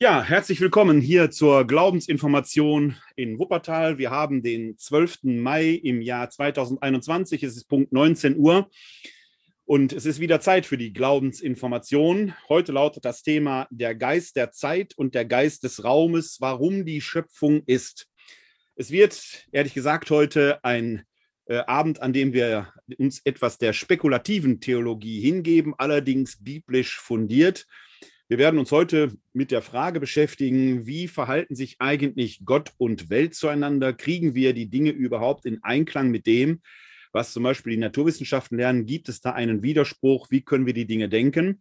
Ja, herzlich willkommen hier zur Glaubensinformation in Wuppertal. Wir haben den 12. Mai im Jahr 2021. Es ist Punkt 19 Uhr. Und es ist wieder Zeit für die Glaubensinformation. Heute lautet das Thema der Geist der Zeit und der Geist des Raumes, warum die Schöpfung ist. Es wird, ehrlich gesagt, heute ein äh, Abend, an dem wir uns etwas der spekulativen Theologie hingeben, allerdings biblisch fundiert. Wir werden uns heute mit der Frage beschäftigen, wie verhalten sich eigentlich Gott und Welt zueinander? Kriegen wir die Dinge überhaupt in Einklang mit dem, was zum Beispiel die Naturwissenschaften lernen? Gibt es da einen Widerspruch? Wie können wir die Dinge denken?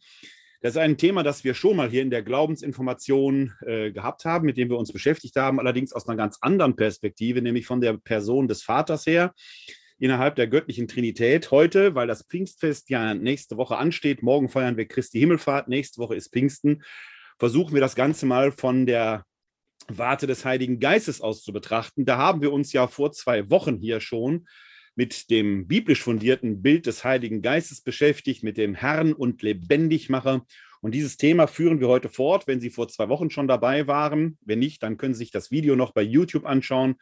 Das ist ein Thema, das wir schon mal hier in der Glaubensinformation äh, gehabt haben, mit dem wir uns beschäftigt haben, allerdings aus einer ganz anderen Perspektive, nämlich von der Person des Vaters her innerhalb der göttlichen Trinität. Heute, weil das Pfingstfest ja nächste Woche ansteht, morgen feiern wir Christi Himmelfahrt, nächste Woche ist Pfingsten, versuchen wir das Ganze mal von der Warte des Heiligen Geistes aus zu betrachten. Da haben wir uns ja vor zwei Wochen hier schon mit dem biblisch fundierten Bild des Heiligen Geistes beschäftigt, mit dem Herrn und Lebendigmacher. Und dieses Thema führen wir heute fort, wenn Sie vor zwei Wochen schon dabei waren. Wenn nicht, dann können Sie sich das Video noch bei YouTube anschauen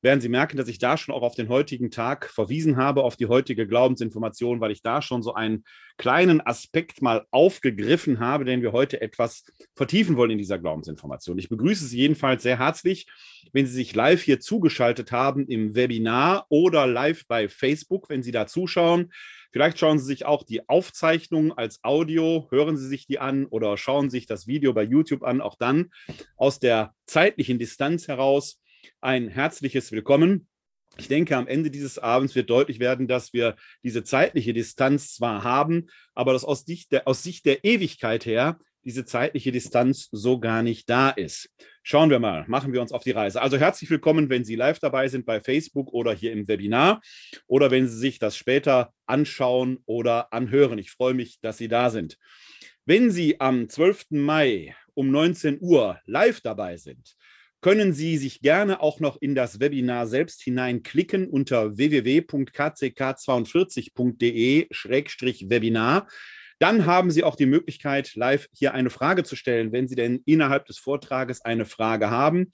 werden Sie merken, dass ich da schon auch auf den heutigen Tag verwiesen habe, auf die heutige Glaubensinformation, weil ich da schon so einen kleinen Aspekt mal aufgegriffen habe, den wir heute etwas vertiefen wollen in dieser Glaubensinformation. Ich begrüße Sie jedenfalls sehr herzlich, wenn Sie sich live hier zugeschaltet haben im Webinar oder live bei Facebook, wenn Sie da zuschauen. Vielleicht schauen Sie sich auch die Aufzeichnung als Audio, hören Sie sich die an oder schauen sich das Video bei YouTube an, auch dann aus der zeitlichen Distanz heraus ein herzliches Willkommen. Ich denke, am Ende dieses Abends wird deutlich werden, dass wir diese zeitliche Distanz zwar haben, aber dass aus Sicht der, aus Sicht der Ewigkeit her diese zeitliche Distanz so gar nicht da ist. Schauen wir mal, machen wir uns auf die Reise. Also herzlich willkommen, wenn Sie live dabei sind bei Facebook oder hier im Webinar oder wenn Sie sich das später anschauen oder anhören. Ich freue mich, dass Sie da sind. Wenn Sie am 12. Mai um 19 Uhr live dabei sind, können Sie sich gerne auch noch in das Webinar selbst hineinklicken unter www.kck42.de-webinar. Dann haben Sie auch die Möglichkeit, live hier eine Frage zu stellen, wenn Sie denn innerhalb des Vortrages eine Frage haben.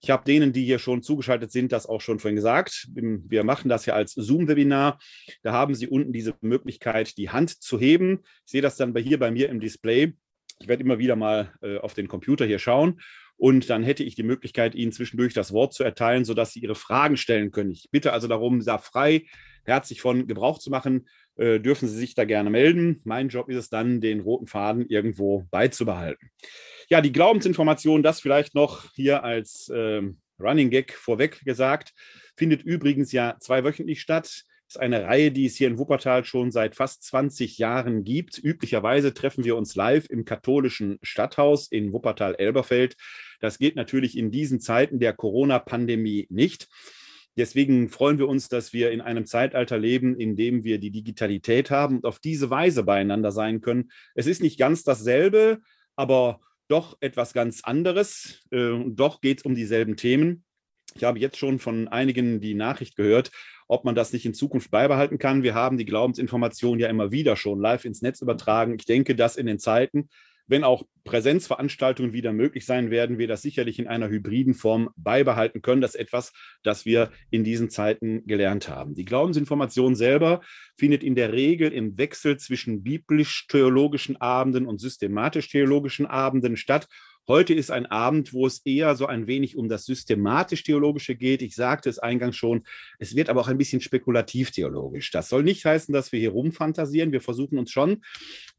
Ich habe denen, die hier schon zugeschaltet sind, das auch schon vorhin gesagt. Wir machen das ja als Zoom-Webinar. Da haben Sie unten diese Möglichkeit, die Hand zu heben. Ich sehe das dann bei hier bei mir im Display. Ich werde immer wieder mal äh, auf den Computer hier schauen und dann hätte ich die Möglichkeit, Ihnen zwischendurch das Wort zu erteilen, sodass Sie Ihre Fragen stellen können. Ich bitte also darum, da frei herzlich von Gebrauch zu machen. Äh, dürfen Sie sich da gerne melden. Mein Job ist es dann, den roten Faden irgendwo beizubehalten. Ja, die Glaubensinformation, das vielleicht noch hier als äh, Running Gag vorweg gesagt, findet übrigens ja zweiwöchentlich statt ist eine Reihe, die es hier in Wuppertal schon seit fast 20 Jahren gibt. Üblicherweise treffen wir uns live im katholischen Stadthaus in Wuppertal-Elberfeld. Das geht natürlich in diesen Zeiten der Corona-Pandemie nicht. Deswegen freuen wir uns, dass wir in einem Zeitalter leben, in dem wir die Digitalität haben und auf diese Weise beieinander sein können. Es ist nicht ganz dasselbe, aber doch etwas ganz anderes. Äh, doch geht es um dieselben Themen. Ich habe jetzt schon von einigen die Nachricht gehört, ob man das nicht in Zukunft beibehalten kann. Wir haben die Glaubensinformation ja immer wieder schon live ins Netz übertragen. Ich denke, dass in den Zeiten, wenn auch Präsenzveranstaltungen wieder möglich sein werden, wir das sicherlich in einer hybriden Form beibehalten können. Das ist etwas, das wir in diesen Zeiten gelernt haben. Die Glaubensinformation selber findet in der Regel im Wechsel zwischen biblisch-theologischen Abenden und systematisch-theologischen Abenden statt Heute ist ein Abend, wo es eher so ein wenig um das systematisch-theologische geht. Ich sagte es eingangs schon, es wird aber auch ein bisschen spekulativ-theologisch. Das soll nicht heißen, dass wir hier rumfantasieren. Wir versuchen uns schon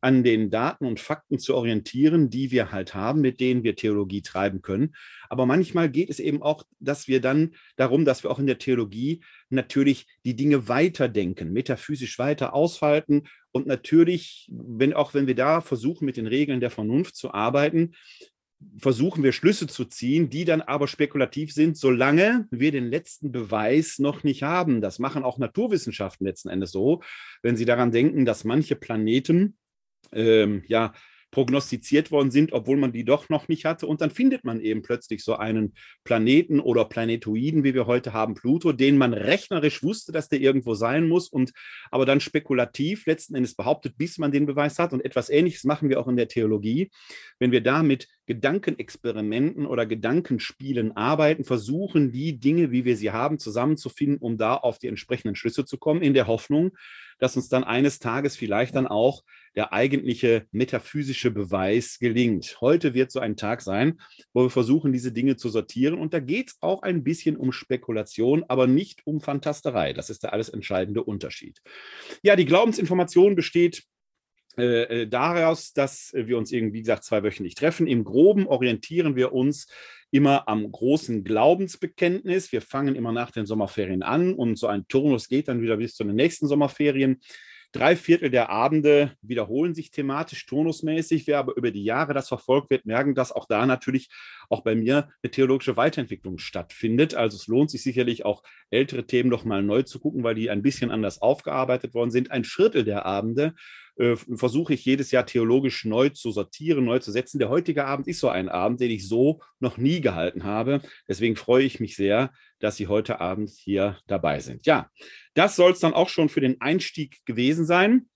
an den Daten und Fakten zu orientieren, die wir halt haben, mit denen wir Theologie treiben können. Aber manchmal geht es eben auch, dass wir dann darum, dass wir auch in der Theologie natürlich die Dinge weiterdenken, metaphysisch weiter ausfalten und natürlich, wenn auch wenn wir da versuchen, mit den Regeln der Vernunft zu arbeiten, versuchen wir Schlüsse zu ziehen, die dann aber spekulativ sind, solange wir den letzten Beweis noch nicht haben. Das machen auch Naturwissenschaften letzten Endes so, wenn sie daran denken, dass manche Planeten ähm, ja prognostiziert worden sind, obwohl man die doch noch nicht hatte. Und dann findet man eben plötzlich so einen Planeten oder Planetoiden, wie wir heute haben, Pluto, den man rechnerisch wusste, dass der irgendwo sein muss und aber dann spekulativ letzten Endes behauptet, bis man den Beweis hat. Und etwas Ähnliches machen wir auch in der Theologie. Wenn wir da mit Gedankenexperimenten oder Gedankenspielen arbeiten, versuchen die Dinge, wie wir sie haben, zusammenzufinden, um da auf die entsprechenden Schlüsse zu kommen, in der Hoffnung, dass uns dann eines Tages vielleicht dann auch der eigentliche metaphysische Beweis gelingt. Heute wird so ein Tag sein, wo wir versuchen, diese Dinge zu sortieren. Und da geht es auch ein bisschen um Spekulation, aber nicht um Fantasterei. Das ist der alles entscheidende Unterschied. Ja, die Glaubensinformation besteht äh, äh, daraus, dass wir uns irgendwie, wie gesagt, zweiwöchentlich treffen. Im Groben orientieren wir uns immer am großen Glaubensbekenntnis. Wir fangen immer nach den Sommerferien an und so ein Turnus geht dann wieder bis zu den nächsten Sommerferien. Drei Viertel der Abende wiederholen sich thematisch turnusmäßig. Wer aber über die Jahre das verfolgt, wird merken, dass auch da natürlich auch bei mir eine theologische Weiterentwicklung stattfindet. Also es lohnt sich sicherlich auch ältere Themen noch mal neu zu gucken, weil die ein bisschen anders aufgearbeitet worden sind. Ein Viertel der Abende äh, versuche ich jedes Jahr theologisch neu zu sortieren, neu zu setzen. Der heutige Abend ist so ein Abend, den ich so noch nie gehalten habe. Deswegen freue ich mich sehr, dass Sie heute Abend hier dabei sind. Ja, das soll es dann auch schon für den Einstieg gewesen sein.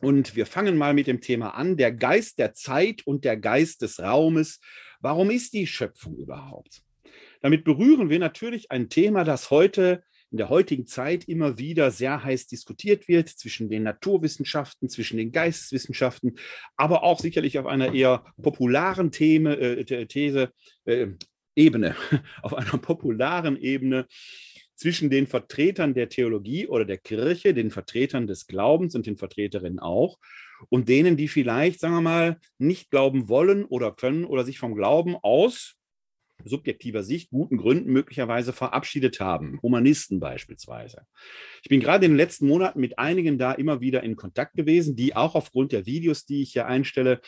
Und wir fangen mal mit dem Thema an, der Geist der Zeit und der Geist des Raumes. Warum ist die Schöpfung überhaupt? Damit berühren wir natürlich ein Thema, das heute in der heutigen Zeit immer wieder sehr heiß diskutiert wird zwischen den Naturwissenschaften, zwischen den Geisteswissenschaften, aber auch sicherlich auf einer eher popularen Theme, äh, These, äh, Ebene, auf einer popularen Ebene zwischen den Vertretern der Theologie oder der Kirche, den Vertretern des Glaubens und den Vertreterinnen auch, und denen, die vielleicht, sagen wir mal, nicht glauben wollen oder können oder sich vom Glauben aus subjektiver Sicht guten Gründen möglicherweise verabschiedet haben, Humanisten beispielsweise. Ich bin gerade in den letzten Monaten mit einigen da immer wieder in Kontakt gewesen, die auch aufgrund der Videos, die ich hier einstelle,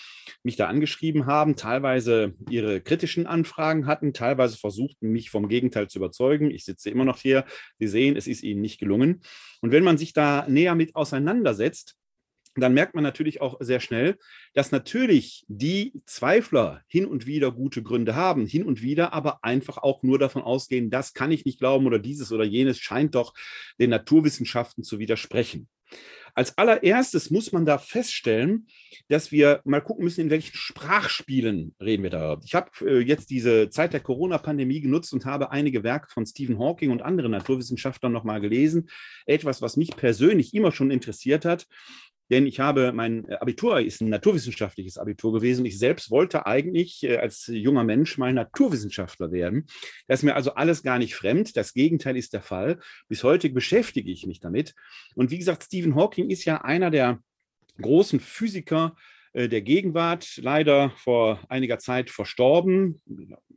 mich da angeschrieben haben, teilweise ihre kritischen Anfragen hatten, teilweise versuchten, mich vom Gegenteil zu überzeugen. Ich sitze immer noch hier. Sie sehen, es ist ihnen nicht gelungen. Und wenn man sich da näher mit auseinandersetzt, dann merkt man natürlich auch sehr schnell, dass natürlich die Zweifler hin und wieder gute Gründe haben, hin und wieder aber einfach auch nur davon ausgehen, das kann ich nicht glauben oder dieses oder jenes scheint doch den Naturwissenschaften zu widersprechen. Als allererstes muss man da feststellen, dass wir mal gucken müssen, in welchen Sprachspielen reden wir da. Ich habe äh, jetzt diese Zeit der Corona-Pandemie genutzt und habe einige Werke von Stephen Hawking und anderen Naturwissenschaftlern nochmal gelesen. Etwas, was mich persönlich immer schon interessiert hat. Denn ich habe, mein Abitur ist ein naturwissenschaftliches Abitur gewesen. Ich selbst wollte eigentlich äh, als junger Mensch mal Naturwissenschaftler werden. Das ist mir also alles gar nicht fremd. Das Gegenteil ist der Fall. Bis heute beschäftige ich mich damit. Und wie gesagt, Stephen Hawking ist ja einer der großen Physiker äh, der Gegenwart, leider vor einiger Zeit verstorben,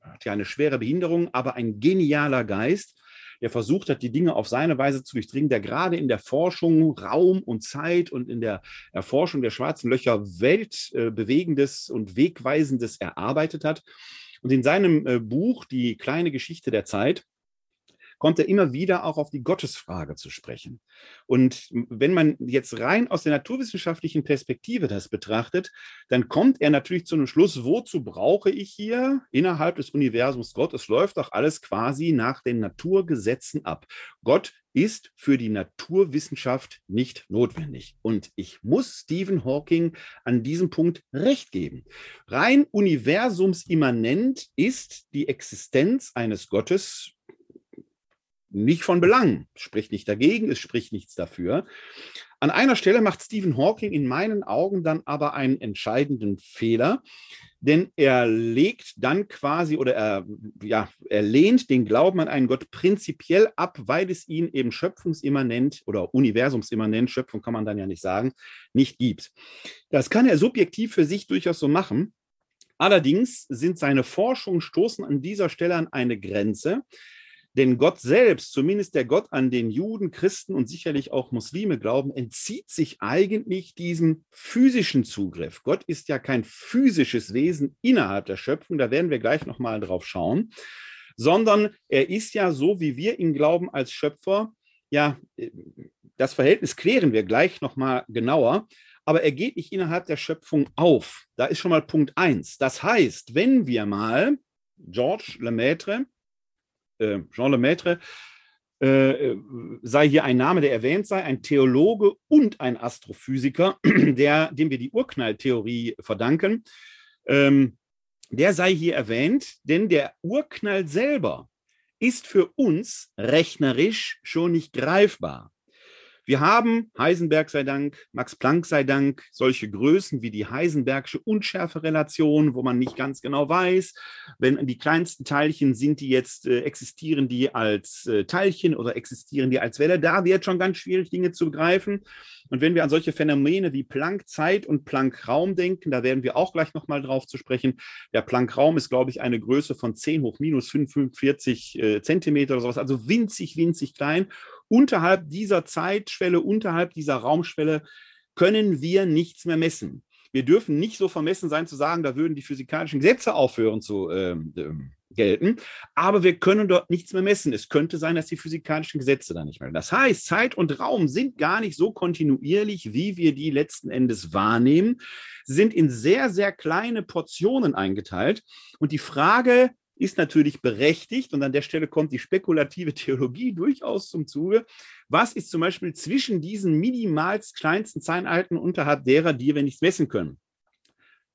hat ja eine schwere Behinderung, aber ein genialer Geist der versucht hat, die Dinge auf seine Weise zu durchdringen, der gerade in der Forschung Raum und Zeit und in der Erforschung der schwarzen Löcher weltbewegendes und wegweisendes erarbeitet hat. Und in seinem äh, Buch Die kleine Geschichte der Zeit kommt er immer wieder auch auf die Gottesfrage zu sprechen. Und wenn man jetzt rein aus der naturwissenschaftlichen Perspektive das betrachtet, dann kommt er natürlich zu einem Schluss, wozu brauche ich hier innerhalb des Universums Gott? Es läuft doch alles quasi nach den Naturgesetzen ab. Gott ist für die Naturwissenschaft nicht notwendig. Und ich muss Stephen Hawking an diesem Punkt recht geben. Rein universumsimmanent ist die Existenz eines Gottes nicht von Belang. Spricht nicht dagegen, es spricht nichts dafür. An einer Stelle macht Stephen Hawking in meinen Augen dann aber einen entscheidenden Fehler, denn er legt dann quasi oder er, ja, er lehnt den Glauben an einen Gott prinzipiell ab, weil es ihn eben schöpfungsimmanent oder universumsimmanent, Schöpfung kann man dann ja nicht sagen, nicht gibt. Das kann er subjektiv für sich durchaus so machen. Allerdings sind seine Forschungen stoßen an dieser Stelle an eine Grenze, denn Gott selbst, zumindest der Gott, an den Juden, Christen und sicherlich auch Muslime glauben, entzieht sich eigentlich diesem physischen Zugriff. Gott ist ja kein physisches Wesen innerhalb der Schöpfung, da werden wir gleich nochmal drauf schauen, sondern er ist ja so, wie wir ihn glauben als Schöpfer. Ja, das Verhältnis klären wir gleich nochmal genauer. aber er geht nicht innerhalb der Schöpfung auf. Da ist schon mal Punkt 1. Das heißt, wenn wir mal Georges Lemaitre, äh, Jean Lemaitre, äh, sei hier ein Name, der erwähnt sei, ein Theologe und ein Astrophysiker, der, dem wir die Urknalltheorie verdanken. Ähm, der sei hier erwähnt, denn der Urknall selber ist für uns rechnerisch schon nicht greifbar. Wir haben, Heisenberg sei Dank, Max Planck sei Dank, solche Größen wie die Heisenbergsche Unschärferelation, wo man nicht ganz genau weiß, wenn die kleinsten Teilchen sind, die jetzt äh, existieren, die als äh, Teilchen oder existieren die als Welle. Da wird schon ganz schwierig, Dinge zu begreifen. Und wenn wir an solche Phänomene wie Planck-Zeit und Planck-Raum denken, da werden wir auch gleich nochmal drauf zu sprechen. Der Planck-Raum ist, glaube ich, eine Größe von 10 hoch minus 45 äh, Zentimeter oder sowas, also winzig, winzig klein unterhalb dieser Zeitschwelle, unterhalb dieser Raumschwelle können wir nichts mehr messen. Wir dürfen nicht so vermessen sein zu sagen, da würden die physikalischen Gesetze aufhören zu ähm, ähm, gelten, aber wir können dort nichts mehr messen. Es könnte sein, dass die physikalischen Gesetze da nicht mehr. Das heißt, Zeit und Raum sind gar nicht so kontinuierlich, wie wir die letzten Endes wahrnehmen, sind in sehr, sehr kleine Portionen eingeteilt. Und die Frage, ist natürlich berechtigt und an der Stelle kommt die spekulative Theologie durchaus zum Zuge. Was ist zum Beispiel zwischen diesen minimalst kleinsten Zeitalten unterhalb derer, die wir nichts messen können?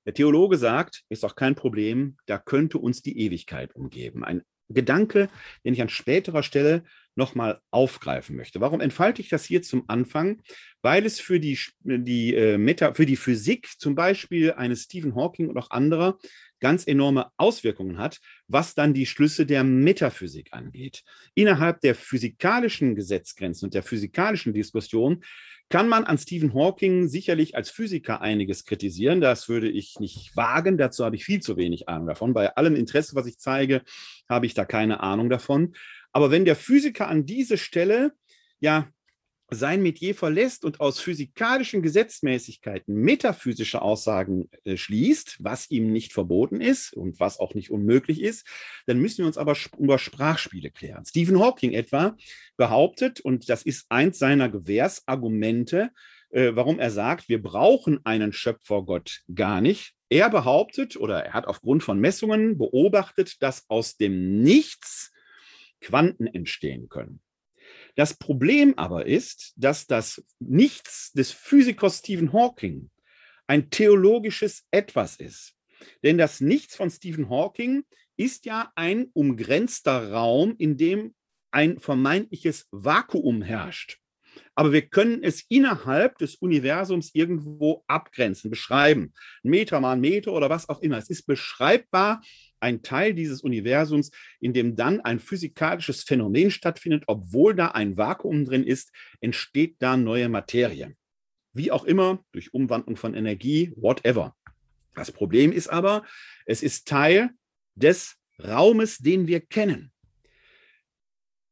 Der Theologe sagt, ist auch kein Problem, da könnte uns die Ewigkeit umgeben. Ein Gedanke, den ich an späterer Stelle nochmal aufgreifen möchte. Warum entfalte ich das hier zum Anfang? Weil es für die, die, äh, Meta, für die Physik zum Beispiel eines Stephen Hawking und auch anderer ganz enorme Auswirkungen hat, was dann die Schlüsse der Metaphysik angeht. Innerhalb der physikalischen Gesetzgrenzen und der physikalischen Diskussion kann man an Stephen Hawking sicherlich als Physiker einiges kritisieren. Das würde ich nicht wagen. Dazu habe ich viel zu wenig Ahnung davon. Bei allem Interesse, was ich zeige, habe ich da keine Ahnung davon. Aber wenn der Physiker an diese Stelle ja sein Metier verlässt und aus physikalischen Gesetzmäßigkeiten metaphysische Aussagen äh, schließt, was ihm nicht verboten ist und was auch nicht unmöglich ist, dann müssen wir uns aber über Sprachspiele klären. Stephen Hawking etwa behauptet, und das ist eins seiner Gewährsargumente, äh, warum er sagt, wir brauchen einen Schöpfergott gar nicht. Er behauptet oder er hat aufgrund von Messungen beobachtet, dass aus dem Nichts Quanten entstehen können. Das Problem aber ist, dass das Nichts des Physikers Stephen Hawking ein theologisches Etwas ist. Denn das Nichts von Stephen Hawking ist ja ein umgrenzter Raum, in dem ein vermeintliches Vakuum herrscht. Aber wir können es innerhalb des Universums irgendwo abgrenzen, beschreiben. Meter mal Meter oder was auch immer. Es ist beschreibbar ein Teil dieses Universums, in dem dann ein physikalisches Phänomen stattfindet, obwohl da ein Vakuum drin ist, entsteht da neue Materie. Wie auch immer, durch Umwandlung von Energie, whatever. Das Problem ist aber, es ist Teil des Raumes, den wir kennen.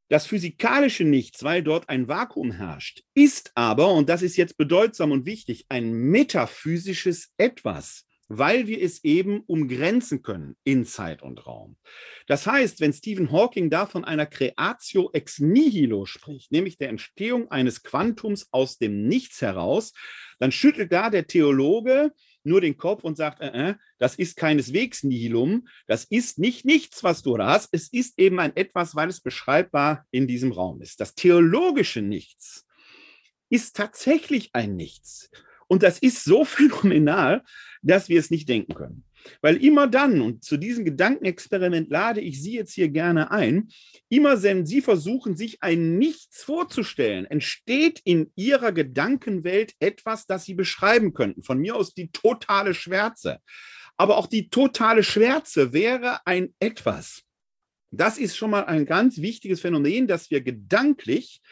Das physikalische Nichts, weil dort ein Vakuum herrscht, ist aber, und das ist jetzt bedeutsam und wichtig, ein metaphysisches Etwas weil wir es eben umgrenzen können in Zeit und Raum. Das heißt, wenn Stephen Hawking da von einer Creatio ex nihilo spricht, nämlich der Entstehung eines Quantums aus dem Nichts heraus, dann schüttelt da der Theologe nur den Kopf und sagt, äh, äh, das ist keineswegs Nihilum, das ist nicht nichts, was du da hast, es ist eben ein etwas, weil es beschreibbar in diesem Raum ist. Das theologische Nichts ist tatsächlich ein Nichts. Und das ist so phänomenal, dass wir es nicht denken können. Weil immer dann, und zu diesem Gedankenexperiment lade ich Sie jetzt hier gerne ein, immer wenn Sie versuchen, sich ein Nichts vorzustellen, entsteht in Ihrer Gedankenwelt etwas, das Sie beschreiben könnten. Von mir aus die totale Schwärze. Aber auch die totale Schwärze wäre ein etwas. Das ist schon mal ein ganz wichtiges Phänomen, dass wir gedanklich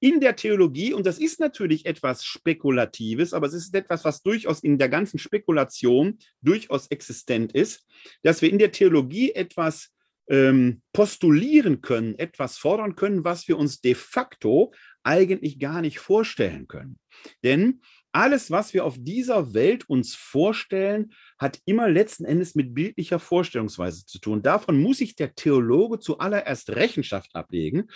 in der Theologie, und das ist natürlich etwas Spekulatives, aber es ist etwas, was durchaus in der ganzen Spekulation durchaus existent ist, dass wir in der Theologie etwas ähm, postulieren können, etwas fordern können, was wir uns de facto eigentlich gar nicht vorstellen können. Denn alles, was wir auf dieser Welt uns vorstellen, hat immer letzten Endes mit bildlicher Vorstellungsweise zu tun. Davon muss sich der Theologe zuallererst Rechenschaft ablegen,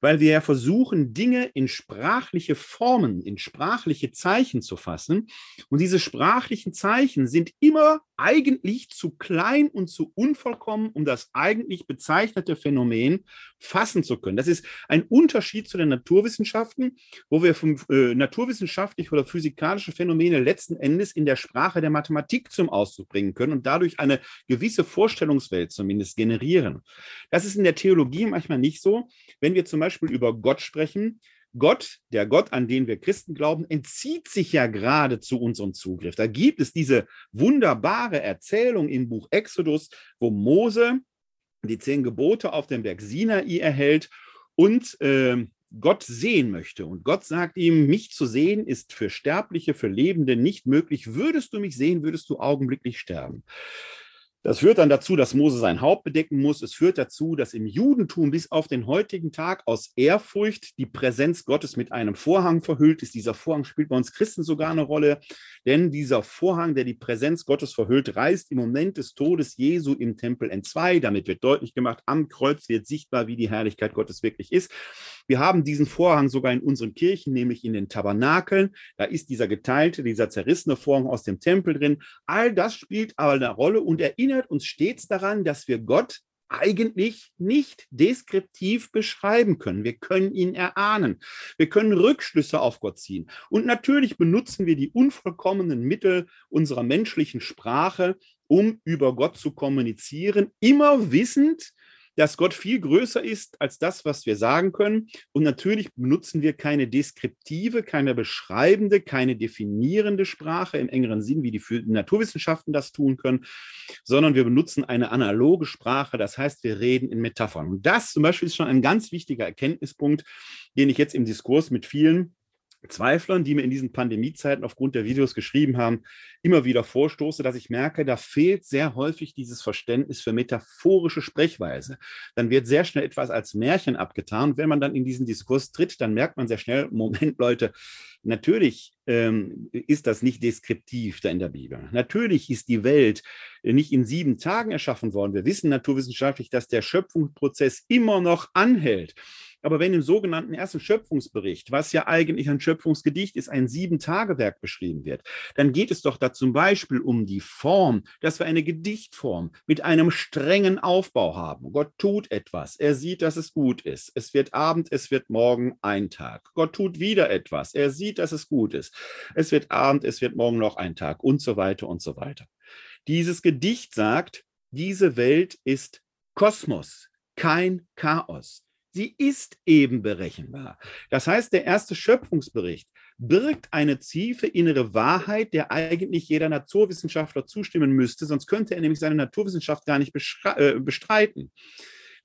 weil wir ja versuchen, Dinge in sprachliche Formen, in sprachliche Zeichen zu fassen. Und diese sprachlichen Zeichen sind immer eigentlich zu klein und zu unvollkommen, um das eigentlich bezeichnete Phänomen fassen zu können. Das ist ein Unterschied zu den Naturwissenschaften, wo wir äh, naturwissenschaftliche oder physikalische Phänomene letzten Endes in der Sprache der Mathematik zum Ausdruck bringen können und dadurch eine gewisse Vorstellungswelt zumindest generieren. Das ist in der Theologie manchmal nicht so. Wenn wir zum Beispiel über Gott sprechen, Gott, der Gott, an den wir Christen glauben, entzieht sich ja gerade zu unserem Zugriff. Da gibt es diese wunderbare Erzählung im Buch Exodus, wo Mose die zehn Gebote auf dem Berg Sinai erhält und äh, Gott sehen möchte. Und Gott sagt ihm, mich zu sehen ist für Sterbliche, für Lebende nicht möglich. Würdest du mich sehen, würdest du augenblicklich sterben. Das führt dann dazu, dass Mose sein Haupt bedecken muss. Es führt dazu, dass im Judentum bis auf den heutigen Tag aus Ehrfurcht die Präsenz Gottes mit einem Vorhang verhüllt ist. Dieser Vorhang spielt bei uns Christen sogar eine Rolle, denn dieser Vorhang, der die Präsenz Gottes verhüllt, reißt im Moment des Todes Jesu im Tempel entzwei. Damit wird deutlich gemacht, am Kreuz wird sichtbar, wie die Herrlichkeit Gottes wirklich ist. Wir haben diesen Vorhang sogar in unseren Kirchen, nämlich in den Tabernakeln. Da ist dieser geteilte, dieser zerrissene Vorhang aus dem Tempel drin. All das spielt aber eine Rolle und erinnert uns stets daran, dass wir Gott eigentlich nicht deskriptiv beschreiben können. Wir können ihn erahnen. Wir können Rückschlüsse auf Gott ziehen. Und natürlich benutzen wir die unvollkommenen Mittel unserer menschlichen Sprache, um über Gott zu kommunizieren, immer wissend, dass Gott viel größer ist als das, was wir sagen können. Und natürlich benutzen wir keine deskriptive, keine beschreibende, keine definierende Sprache im engeren Sinn, wie die Naturwissenschaften das tun können, sondern wir benutzen eine analoge Sprache. Das heißt, wir reden in Metaphern. Und das zum Beispiel ist schon ein ganz wichtiger Erkenntnispunkt, den ich jetzt im Diskurs mit vielen Zweiflern, die mir in diesen Pandemiezeiten aufgrund der Videos geschrieben haben, immer wieder vorstoße, dass ich merke, da fehlt sehr häufig dieses Verständnis für metaphorische Sprechweise. Dann wird sehr schnell etwas als Märchen abgetan. Wenn man dann in diesen Diskurs tritt, dann merkt man sehr schnell, Moment, Leute, natürlich ähm, ist das nicht deskriptiv da in der Bibel. Natürlich ist die Welt nicht in sieben Tagen erschaffen worden. Wir wissen naturwissenschaftlich, dass der Schöpfungsprozess immer noch anhält. Aber wenn im sogenannten ersten Schöpfungsbericht, was ja eigentlich ein Schöpfungsgedicht ist, ein Sieben-Tage-Werk beschrieben wird, dann geht es doch da zum Beispiel um die Form, dass wir eine Gedichtform mit einem strengen Aufbau haben. Gott tut etwas, er sieht, dass es gut ist. Es wird Abend, es wird morgen ein Tag. Gott tut wieder etwas, er sieht, dass es gut ist. Es wird Abend, es wird morgen noch ein Tag und so weiter und so weiter. Dieses Gedicht sagt, diese Welt ist Kosmos, kein Chaos. Sie ist eben berechenbar. Das heißt, der erste Schöpfungsbericht birgt eine tiefe innere Wahrheit, der eigentlich jeder Naturwissenschaftler zustimmen müsste, sonst könnte er nämlich seine Naturwissenschaft gar nicht äh, bestreiten.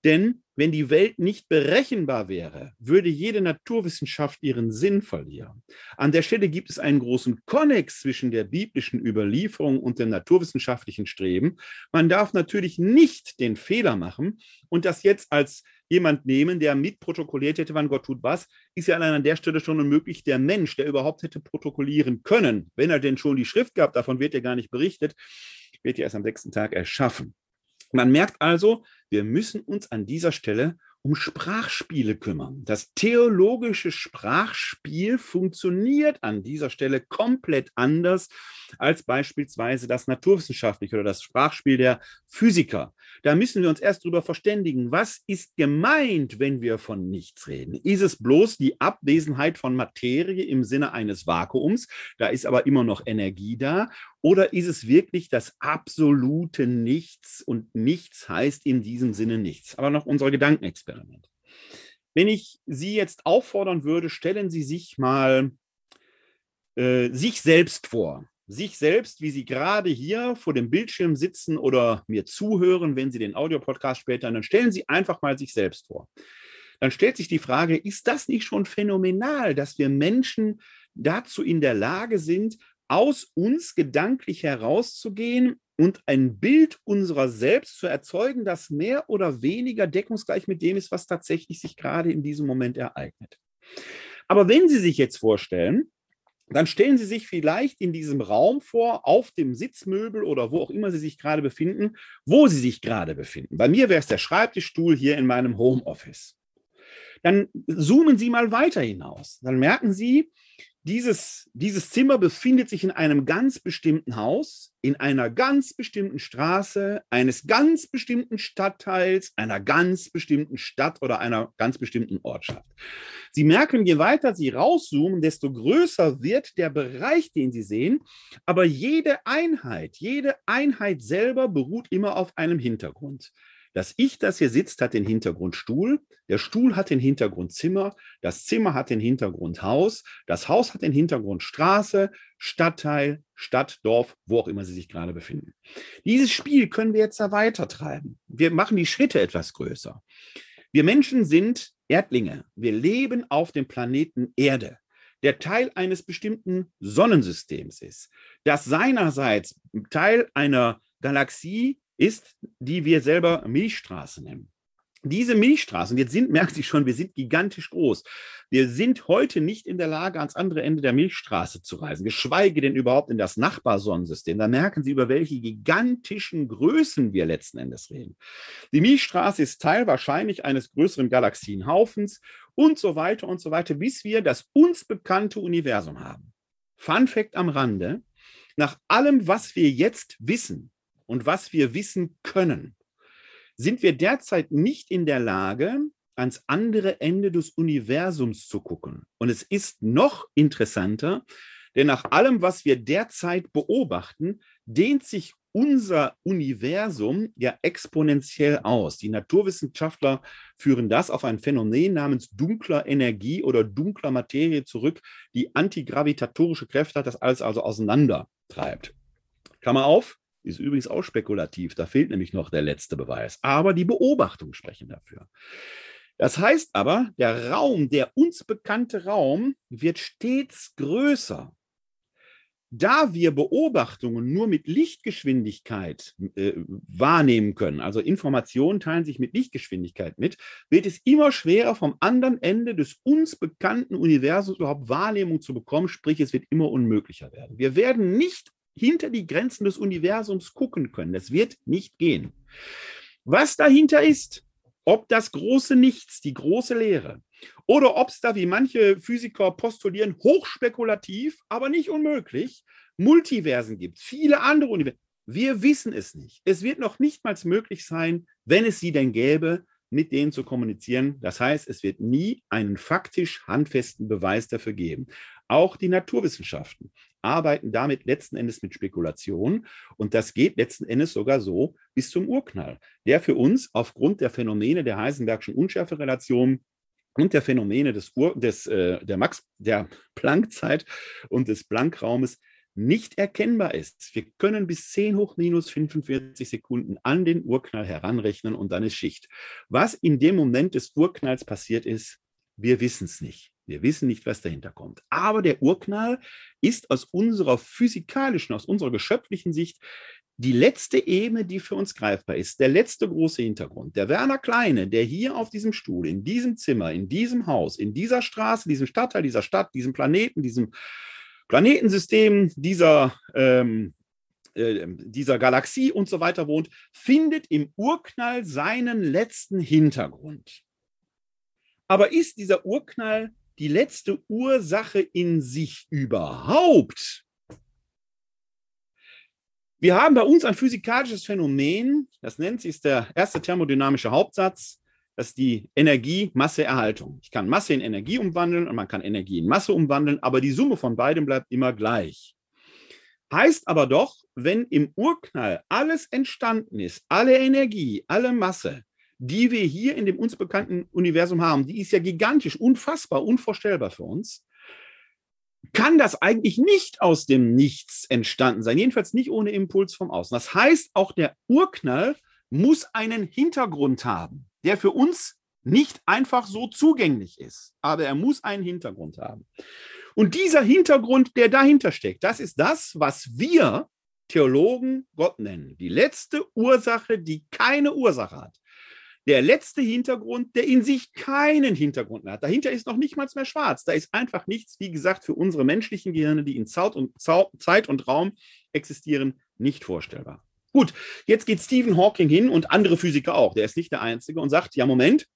Denn wenn die Welt nicht berechenbar wäre, würde jede Naturwissenschaft ihren Sinn verlieren. An der Stelle gibt es einen großen Konnex zwischen der biblischen Überlieferung und dem naturwissenschaftlichen Streben. Man darf natürlich nicht den Fehler machen und das jetzt als jemand nehmen, der mitprotokolliert hätte, wann Gott tut was, ist ja allein an der Stelle schon unmöglich. Der Mensch, der überhaupt hätte protokollieren können, wenn er denn schon die Schrift gab, davon wird ja gar nicht berichtet, wird ja erst am sechsten Tag erschaffen. Man merkt also, wir müssen uns an dieser Stelle um Sprachspiele kümmern. Das theologische Sprachspiel funktioniert an dieser Stelle komplett anders als beispielsweise das naturwissenschaftliche oder das Sprachspiel der Physiker. Da müssen wir uns erst darüber verständigen, was ist gemeint, wenn wir von nichts reden. Ist es bloß die Abwesenheit von Materie im Sinne eines Vakuums? Da ist aber immer noch Energie da. Oder ist es wirklich das absolute Nichts und nichts heißt in diesem Sinne nichts? Aber noch unser Gedankenexperiment. Wenn ich Sie jetzt auffordern würde, stellen Sie sich mal äh, sich selbst vor. Sich selbst, wie Sie gerade hier vor dem Bildschirm sitzen oder mir zuhören, wenn Sie den Audiopodcast später, dann stellen Sie einfach mal sich selbst vor. Dann stellt sich die Frage, ist das nicht schon phänomenal, dass wir Menschen dazu in der Lage sind, aus uns gedanklich herauszugehen und ein Bild unserer selbst zu erzeugen, das mehr oder weniger deckungsgleich mit dem ist, was tatsächlich sich gerade in diesem Moment ereignet. Aber wenn Sie sich jetzt vorstellen, dann stellen Sie sich vielleicht in diesem Raum vor, auf dem Sitzmöbel oder wo auch immer Sie sich gerade befinden, wo Sie sich gerade befinden. Bei mir wäre es der Schreibtischstuhl hier in meinem Homeoffice. Dann zoomen Sie mal weiter hinaus. Dann merken Sie, dieses, dieses Zimmer befindet sich in einem ganz bestimmten Haus, in einer ganz bestimmten Straße, eines ganz bestimmten Stadtteils, einer ganz bestimmten Stadt oder einer ganz bestimmten Ortschaft. Sie merken, je weiter Sie rauszoomen, desto größer wird der Bereich, den Sie sehen. Aber jede Einheit, jede Einheit selber beruht immer auf einem Hintergrund. Das Ich, das hier sitzt, hat den Hintergrund Stuhl, der Stuhl hat den Hintergrund Zimmer, das Zimmer hat den Hintergrund Haus, das Haus hat den Hintergrund Straße, Stadtteil, Stadt, Dorf, wo auch immer Sie sich gerade befinden. Dieses Spiel können wir jetzt da weiter treiben. Wir machen die Schritte etwas größer. Wir Menschen sind Erdlinge. Wir leben auf dem Planeten Erde der Teil eines bestimmten Sonnensystems ist, das seinerseits Teil einer Galaxie ist, die wir selber Milchstraße nennen. Diese Milchstraßen, jetzt sind, merken Sie schon, wir sind gigantisch groß. Wir sind heute nicht in der Lage, ans andere Ende der Milchstraße zu reisen, geschweige denn überhaupt in das Nachbarsonnensystem. Da merken Sie, über welche gigantischen Größen wir letzten Endes reden. Die Milchstraße ist Teil wahrscheinlich eines größeren Galaxienhaufens und so weiter und so weiter, bis wir das uns bekannte Universum haben. Fun Fact am Rande. Nach allem, was wir jetzt wissen, und was wir wissen können, sind wir derzeit nicht in der Lage, ans andere Ende des Universums zu gucken. Und es ist noch interessanter, denn nach allem, was wir derzeit beobachten, dehnt sich unser Universum ja exponentiell aus. Die Naturwissenschaftler führen das auf ein Phänomen namens dunkler Energie oder dunkler Materie zurück, die antigravitatorische Kräfte hat, das alles also auseinandertreibt. Klammer auf, ist übrigens auch spekulativ, da fehlt nämlich noch der letzte Beweis. Aber die Beobachtungen sprechen dafür. Das heißt aber, der Raum, der uns bekannte Raum, wird stets größer. Da wir Beobachtungen nur mit Lichtgeschwindigkeit äh, wahrnehmen können, also Informationen teilen sich mit Lichtgeschwindigkeit mit, wird es immer schwerer, vom anderen Ende des uns bekannten Universums überhaupt Wahrnehmung zu bekommen, sprich es wird immer unmöglicher werden. Wir werden nicht hinter die Grenzen des Universums gucken können. Das wird nicht gehen. Was dahinter ist, ob das große Nichts, die große Leere, oder ob es da, wie manche Physiker postulieren, hochspekulativ, aber nicht unmöglich, Multiversen gibt, viele andere Universen. Wir wissen es nicht. Es wird noch nicht mal möglich sein, wenn es sie denn gäbe, mit denen zu kommunizieren. Das heißt, es wird nie einen faktisch handfesten Beweis dafür geben. Auch die Naturwissenschaften arbeiten damit letzten Endes mit Spekulation. Und das geht letzten Endes sogar so bis zum Urknall, der für uns aufgrund der Phänomene der Heisenbergschen Unschärferelation und der Phänomene des, Ur des äh, der Max der Planckzeit und des Planckraumes nicht erkennbar ist. Wir können bis 10 hoch minus 45 Sekunden an den Urknall heranrechnen und dann ist Schicht. Was in dem Moment des Urknalls passiert ist, wir wissen es nicht. Wir wissen nicht, was dahinter kommt. Aber der Urknall ist aus unserer physikalischen, aus unserer geschöpflichen Sicht die letzte Ebene, die für uns greifbar ist, der letzte große Hintergrund. Der Werner Kleine, der hier auf diesem Stuhl, in diesem Zimmer, in diesem Haus, in dieser Straße, diesem Stadtteil, dieser Stadt, diesem Planeten, diesem Planetensystem, dieser, ähm, äh, dieser Galaxie und so weiter wohnt, findet im Urknall seinen letzten Hintergrund. Aber ist dieser Urknall die letzte Ursache in sich überhaupt? Wir haben bei uns ein physikalisches Phänomen, das nennt sich der erste thermodynamische Hauptsatz, das ist die Energie-Masse-Erhaltung. Ich kann Masse in Energie umwandeln und man kann Energie in Masse umwandeln, aber die Summe von beidem bleibt immer gleich. Heißt aber doch, wenn im Urknall alles entstanden ist, alle Energie, alle Masse, die wir hier in dem uns bekannten Universum haben, die ist ja gigantisch, unfassbar, unvorstellbar für uns, kann das eigentlich nicht aus dem Nichts entstanden sein, jedenfalls nicht ohne Impuls vom Außen. Das heißt, auch der Urknall muss einen Hintergrund haben, der für uns nicht einfach so zugänglich ist, aber er muss einen Hintergrund haben. Und dieser Hintergrund, der dahinter steckt, das ist das, was wir Theologen Gott nennen. Die letzte Ursache, die keine Ursache hat der letzte Hintergrund, der in sich keinen Hintergrund hat. Dahinter ist noch nicht mal mehr schwarz. Da ist einfach nichts, wie gesagt, für unsere menschlichen Gehirne, die in Zeit und Raum existieren, nicht vorstellbar. Gut, jetzt geht Stephen Hawking hin und andere Physiker auch, der ist nicht der Einzige und sagt, ja, Moment,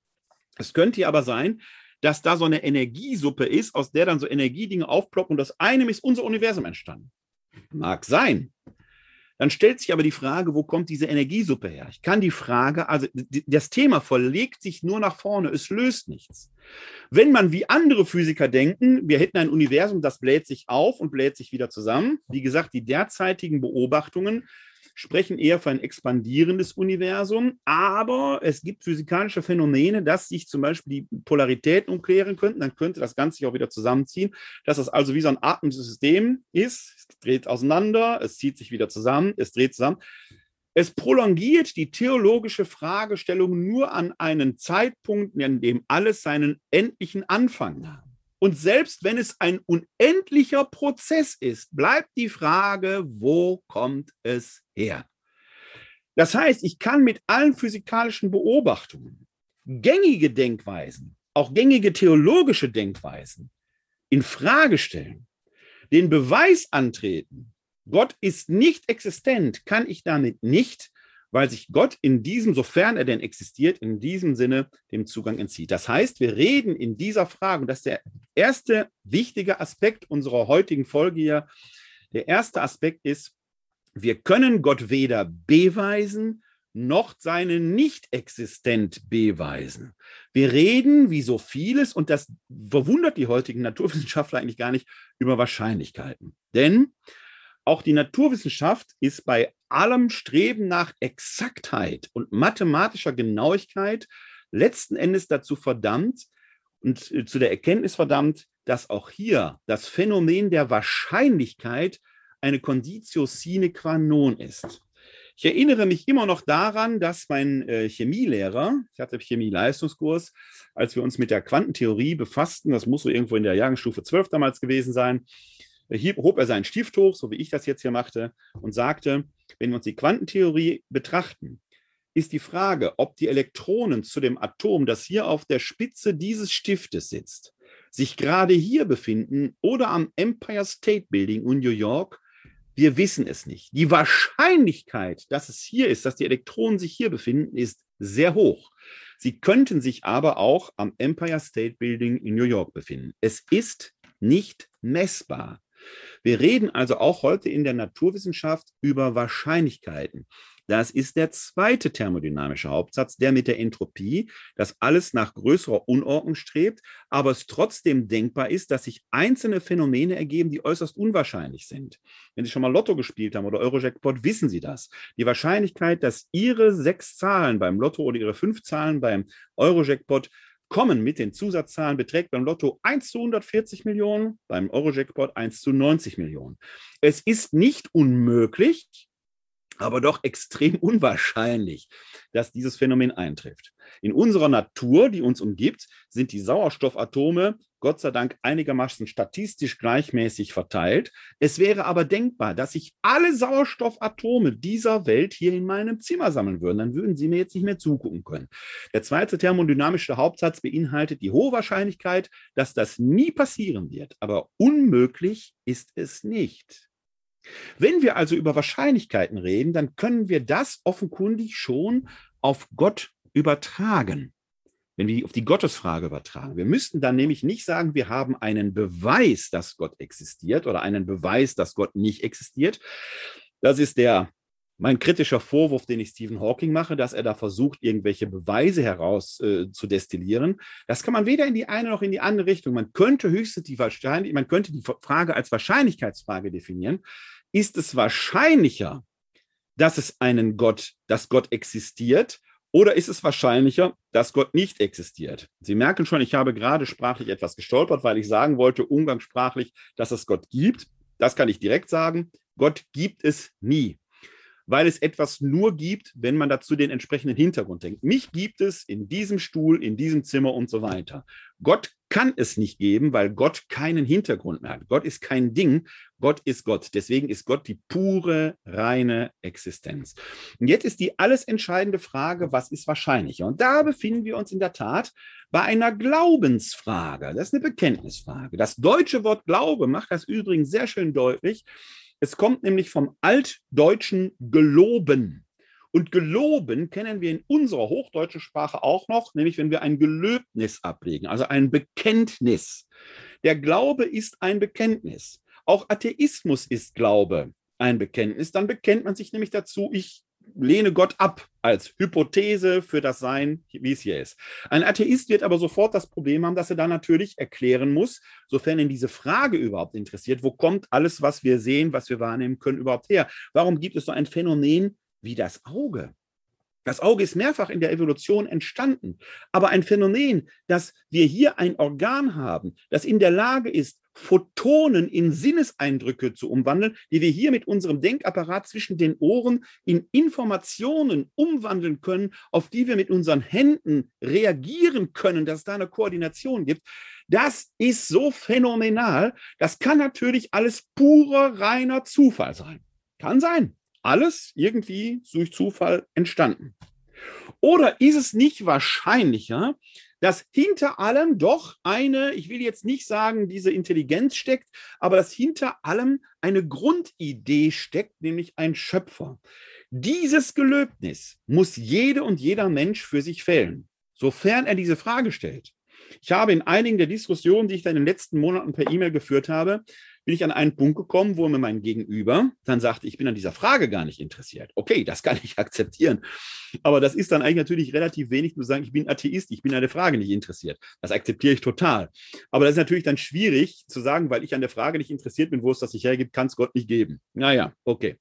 Es könnte aber sein, dass da so eine Energiesuppe ist, aus der dann so Energiedinge aufploppen und aus einem ist unser Universum entstanden. Mag sein. Dann stellt sich aber die Frage, wo kommt diese Energiesuppe her? Ich kann die Frage, also das Thema verlegt sich nur nach vorne, es löst nichts. Wenn man wie andere Physiker denken, wir hätten ein Universum, das bläht sich auf und bläht sich wieder zusammen. Wie gesagt, die derzeitigen Beobachtungen sprechen eher für ein expandierendes Universum, aber es gibt physikalische Phänomene, dass sich zum Beispiel die Polaritäten umkehren könnten, dann könnte das Ganze sich auch wieder zusammenziehen, dass das also wie so ein Atemsystem ist, es dreht auseinander, es zieht sich wieder zusammen, es dreht zusammen. Es prolongiert die theologische Fragestellung nur an einen Zeitpunkt, an dem alles seinen endlichen Anfang hat. Und selbst wenn es ein unendlicher Prozess ist, bleibt die Frage, wo kommt es her? Das heißt, ich kann mit allen physikalischen Beobachtungen gängige Denkweisen, auch gängige theologische Denkweisen in Frage stellen, den Beweis antreten, Gott ist nicht existent, kann ich damit nicht weil sich Gott in diesem, sofern er denn existiert, in diesem Sinne dem Zugang entzieht. Das heißt, wir reden in dieser Frage, und das ist der erste wichtige Aspekt unserer heutigen Folge hier, der erste Aspekt ist, wir können Gott weder beweisen, noch seine Nicht-Existent beweisen. Wir reden, wie so vieles, und das verwundert die heutigen Naturwissenschaftler eigentlich gar nicht, über Wahrscheinlichkeiten. Denn auch die Naturwissenschaft ist bei allem Streben nach Exaktheit und mathematischer Genauigkeit letzten Endes dazu verdammt und äh, zu der Erkenntnis verdammt, dass auch hier das Phänomen der Wahrscheinlichkeit eine Conditio sine qua non ist. Ich erinnere mich immer noch daran, dass mein äh, Chemielehrer, ich hatte Chemie-Leistungskurs, als wir uns mit der Quantentheorie befassten, das muss so irgendwo in der Jahrgangsstufe 12 damals gewesen sein, hieb, hob er seinen Stift hoch, so wie ich das jetzt hier machte, und sagte, wenn wir uns die Quantentheorie betrachten, ist die Frage, ob die Elektronen zu dem Atom, das hier auf der Spitze dieses Stiftes sitzt, sich gerade hier befinden oder am Empire State Building in New York, wir wissen es nicht. Die Wahrscheinlichkeit, dass es hier ist, dass die Elektronen sich hier befinden, ist sehr hoch. Sie könnten sich aber auch am Empire State Building in New York befinden. Es ist nicht messbar. Wir reden also auch heute in der Naturwissenschaft über Wahrscheinlichkeiten. Das ist der zweite thermodynamische Hauptsatz, der mit der Entropie, dass alles nach größerer Unordnung strebt, aber es trotzdem denkbar ist, dass sich einzelne Phänomene ergeben, die äußerst unwahrscheinlich sind. Wenn Sie schon mal Lotto gespielt haben oder Eurojackpot, wissen Sie das. Die Wahrscheinlichkeit, dass Ihre sechs Zahlen beim Lotto oder Ihre fünf Zahlen beim Eurojackpot kommen mit den Zusatzzahlen beträgt beim Lotto 1 zu 140 Millionen, beim Eurojackpot 1 zu 90 Millionen. Es ist nicht unmöglich, aber doch extrem unwahrscheinlich, dass dieses Phänomen eintrifft. In unserer Natur, die uns umgibt, sind die Sauerstoffatome Gott sei Dank einigermaßen statistisch gleichmäßig verteilt. Es wäre aber denkbar, dass sich alle Sauerstoffatome dieser Welt hier in meinem Zimmer sammeln würden. Dann würden Sie mir jetzt nicht mehr zugucken können. Der zweite thermodynamische Hauptsatz beinhaltet die hohe Wahrscheinlichkeit, dass das nie passieren wird. Aber unmöglich ist es nicht. Wenn wir also über Wahrscheinlichkeiten reden, dann können wir das offenkundig schon auf Gott übertragen wenn wir auf die Gottesfrage übertragen. Wir müssten dann nämlich nicht sagen, wir haben einen Beweis, dass Gott existiert oder einen Beweis, dass Gott nicht existiert. Das ist der mein kritischer Vorwurf, den ich Stephen Hawking mache, dass er da versucht, irgendwelche Beweise heraus äh, zu destillieren. Das kann man weder in die eine noch in die andere Richtung. Man könnte höchstens die Wahrscheinlichkeit, man könnte die Frage als Wahrscheinlichkeitsfrage definieren. Ist es wahrscheinlicher, dass es einen Gott, dass Gott existiert, oder ist es wahrscheinlicher, dass Gott nicht existiert? Sie merken schon, ich habe gerade sprachlich etwas gestolpert, weil ich sagen wollte, umgangssprachlich, dass es Gott gibt. Das kann ich direkt sagen. Gott gibt es nie weil es etwas nur gibt, wenn man dazu den entsprechenden Hintergrund denkt. Mich gibt es in diesem Stuhl, in diesem Zimmer und so weiter. Gott kann es nicht geben, weil Gott keinen Hintergrund mehr hat. Gott ist kein Ding, Gott ist Gott. Deswegen ist Gott die pure, reine Existenz. Und jetzt ist die alles entscheidende Frage, was ist wahrscheinlicher? Und da befinden wir uns in der Tat bei einer Glaubensfrage. Das ist eine Bekenntnisfrage. Das deutsche Wort Glaube macht das übrigens sehr schön deutlich. Es kommt nämlich vom altdeutschen geloben. Und geloben kennen wir in unserer hochdeutschen Sprache auch noch, nämlich wenn wir ein Gelöbnis ablegen, also ein Bekenntnis. Der Glaube ist ein Bekenntnis. Auch Atheismus ist Glaube ein Bekenntnis. Dann bekennt man sich nämlich dazu, ich lehne Gott ab als Hypothese für das Sein, wie es hier ist. Ein Atheist wird aber sofort das Problem haben, dass er dann natürlich erklären muss, sofern ihn diese Frage überhaupt interessiert, wo kommt alles, was wir sehen, was wir wahrnehmen können, überhaupt her? Warum gibt es so ein Phänomen wie das Auge? Das Auge ist mehrfach in der Evolution entstanden, aber ein Phänomen, dass wir hier ein Organ haben, das in der Lage ist, Photonen in Sinneseindrücke zu umwandeln, die wir hier mit unserem Denkapparat zwischen den Ohren in Informationen umwandeln können, auf die wir mit unseren Händen reagieren können, dass es da eine Koordination gibt. Das ist so phänomenal. Das kann natürlich alles purer, reiner Zufall sein. Kann sein alles irgendwie durch Zufall entstanden. Oder ist es nicht wahrscheinlicher, dass hinter allem doch eine, ich will jetzt nicht sagen, diese Intelligenz steckt, aber dass hinter allem eine Grundidee steckt, nämlich ein Schöpfer. Dieses Gelöbnis muss jede und jeder Mensch für sich fällen, sofern er diese Frage stellt. Ich habe in einigen der Diskussionen, die ich da in den letzten Monaten per E-Mail geführt habe, bin ich an einen Punkt gekommen, wo mir mein Gegenüber dann sagte, ich bin an dieser Frage gar nicht interessiert. Okay, das kann ich akzeptieren. Aber das ist dann eigentlich natürlich relativ wenig zu sagen, ich bin Atheist, ich bin an der Frage nicht interessiert. Das akzeptiere ich total. Aber das ist natürlich dann schwierig zu sagen, weil ich an der Frage nicht interessiert bin, wo es das sich hergibt, kann es Gott nicht geben. Naja, okay.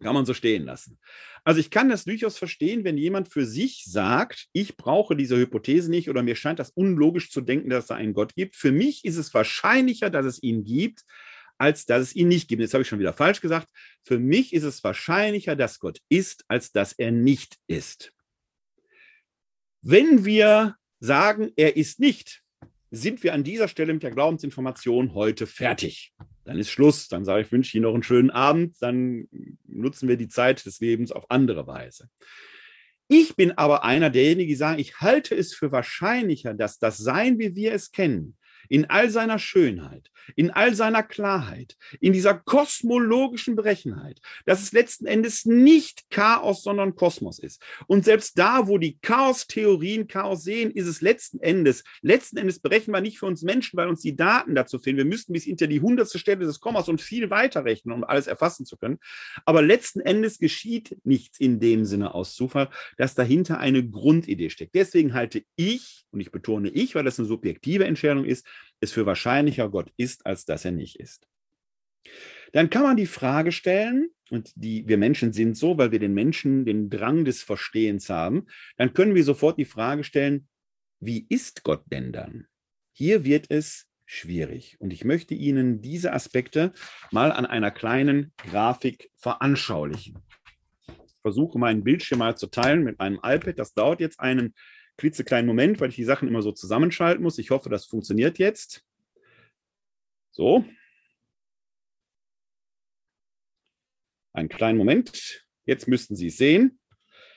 Kann man so stehen lassen. Also ich kann das durchaus verstehen, wenn jemand für sich sagt, ich brauche diese Hypothese nicht oder mir scheint das unlogisch zu denken, dass es einen Gott gibt. Für mich ist es wahrscheinlicher, dass es ihn gibt, als dass es ihn nicht gibt. Jetzt habe ich schon wieder falsch gesagt. Für mich ist es wahrscheinlicher, dass Gott ist, als dass er nicht ist. Wenn wir sagen, er ist nicht, sind wir an dieser Stelle mit der Glaubensinformation heute fertig. Dann ist Schluss. Dann sage ich, wünsche Ihnen noch einen schönen Abend. Dann nutzen wir die Zeit des Lebens auf andere Weise. Ich bin aber einer derjenigen, die sagen, ich halte es für wahrscheinlicher, dass das Sein, wie wir es kennen, in all seiner Schönheit, in all seiner Klarheit, in dieser kosmologischen Berechenheit, dass es letzten Endes nicht Chaos, sondern Kosmos ist. Und selbst da, wo die Chaos-Theorien Chaos sehen, ist es letzten Endes, letzten Endes berechenbar nicht für uns Menschen, weil uns die Daten dazu fehlen. Wir müssten bis hinter die hundertste Stelle des Kommas und viel weiter rechnen, um alles erfassen zu können. Aber letzten Endes geschieht nichts in dem Sinne aus Zufall, dass dahinter eine Grundidee steckt. Deswegen halte ich, und ich betone ich, weil das eine subjektive Entscheidung ist, es für wahrscheinlicher Gott ist, als dass er nicht ist. Dann kann man die Frage stellen, und die, wir Menschen sind so, weil wir den Menschen den Drang des Verstehens haben, dann können wir sofort die Frage stellen, wie ist Gott denn dann? Hier wird es schwierig. Und ich möchte Ihnen diese Aspekte mal an einer kleinen Grafik veranschaulichen. Ich versuche meinen Bildschirm mal zu teilen mit meinem iPad. Das dauert jetzt einen klitzekleinen Moment, weil ich die Sachen immer so zusammenschalten muss. Ich hoffe, das funktioniert jetzt. So. Einen kleinen Moment. Jetzt müssten Sie es sehen.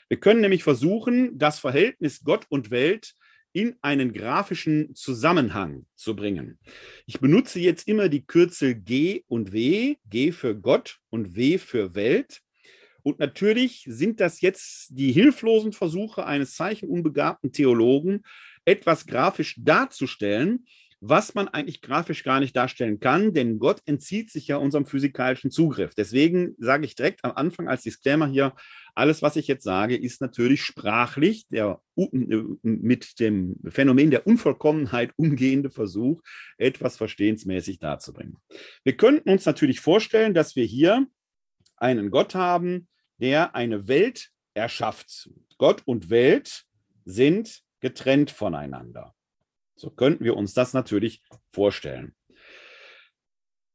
Wir können nämlich versuchen, das Verhältnis Gott und Welt in einen grafischen Zusammenhang zu bringen. Ich benutze jetzt immer die Kürzel G und W, G für Gott und W für Welt. Und natürlich sind das jetzt die hilflosen Versuche eines zeichenunbegabten Theologen, etwas grafisch darzustellen, was man eigentlich grafisch gar nicht darstellen kann, denn Gott entzieht sich ja unserem physikalischen Zugriff. Deswegen sage ich direkt am Anfang als Disclaimer hier, alles, was ich jetzt sage, ist natürlich sprachlich der mit dem Phänomen der Unvollkommenheit umgehende Versuch, etwas verstehensmäßig darzubringen. Wir könnten uns natürlich vorstellen, dass wir hier einen Gott haben, der eine Welt erschafft. Gott und Welt sind getrennt voneinander. So könnten wir uns das natürlich vorstellen.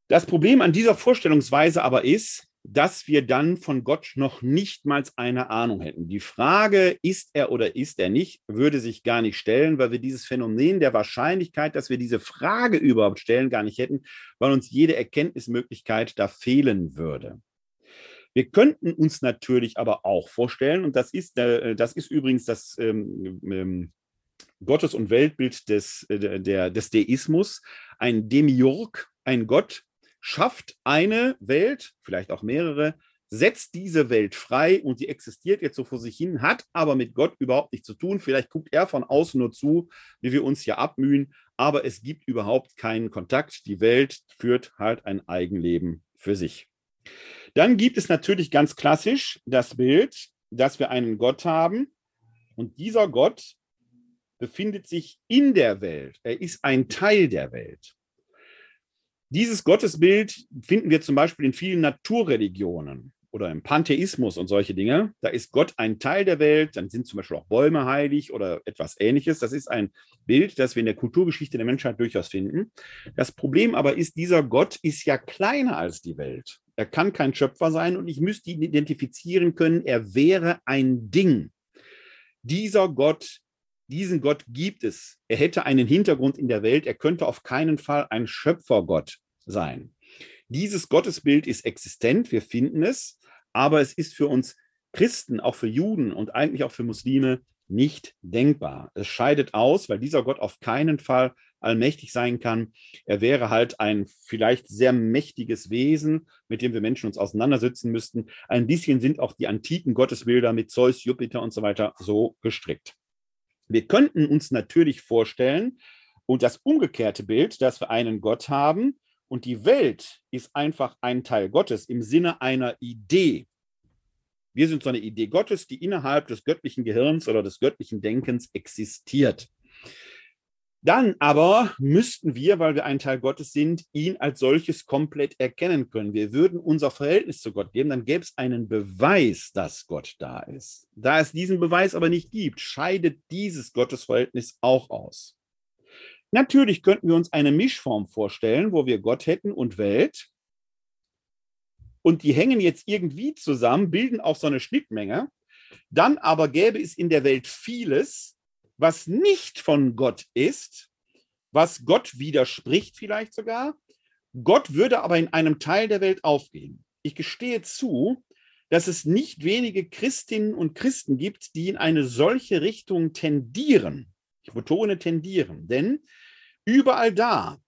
Das Problem an dieser Vorstellungsweise aber ist, dass wir dann von Gott noch nichtmals eine Ahnung hätten. Die Frage, ist er oder ist er nicht, würde sich gar nicht stellen, weil wir dieses Phänomen der Wahrscheinlichkeit, dass wir diese Frage überhaupt stellen, gar nicht hätten, weil uns jede Erkenntnismöglichkeit da fehlen würde. Wir könnten uns natürlich aber auch vorstellen, und das ist, äh, das ist übrigens das ähm, ähm, Gottes- und Weltbild des, äh, der, des Deismus, ein Demiurg, ein Gott, schafft eine Welt, vielleicht auch mehrere, setzt diese Welt frei und die existiert jetzt so vor sich hin, hat aber mit Gott überhaupt nichts zu tun. Vielleicht guckt er von außen nur zu, wie wir uns hier abmühen, aber es gibt überhaupt keinen Kontakt. Die Welt führt halt ein Eigenleben für sich. Dann gibt es natürlich ganz klassisch das Bild, dass wir einen Gott haben und dieser Gott befindet sich in der Welt. Er ist ein Teil der Welt. Dieses Gottesbild finden wir zum Beispiel in vielen Naturreligionen oder im Pantheismus und solche Dinge. Da ist Gott ein Teil der Welt, dann sind zum Beispiel auch Bäume heilig oder etwas ähnliches. Das ist ein Bild, das wir in der Kulturgeschichte der Menschheit durchaus finden. Das Problem aber ist, dieser Gott ist ja kleiner als die Welt. Er kann kein Schöpfer sein und ich müsste ihn identifizieren können. Er wäre ein Ding. Dieser Gott diesen Gott gibt es. Er hätte einen Hintergrund in der Welt. Er könnte auf keinen Fall ein Schöpfergott sein. Dieses Gottesbild ist existent. Wir finden es. Aber es ist für uns Christen, auch für Juden und eigentlich auch für Muslime nicht denkbar. Es scheidet aus, weil dieser Gott auf keinen Fall allmächtig sein kann. Er wäre halt ein vielleicht sehr mächtiges Wesen, mit dem wir Menschen uns auseinandersetzen müssten. Ein bisschen sind auch die antiken Gottesbilder mit Zeus, Jupiter und so weiter so gestrickt. Wir könnten uns natürlich vorstellen, und das umgekehrte Bild, dass wir einen Gott haben und die Welt ist einfach ein Teil Gottes im Sinne einer Idee. Wir sind so eine Idee Gottes, die innerhalb des göttlichen Gehirns oder des göttlichen Denkens existiert. Dann aber müssten wir, weil wir ein Teil Gottes sind, ihn als solches komplett erkennen können. Wir würden unser Verhältnis zu Gott geben, dann gäbe es einen Beweis, dass Gott da ist. Da es diesen Beweis aber nicht gibt, scheidet dieses Gottesverhältnis auch aus. Natürlich könnten wir uns eine Mischform vorstellen, wo wir Gott hätten und Welt. Und die hängen jetzt irgendwie zusammen, bilden auch so eine Schnittmenge. Dann aber gäbe es in der Welt vieles, was nicht von Gott ist, was Gott widerspricht vielleicht sogar. Gott würde aber in einem Teil der Welt aufgehen. Ich gestehe zu, dass es nicht wenige Christinnen und Christen gibt, die in eine solche Richtung tendieren. Ich betone tendieren, denn überall da,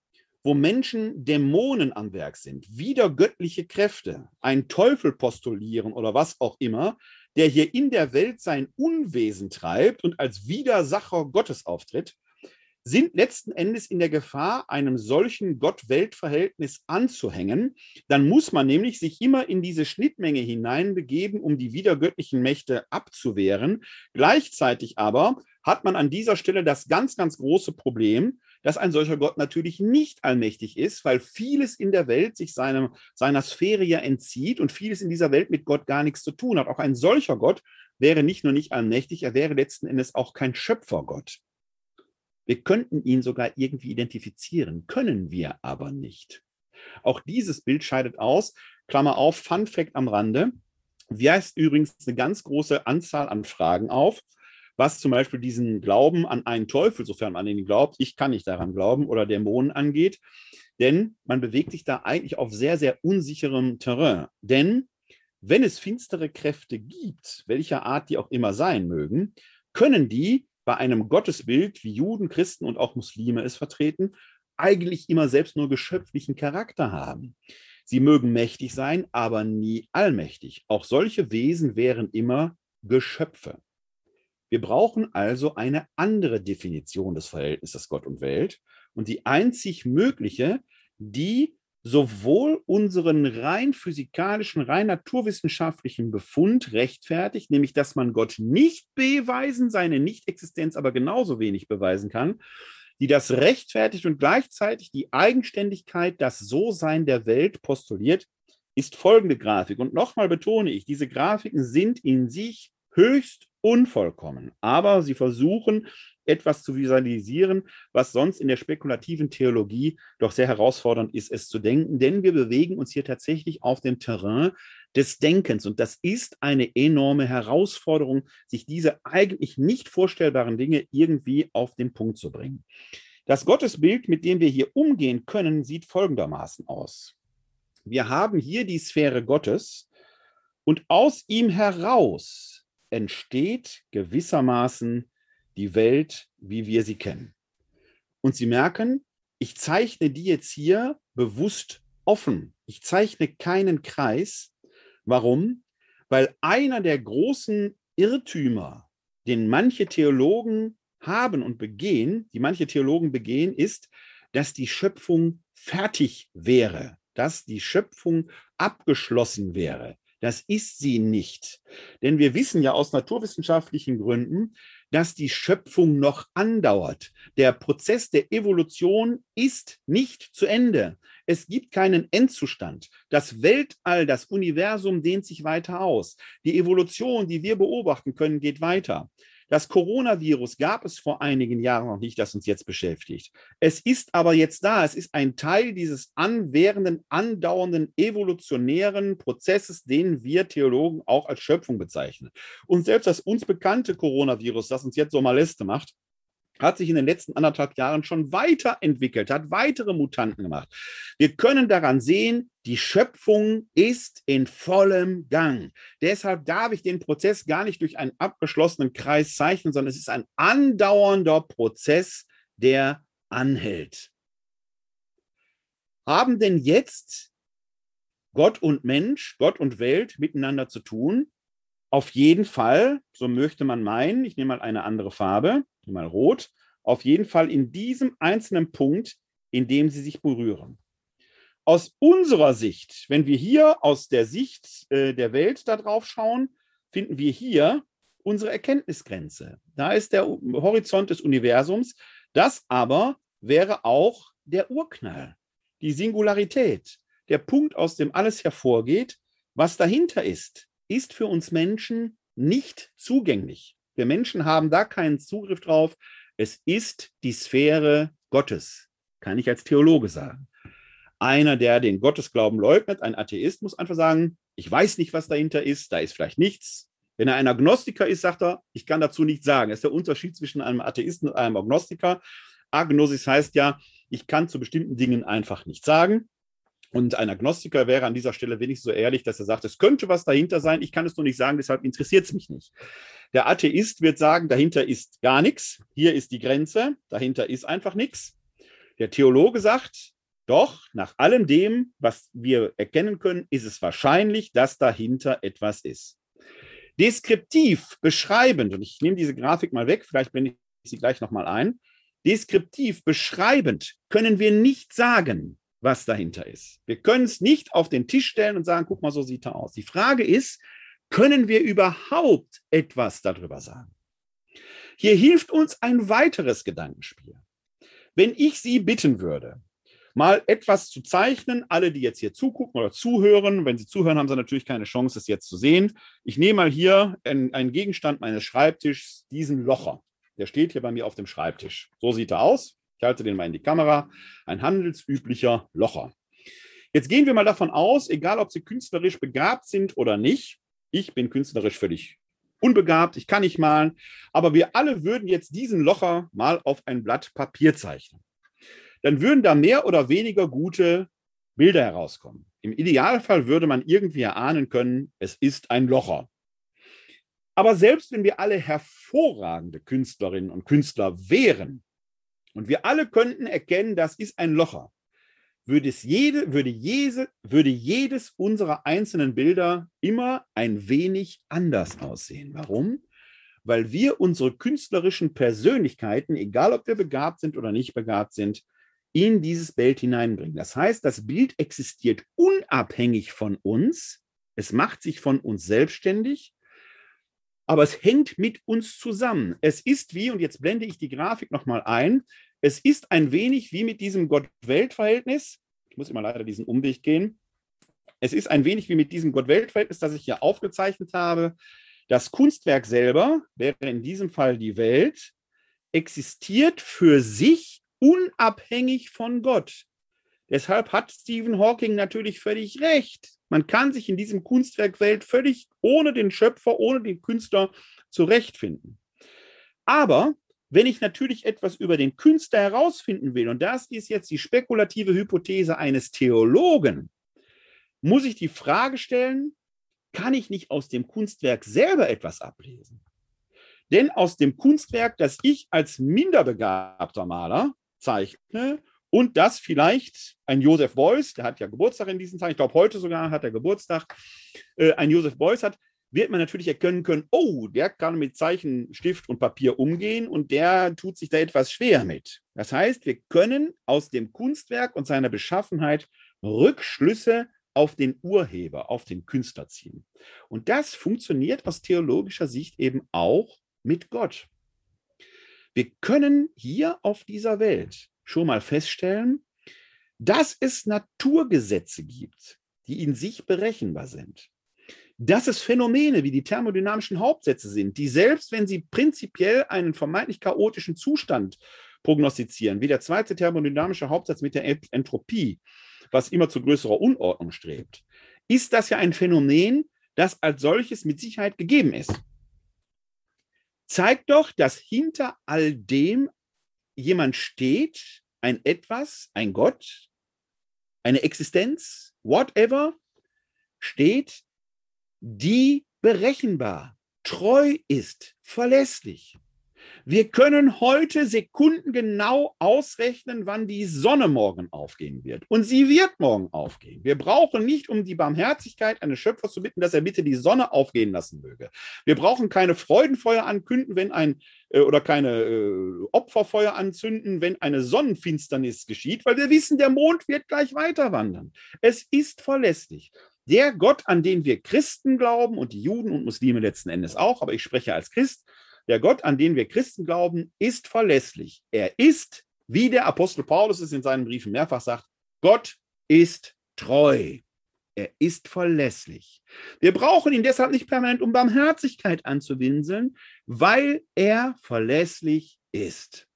wo Menschen Dämonen am Werk sind, wiedergöttliche Kräfte, ein Teufel postulieren oder was auch immer, der hier in der Welt sein Unwesen treibt und als Widersacher Gottes auftritt, sind letzten Endes in der Gefahr, einem solchen Gott-Welt-Verhältnis anzuhängen. Dann muss man nämlich sich immer in diese Schnittmenge hineinbegeben, um die wiedergöttlichen Mächte abzuwehren. Gleichzeitig aber hat man an dieser Stelle das ganz, ganz große Problem, dass ein solcher Gott natürlich nicht allmächtig ist, weil vieles in der Welt sich seinem, seiner Sphäre ja entzieht und vieles in dieser Welt mit Gott gar nichts zu tun hat. Auch ein solcher Gott wäre nicht nur nicht allmächtig, er wäre letzten Endes auch kein Schöpfergott. Wir könnten ihn sogar irgendwie identifizieren, können wir aber nicht. Auch dieses Bild scheidet aus. Klammer auf, Fun Fact am Rande. Weist übrigens eine ganz große Anzahl an Fragen auf was zum Beispiel diesen Glauben an einen Teufel, sofern man ihn glaubt, ich kann nicht daran glauben, oder Dämonen angeht. Denn man bewegt sich da eigentlich auf sehr, sehr unsicherem Terrain. Denn wenn es finstere Kräfte gibt, welcher Art die auch immer sein mögen, können die bei einem Gottesbild, wie Juden, Christen und auch Muslime es vertreten, eigentlich immer selbst nur geschöpflichen Charakter haben. Sie mögen mächtig sein, aber nie allmächtig. Auch solche Wesen wären immer Geschöpfe. Wir brauchen also eine andere Definition des Verhältnisses Gott und Welt und die einzig mögliche, die sowohl unseren rein physikalischen, rein naturwissenschaftlichen Befund rechtfertigt, nämlich dass man Gott nicht beweisen, seine Nichtexistenz aber genauso wenig beweisen kann, die das rechtfertigt und gleichzeitig die Eigenständigkeit, das So-Sein der Welt postuliert, ist folgende Grafik. Und nochmal betone ich, diese Grafiken sind in sich höchst unvollkommen. Aber sie versuchen, etwas zu visualisieren, was sonst in der spekulativen Theologie doch sehr herausfordernd ist, es zu denken. Denn wir bewegen uns hier tatsächlich auf dem Terrain des Denkens. Und das ist eine enorme Herausforderung, sich diese eigentlich nicht vorstellbaren Dinge irgendwie auf den Punkt zu bringen. Das Gottesbild, mit dem wir hier umgehen können, sieht folgendermaßen aus. Wir haben hier die Sphäre Gottes und aus ihm heraus entsteht gewissermaßen die Welt, wie wir sie kennen. Und Sie merken, ich zeichne die jetzt hier bewusst offen. Ich zeichne keinen Kreis, Warum? Weil einer der großen Irrtümer, den manche Theologen haben und begehen, die manche Theologen begehen, ist, dass die Schöpfung fertig wäre, dass die Schöpfung abgeschlossen wäre. Das ist sie nicht. Denn wir wissen ja aus naturwissenschaftlichen Gründen, dass die Schöpfung noch andauert. Der Prozess der Evolution ist nicht zu Ende. Es gibt keinen Endzustand. Das Weltall, das Universum dehnt sich weiter aus. Die Evolution, die wir beobachten können, geht weiter. Das Coronavirus gab es vor einigen Jahren noch nicht, das uns jetzt beschäftigt. Es ist aber jetzt da. Es ist ein Teil dieses anwährenden, andauernden, evolutionären Prozesses, den wir Theologen auch als Schöpfung bezeichnen. Und selbst das uns bekannte Coronavirus, das uns jetzt so mal Liste macht, hat sich in den letzten anderthalb Jahren schon weiterentwickelt, hat weitere Mutanten gemacht. Wir können daran sehen, die Schöpfung ist in vollem Gang. Deshalb darf ich den Prozess gar nicht durch einen abgeschlossenen Kreis zeichnen, sondern es ist ein andauernder Prozess, der anhält. Haben denn jetzt Gott und Mensch, Gott und Welt miteinander zu tun? Auf jeden Fall, so möchte man meinen, ich nehme mal eine andere Farbe, mal rot, auf jeden Fall in diesem einzelnen Punkt, in dem sie sich berühren. Aus unserer Sicht, wenn wir hier aus der Sicht äh, der Welt da drauf schauen, finden wir hier unsere Erkenntnisgrenze. Da ist der Horizont des Universums. Das aber wäre auch der Urknall, die Singularität, der Punkt, aus dem alles hervorgeht. Was dahinter ist, ist für uns Menschen nicht zugänglich. Wir Menschen haben da keinen Zugriff drauf. Es ist die Sphäre Gottes, kann ich als Theologe sagen. Einer, der den Gottesglauben leugnet, ein Atheist, muss einfach sagen, ich weiß nicht, was dahinter ist, da ist vielleicht nichts. Wenn er ein Agnostiker ist, sagt er, ich kann dazu nichts sagen. Das ist der Unterschied zwischen einem Atheisten und einem Agnostiker. Agnosis heißt ja, ich kann zu bestimmten Dingen einfach nichts sagen. Und ein Agnostiker wäre an dieser Stelle wenigstens so ehrlich, dass er sagt, es könnte was dahinter sein, ich kann es nur nicht sagen, deshalb interessiert es mich nicht. Der Atheist wird sagen, dahinter ist gar nichts, hier ist die Grenze, dahinter ist einfach nichts. Der Theologe sagt, doch, nach allem dem, was wir erkennen können, ist es wahrscheinlich, dass dahinter etwas ist. Deskriptiv, beschreibend, und ich nehme diese Grafik mal weg, vielleicht blende ich sie gleich nochmal ein. Deskriptiv, beschreibend können wir nicht sagen, was dahinter ist. Wir können es nicht auf den Tisch stellen und sagen, guck mal, so sieht er aus. Die Frage ist, können wir überhaupt etwas darüber sagen? Hier hilft uns ein weiteres Gedankenspiel. Wenn ich Sie bitten würde, mal etwas zu zeichnen, alle, die jetzt hier zugucken oder zuhören, wenn Sie zuhören, haben Sie natürlich keine Chance, es jetzt zu sehen. Ich nehme mal hier einen Gegenstand meines Schreibtischs, diesen Locher. Der steht hier bei mir auf dem Schreibtisch. So sieht er aus. Ich halte den mal in die Kamera. Ein handelsüblicher Locher. Jetzt gehen wir mal davon aus, egal ob Sie künstlerisch begabt sind oder nicht, ich bin künstlerisch völlig unbegabt, ich kann nicht malen, aber wir alle würden jetzt diesen Locher mal auf ein Blatt Papier zeichnen. Dann würden da mehr oder weniger gute Bilder herauskommen. Im Idealfall würde man irgendwie erahnen können, es ist ein Locher. Aber selbst wenn wir alle hervorragende Künstlerinnen und Künstler wären, und wir alle könnten erkennen, das ist ein Locher, würde, es jede, würde, jese, würde jedes unserer einzelnen Bilder immer ein wenig anders aussehen. Warum? Weil wir unsere künstlerischen Persönlichkeiten, egal ob wir begabt sind oder nicht begabt sind, in dieses Bild hineinbringen. Das heißt, das Bild existiert unabhängig von uns, es macht sich von uns selbstständig aber es hängt mit uns zusammen. Es ist wie, und jetzt blende ich die Grafik nochmal ein, es ist ein wenig wie mit diesem Gott-Welt-Verhältnis. Ich muss immer leider diesen Umweg gehen. Es ist ein wenig wie mit diesem Gott-Welt-Verhältnis, das ich hier aufgezeichnet habe. Das Kunstwerk selber, wäre in diesem Fall die Welt, existiert für sich unabhängig von Gott. Deshalb hat Stephen Hawking natürlich völlig recht. Man kann sich in diesem Kunstwerk Welt völlig ohne den Schöpfer, ohne den Künstler zurechtfinden. Aber wenn ich natürlich etwas über den Künstler herausfinden will, und das ist jetzt die spekulative Hypothese eines Theologen, muss ich die Frage stellen, kann ich nicht aus dem Kunstwerk selber etwas ablesen? Denn aus dem Kunstwerk, das ich als minderbegabter Maler zeichne Und dass vielleicht ein Joseph Beuys, der hat ja Geburtstag in diesen Tagen, ich glaube heute sogar hat er Geburtstag, äh, ein Joseph Beuys hat, wird man natürlich erkennen können, oh, der kann mit Zeichen, Stift und Papier umgehen und der tut sich da etwas schwer mit. Das heißt, wir können aus dem Kunstwerk und seiner Beschaffenheit Rückschlüsse auf den Urheber, auf den Künstler ziehen. Und das funktioniert aus theologischer Sicht eben auch mit Gott. Wir können hier auf dieser Welt schon mal feststellen, dass es Naturgesetze gibt, die in sich berechenbar sind. Dass es Phänomene wie die thermodynamischen Hauptsätze sind, die selbst wenn sie prinzipiell einen vermeintlich chaotischen Zustand prognostizieren, wie der zweite thermodynamische Hauptsatz mit der Entropie, was immer zu größerer Unordnung strebt, ist das ja ein Phänomen, das als solches mit Sicherheit gegeben ist. Zeigt doch, dass hinter all dem jemand steht, ein Etwas, ein Gott, eine Existenz, whatever, steht, die berechenbar, treu ist, verlässlich. Wir können heute sekundengenau ausrechnen, wann die Sonne morgen aufgehen wird. Und sie wird morgen aufgehen. Wir brauchen nicht um die Barmherzigkeit eines Schöpfers zu bitten, dass er bitte die Sonne aufgehen lassen möge. Wir brauchen keine Freudenfeuer ankünden, wenn ein äh, oder keine äh, Opferfeuer anzünden, wenn eine Sonnenfinsternis geschieht, weil wir wissen, der Mond wird gleich weiter wandern. Es ist verlässlich. Der Gott, an den wir Christen glauben und die Juden und Muslime letzten Endes auch, aber ich spreche als Christ, der Gott, an den wir Christen glauben, ist verlässlich. Er ist, wie der Apostel Paulus es in seinen Briefen mehrfach sagt, Gott ist treu. Er ist verlässlich. Wir brauchen ihn deshalb nicht permanent, um Barmherzigkeit anzuwinseln, weil er verlässlich ist.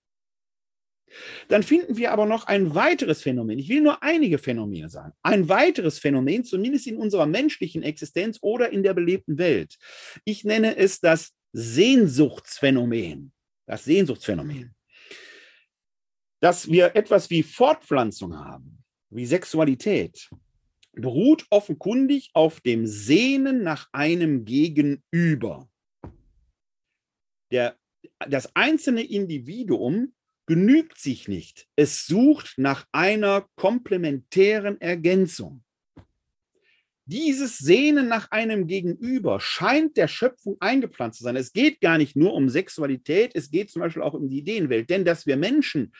Dann finden wir aber noch ein weiteres Phänomen. Ich will nur einige Phänomene sagen. Ein weiteres Phänomen, zumindest in unserer menschlichen Existenz oder in der belebten Welt. Ich nenne es das Sehnsuchtsphänomen. Das Sehnsuchtsphänomen. Dass wir etwas wie Fortpflanzung haben, wie Sexualität, beruht offenkundig auf dem Sehnen nach einem Gegenüber. Der, das einzelne Individuum genügt sich nicht. Es sucht nach einer komplementären Ergänzung. Dieses Sehnen nach einem Gegenüber scheint der Schöpfung eingepflanzt zu sein. Es geht gar nicht nur um Sexualität, es geht zum Beispiel auch um die Ideenwelt. Denn dass wir Menschen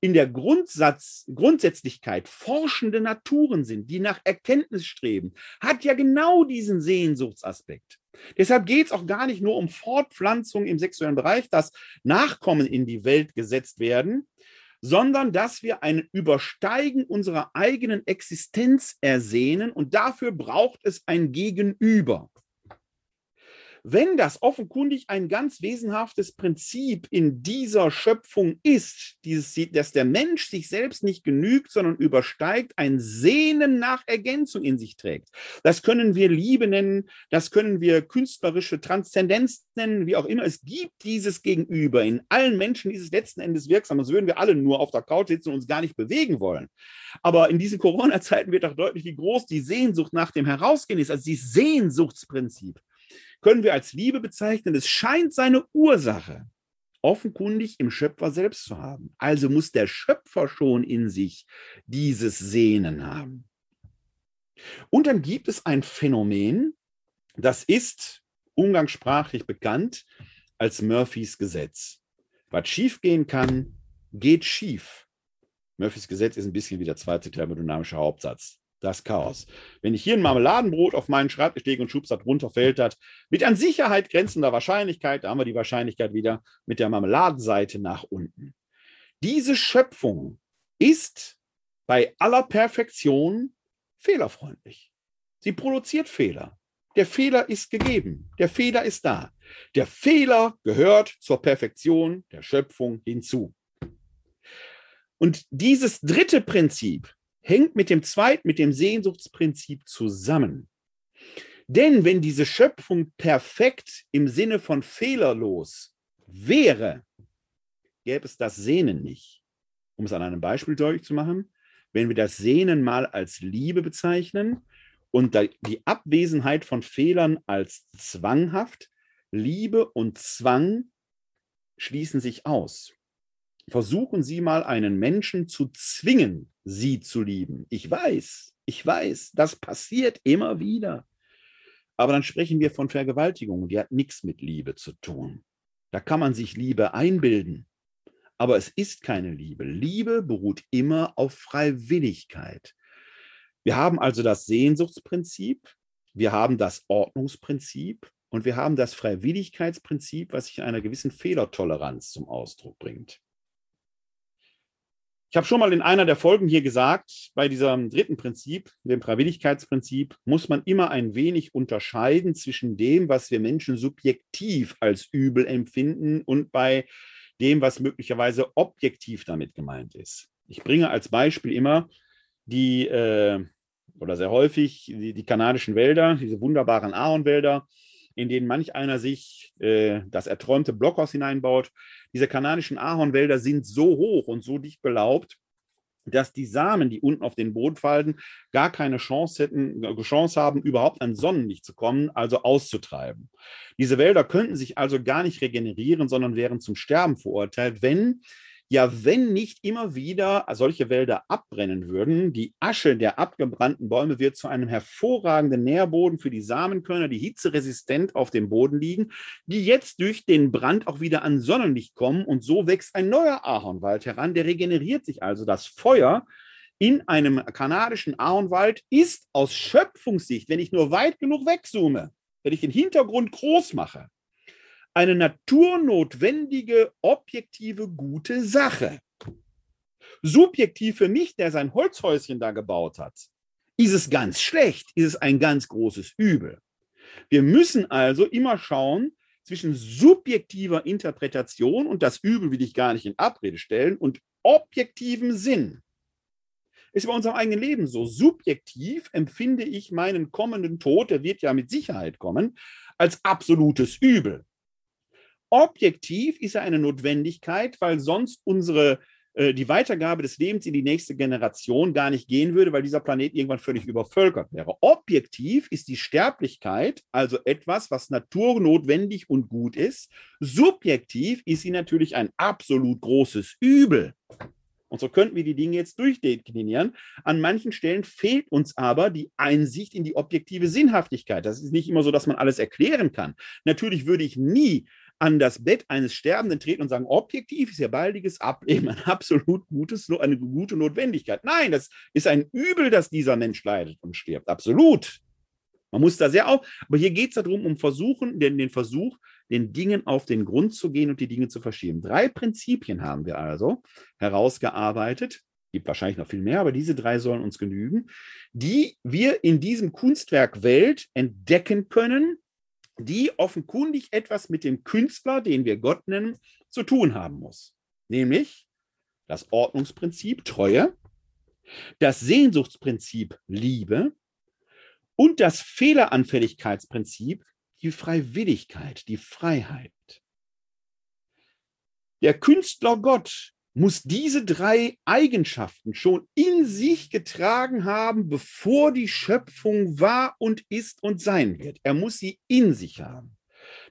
in der Grundsatz, Grundsätzlichkeit forschende Naturen sind, die nach Erkenntnis streben, hat ja genau diesen Sehnsuchtsaspekt. Deshalb geht es auch gar nicht nur um Fortpflanzung im sexuellen Bereich, dass Nachkommen in die Welt gesetzt werden, sondern dass wir ein Übersteigen unserer eigenen Existenz ersehnen und dafür braucht es ein Gegenüber. Wenn das offenkundig ein ganz wesenhaftes Prinzip in dieser Schöpfung ist, dieses, dass der Mensch sich selbst nicht genügt, sondern übersteigt, ein Sehnen nach Ergänzung in sich trägt. Das können wir Liebe nennen, das können wir künstlerische Transzendenz nennen, wie auch immer. Es gibt dieses Gegenüber in allen Menschen, dieses letzten Endes wirksam. Sonst würden wir alle nur auf der Couch sitzen und uns gar nicht bewegen wollen. Aber in diesen Corona-Zeiten wird auch deutlich, wie groß die Sehnsucht nach dem Herausgehen ist, also dieses Sehnsuchtsprinzip können wir als Liebe bezeichnen. Es scheint seine Ursache offenkundig im Schöpfer selbst zu haben. Also muss der Schöpfer schon in sich dieses Sehnen haben. Und dann gibt es ein Phänomen, das ist umgangssprachlich bekannt als Murphys Gesetz. Was schiefgehen kann, geht schief. Murphys Gesetz ist ein bisschen wie der zweite thermodynamische Hauptsatz das Chaos. Wenn ich hier ein Marmeladenbrot auf meinen Schreibtisch lege und schubs das runter, fällt das mit an Sicherheit grenzender Wahrscheinlichkeit, da haben wir die Wahrscheinlichkeit wieder mit der Marmeladenseite nach unten. Diese Schöpfung ist bei aller Perfektion fehlerfreundlich. Sie produziert Fehler. Der Fehler ist gegeben. Der Fehler ist da. Der Fehler gehört zur Perfektion der Schöpfung hinzu. Und dieses dritte Prinzip, hängt mit dem zweiten, mit dem Sehnsuchtsprinzip zusammen. Denn wenn diese Schöpfung perfekt im Sinne von fehlerlos wäre, gäbe es das Sehnen nicht. Um es an einem Beispiel deutlich zu machen, wenn wir das Sehnen mal als Liebe bezeichnen und die Abwesenheit von Fehlern als zwanghaft, Liebe und Zwang schließen sich aus. versuchen Sie mal einen Menschen zu zwingen, Sie zu lieben. Ich weiß, ich weiß, das passiert immer wieder. Aber dann sprechen wir von Vergewaltigung, die hat nichts mit Liebe zu tun. Da kann man sich Liebe einbilden. Aber es ist keine Liebe. Liebe beruht immer auf Freiwilligkeit. Wir haben also das Sehnsuchtsprinzip, wir haben das Ordnungsprinzip und wir haben das Freiwilligkeitsprinzip, was sich in einer gewissen Fehlertoleranz zum Ausdruck bringt. Ich habe schon mal in einer der Folgen hier gesagt, bei diesem dritten Prinzip, dem Freiwilligkeitsprinzip, muss man immer ein wenig unterscheiden zwischen dem, was wir Menschen subjektiv als übel empfinden und bei dem, was möglicherweise objektiv damit gemeint ist. Ich bringe als Beispiel immer die, äh, oder sehr häufig, die, die kanadischen Wälder, diese wunderbaren Ahornwälder, in denen manch einer sich äh, das erträumte Blockhaus hineinbaut. Diese kanadischen Ahornwälder sind so hoch und so dicht belaubt, dass die Samen, die unten auf den Boden fallen, gar keine Chance hätten, äh, Chance haben, überhaupt an Sonnenlicht zu kommen, also auszutreiben. Diese Wälder könnten sich also gar nicht regenerieren, sondern wären zum Sterben verurteilt, wenn ja, wenn nicht immer wieder solche Wälder abbrennen würden, die Asche der abgebrannten Bäume wird zu einem hervorragenden Nährboden für die Samenkörner, die hitzeresistent auf dem Boden liegen, die jetzt durch den Brand auch wieder an Sonnenlicht kommen und so wächst ein neuer Ahornwald heran, der regeneriert sich also. Das Feuer in einem kanadischen Ahornwald ist aus Schöpfungssicht, wenn ich nur weit genug wegzoome, wenn ich den Hintergrund groß mache, eine naturnotwendige, objektive, gute Sache. Subjektiv für mich, der sein Holzhäuschen da gebaut hat, ist es ganz schlecht, ist es ein ganz großes Übel. Wir müssen also immer schauen zwischen subjektiver Interpretation und das Übel will ich gar nicht in Abrede stellen und objektivem Sinn. Ist bei unserem eigenen Leben so. Subjektiv empfinde ich meinen kommenden Tod, der wird ja mit Sicherheit kommen, als absolutes Übel. Objektiv ist er eine Notwendigkeit, weil sonst unsere äh, die Weitergabe des Lebens in die nächste Generation gar nicht gehen würde, weil dieser Planet irgendwann völlig übervölkert wäre. Objektiv ist die Sterblichkeit also etwas, was naturnotwendig und gut ist. Subjektiv ist sie natürlich ein absolut großes Übel. Und so könnten wir die Dinge jetzt durchdeklinieren. An manchen Stellen fehlt uns aber die Einsicht in die objektive Sinnhaftigkeit. Das ist nicht immer so, dass man alles erklären kann. Natürlich würde ich nie an das Bett eines Sterbenden treten und sagen, objektiv ist ja baldiges Ableben ein absolut gutes, eine gute Notwendigkeit. Nein, das ist ein Übel, dass dieser Mensch leidet und stirbt. Absolut. Man muss da sehr auf, aber hier geht es darum, um versuchen, den, den Versuch, den Dingen auf den Grund zu gehen und die Dinge zu verschieben. Drei Prinzipien haben wir also herausgearbeitet. Gibt wahrscheinlich noch viel mehr, aber diese drei sollen uns genügen, die wir in diesem Kunstwerk Welt entdecken können die offenkundig etwas mit dem Künstler, den wir Gott nennen, zu tun haben muss. Nämlich das Ordnungsprinzip Treue, das Sehnsuchtsprinzip Liebe und das Fehleranfälligkeitsprinzip die Freiwilligkeit, die Freiheit. Der Künstler Gott muss diese drei Eigenschaften schon in sich getragen haben, bevor die Schöpfung war und ist und sein wird. Er muss sie in sich haben.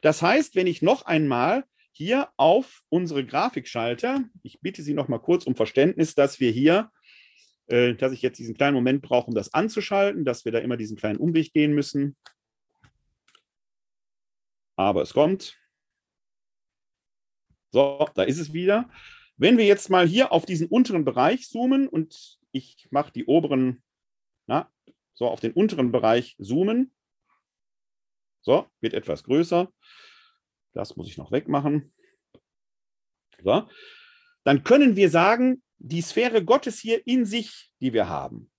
Das heißt, wenn ich noch einmal hier auf unsere Grafik schalte, ich bitte Sie noch mal kurz um Verständnis, dass wir hier, äh, dass ich jetzt diesen kleinen Moment brauche, um das anzuschalten, dass wir da immer diesen kleinen Umweg gehen müssen. Aber es kommt. So, da ist es wieder. Wenn wir jetzt mal hier auf diesen unteren Bereich zoomen und ich mache die oberen, na, so auf den unteren Bereich zoomen. So, wird etwas größer. Das muss ich noch wegmachen. So. Dann können wir sagen, die Sphäre Gottes hier in sich, die wir haben,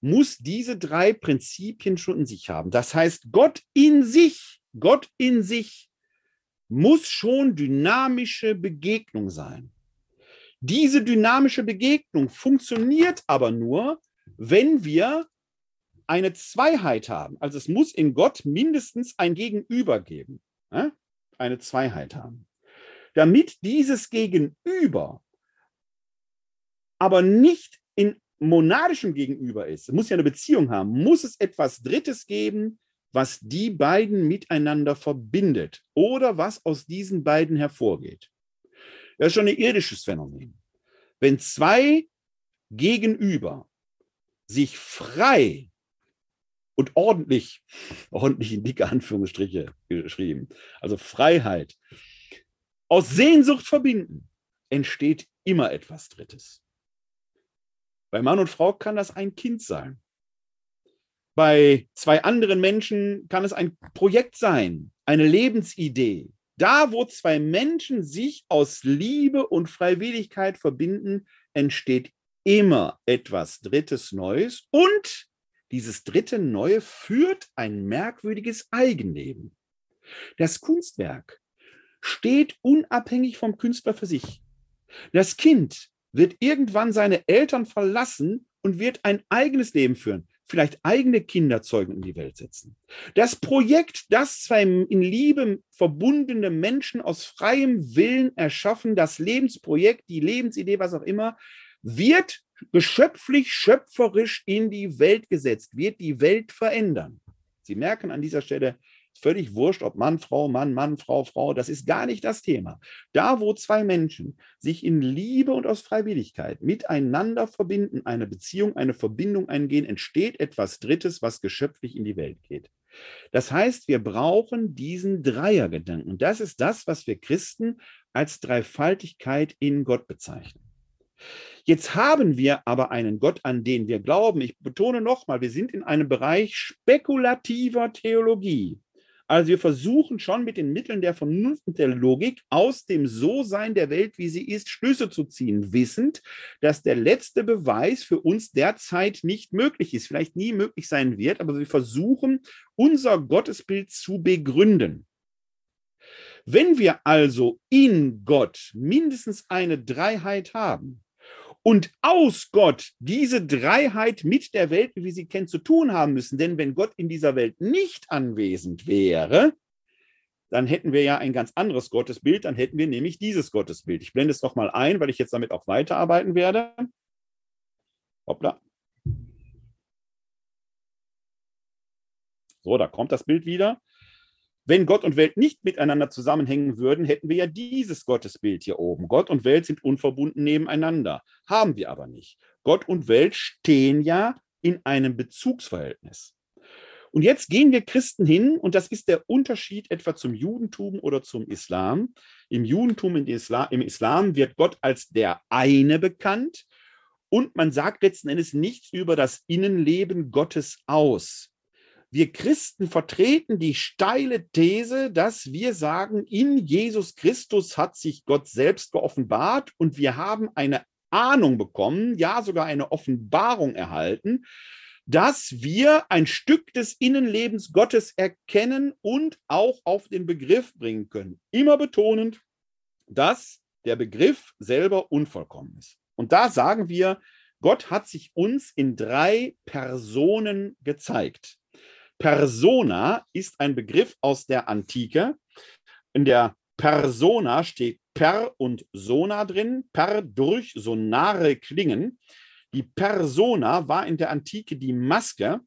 muss diese drei Prinzipien schon in sich haben. Das heißt, Gott in sich, Gott in sich muss schon dynamische Begegnung sein. Diese dynamische Begegnung funktioniert aber nur, wenn wir eine Zweiheit haben. Also es muss in Gott mindestens ein Gegenüber geben. Eine Zweiheit haben. Damit dieses Gegenüber aber nicht in monadischem Gegenüber ist, muss ja eine Beziehung haben, muss es etwas Drittes geben, was die beiden miteinander verbindet oder was aus diesen beiden hervorgeht. Das ist schon ein irdisches Phänomen. Wenn zwei gegenüber sich frei und ordentlich, ordentlich in dicke Anführungsstriche geschrieben, also Freiheit, aus Sehnsucht verbinden, entsteht immer etwas Drittes. Bei Mann und Frau kann das ein Kind sein. Bei zwei anderen Menschen kann es ein Projekt sein, eine Lebensidee. Da, wo zwei Menschen sich aus Liebe und Freiwilligkeit verbinden, entsteht immer etwas Drittes Neues und dieses dritte Neue führt ein merkwürdiges Eigenleben. Das Kunstwerk steht unabhängig vom Künstler für sich. Das Kind wird irgendwann seine Eltern verlassen und wird ein eigenes Leben führen, vielleicht eigene Kinder zeugen in die Welt setzen. Das Projekt, das zwei in Liebe verbundene Menschen aus freiem Willen erschaffen, das Lebensprojekt, die Lebensidee, was auch immer, wird geschöpflich, schöpferisch in die Welt gesetzt, wird die Welt verändern. Sie merken an dieser Stelle, völlig wurscht, ob Mann, Frau, Mann, Mann, Frau, Frau, das ist gar nicht das Thema. Da, wo zwei Menschen sich in Liebe und aus Freiwilligkeit miteinander verbinden, eine Beziehung, eine Verbindung eingehen, entsteht etwas Drittes, was geschöpflich in die Welt geht. Das heißt, wir brauchen diesen Dreiergedanken. Und das ist das, was wir Christen als Dreifaltigkeit in Gott bezeichnen. Jetzt haben wir aber einen Gott, an den wir glauben. Ich betone nochmal, wir sind in einem Bereich spekulativer Theologie. Also wir versuchen schon mit den Mitteln der Vernunft und der Logik aus dem So-Sein der Welt, wie sie ist, Schlüsse zu ziehen, wissend, dass der letzte Beweis für uns derzeit nicht möglich ist, vielleicht nie möglich sein wird, aber wir versuchen, unser Gottesbild zu begründen. Wenn wir also in Gott mindestens eine Dreiheit haben, und aus Gott diese Dreiheit mit der Welt, wie wir sie kennen, zu tun haben müssen. Denn wenn Gott in dieser Welt nicht anwesend wäre, dann hätten wir ja ein ganz anderes Gottesbild, dann hätten wir nämlich dieses Gottesbild. Ich blende es noch mal ein, weil ich jetzt damit auch weiterarbeiten werde. Hoppla. So, da kommt das Bild wieder. Wenn Gott und Welt nicht miteinander zusammenhängen würden, hätten wir ja dieses Gottesbild hier oben. Gott und Welt sind unverbunden nebeneinander. Haben wir aber nicht. Gott und Welt stehen ja in einem Bezugsverhältnis. Und jetzt gehen wir Christen hin, und das ist der Unterschied etwa zum Judentum oder zum Islam. Im Judentum, Islam, im Islam wird Gott als der eine bekannt und man sagt letzten Endes nichts über das Innenleben Gottes aus. Wir Christen vertreten die steile These, dass wir sagen, in Jesus Christus hat sich Gott selbst geoffenbart und wir haben eine Ahnung bekommen, ja sogar eine Offenbarung erhalten, dass wir ein Stück des Innenlebens Gottes erkennen und auch auf den Begriff bringen können. Immer betonend, dass der Begriff selber unvollkommen ist. Und da sagen wir, Gott hat sich uns in drei Personen gezeigt. Persona ist ein Begriff aus der Antike. In der Persona steht per und sona drin, per durch sonare Klingen. Die Persona war in der Antike die Maske,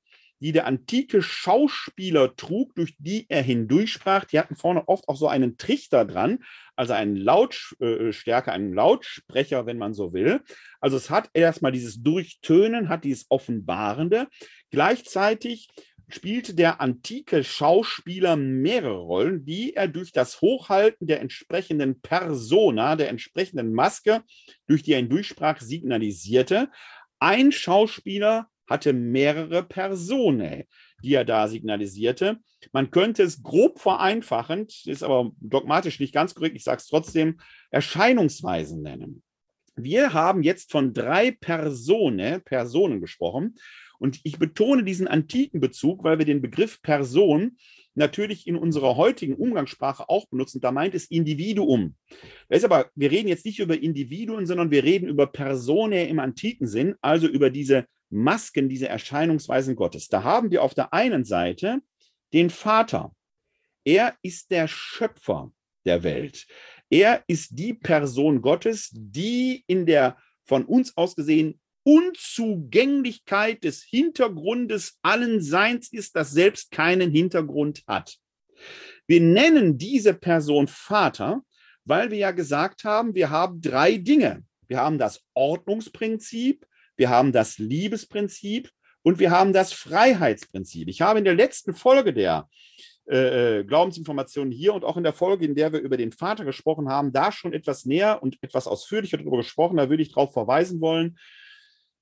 die der antike Schauspieler trug, durch die er hindurchsprach. Die hatten vorne oft auch so einen Trichter dran, also einen Lautstärke, einen Lautsprecher, wenn man so will. Also es hat erstmal dieses Durchtönen, hat dieses Offenbarende. Gleichzeitig spielte der antike Schauspieler mehrere Rollen, die er durch das Hochhalten der entsprechenden Persona, der entsprechenden Maske, durch die er ihn durchsprach, signalisierte. Ein Schauspieler hatte mehrere Personen, die er da signalisierte. Man könnte es grob vereinfachend, ist aber dogmatisch nicht ganz korrekt, ich sage es trotzdem, Erscheinungsweisen nennen. Wir haben jetzt von drei Personen, Personen gesprochen und ich betone diesen antiken Bezug, weil wir den Begriff Person natürlich in unserer heutigen Umgangssprache auch benutzen. Da meint es Individuum. Das ist aber, wir reden jetzt nicht über Individuen, sondern wir reden über Personen im antiken Sinn, also über diese Masken, diese Erscheinungsweisen Gottes. Da haben wir auf der einen Seite den Vater. Er ist der Schöpfer der Welt. Er ist die Person Gottes, die in der von uns aus gesehen Unzugänglichkeit des Hintergrundes allen Seins ist, das selbst keinen Hintergrund hat. Wir nennen diese Person Vater, weil wir ja gesagt haben, wir haben drei Dinge. Wir haben das Ordnungsprinzip, wir haben das Liebesprinzip und wir haben das Freiheitsprinzip. Ich habe in der letzten Folge der äh, äh, Glaubensinformationen hier und auch in der Folge, in der wir über den Vater gesprochen haben, da schon etwas näher und etwas ausführlicher darüber gesprochen. Da würde ich darauf verweisen wollen,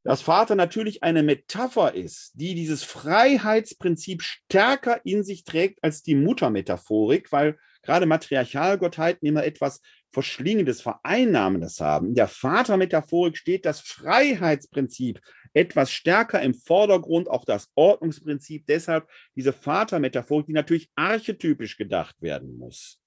dass Vater natürlich eine Metapher ist, die dieses Freiheitsprinzip stärker in sich trägt als die Muttermetaphorik, weil gerade Matriarchalgottheiten immer etwas Verschlingendes, Vereinnahmendes haben. In der Vatermetaphorik steht das Freiheitsprinzip etwas stärker im Vordergrund, auch das Ordnungsprinzip. Deshalb diese Vatermetaphorik, die natürlich archetypisch gedacht werden muss.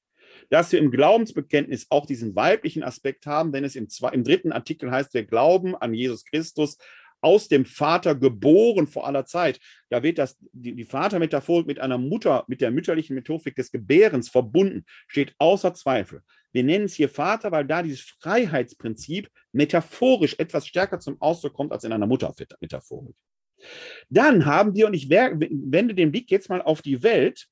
Dass wir im Glaubensbekenntnis auch diesen weiblichen Aspekt haben, wenn es im, zwei, im dritten Artikel heißt, wir glauben an Jesus Christus, aus dem Vater geboren vor aller Zeit. Da wird das, die, die Vatermetaphorik mit einer Mutter, mit der mütterlichen Metaphorik des Gebärens verbunden, steht außer Zweifel. Wir nennen es hier Vater, weil da dieses Freiheitsprinzip metaphorisch etwas stärker zum Ausdruck kommt als in einer Muttermetaphorik. Dann haben wir, und ich wende den Blick jetzt mal auf die Welt,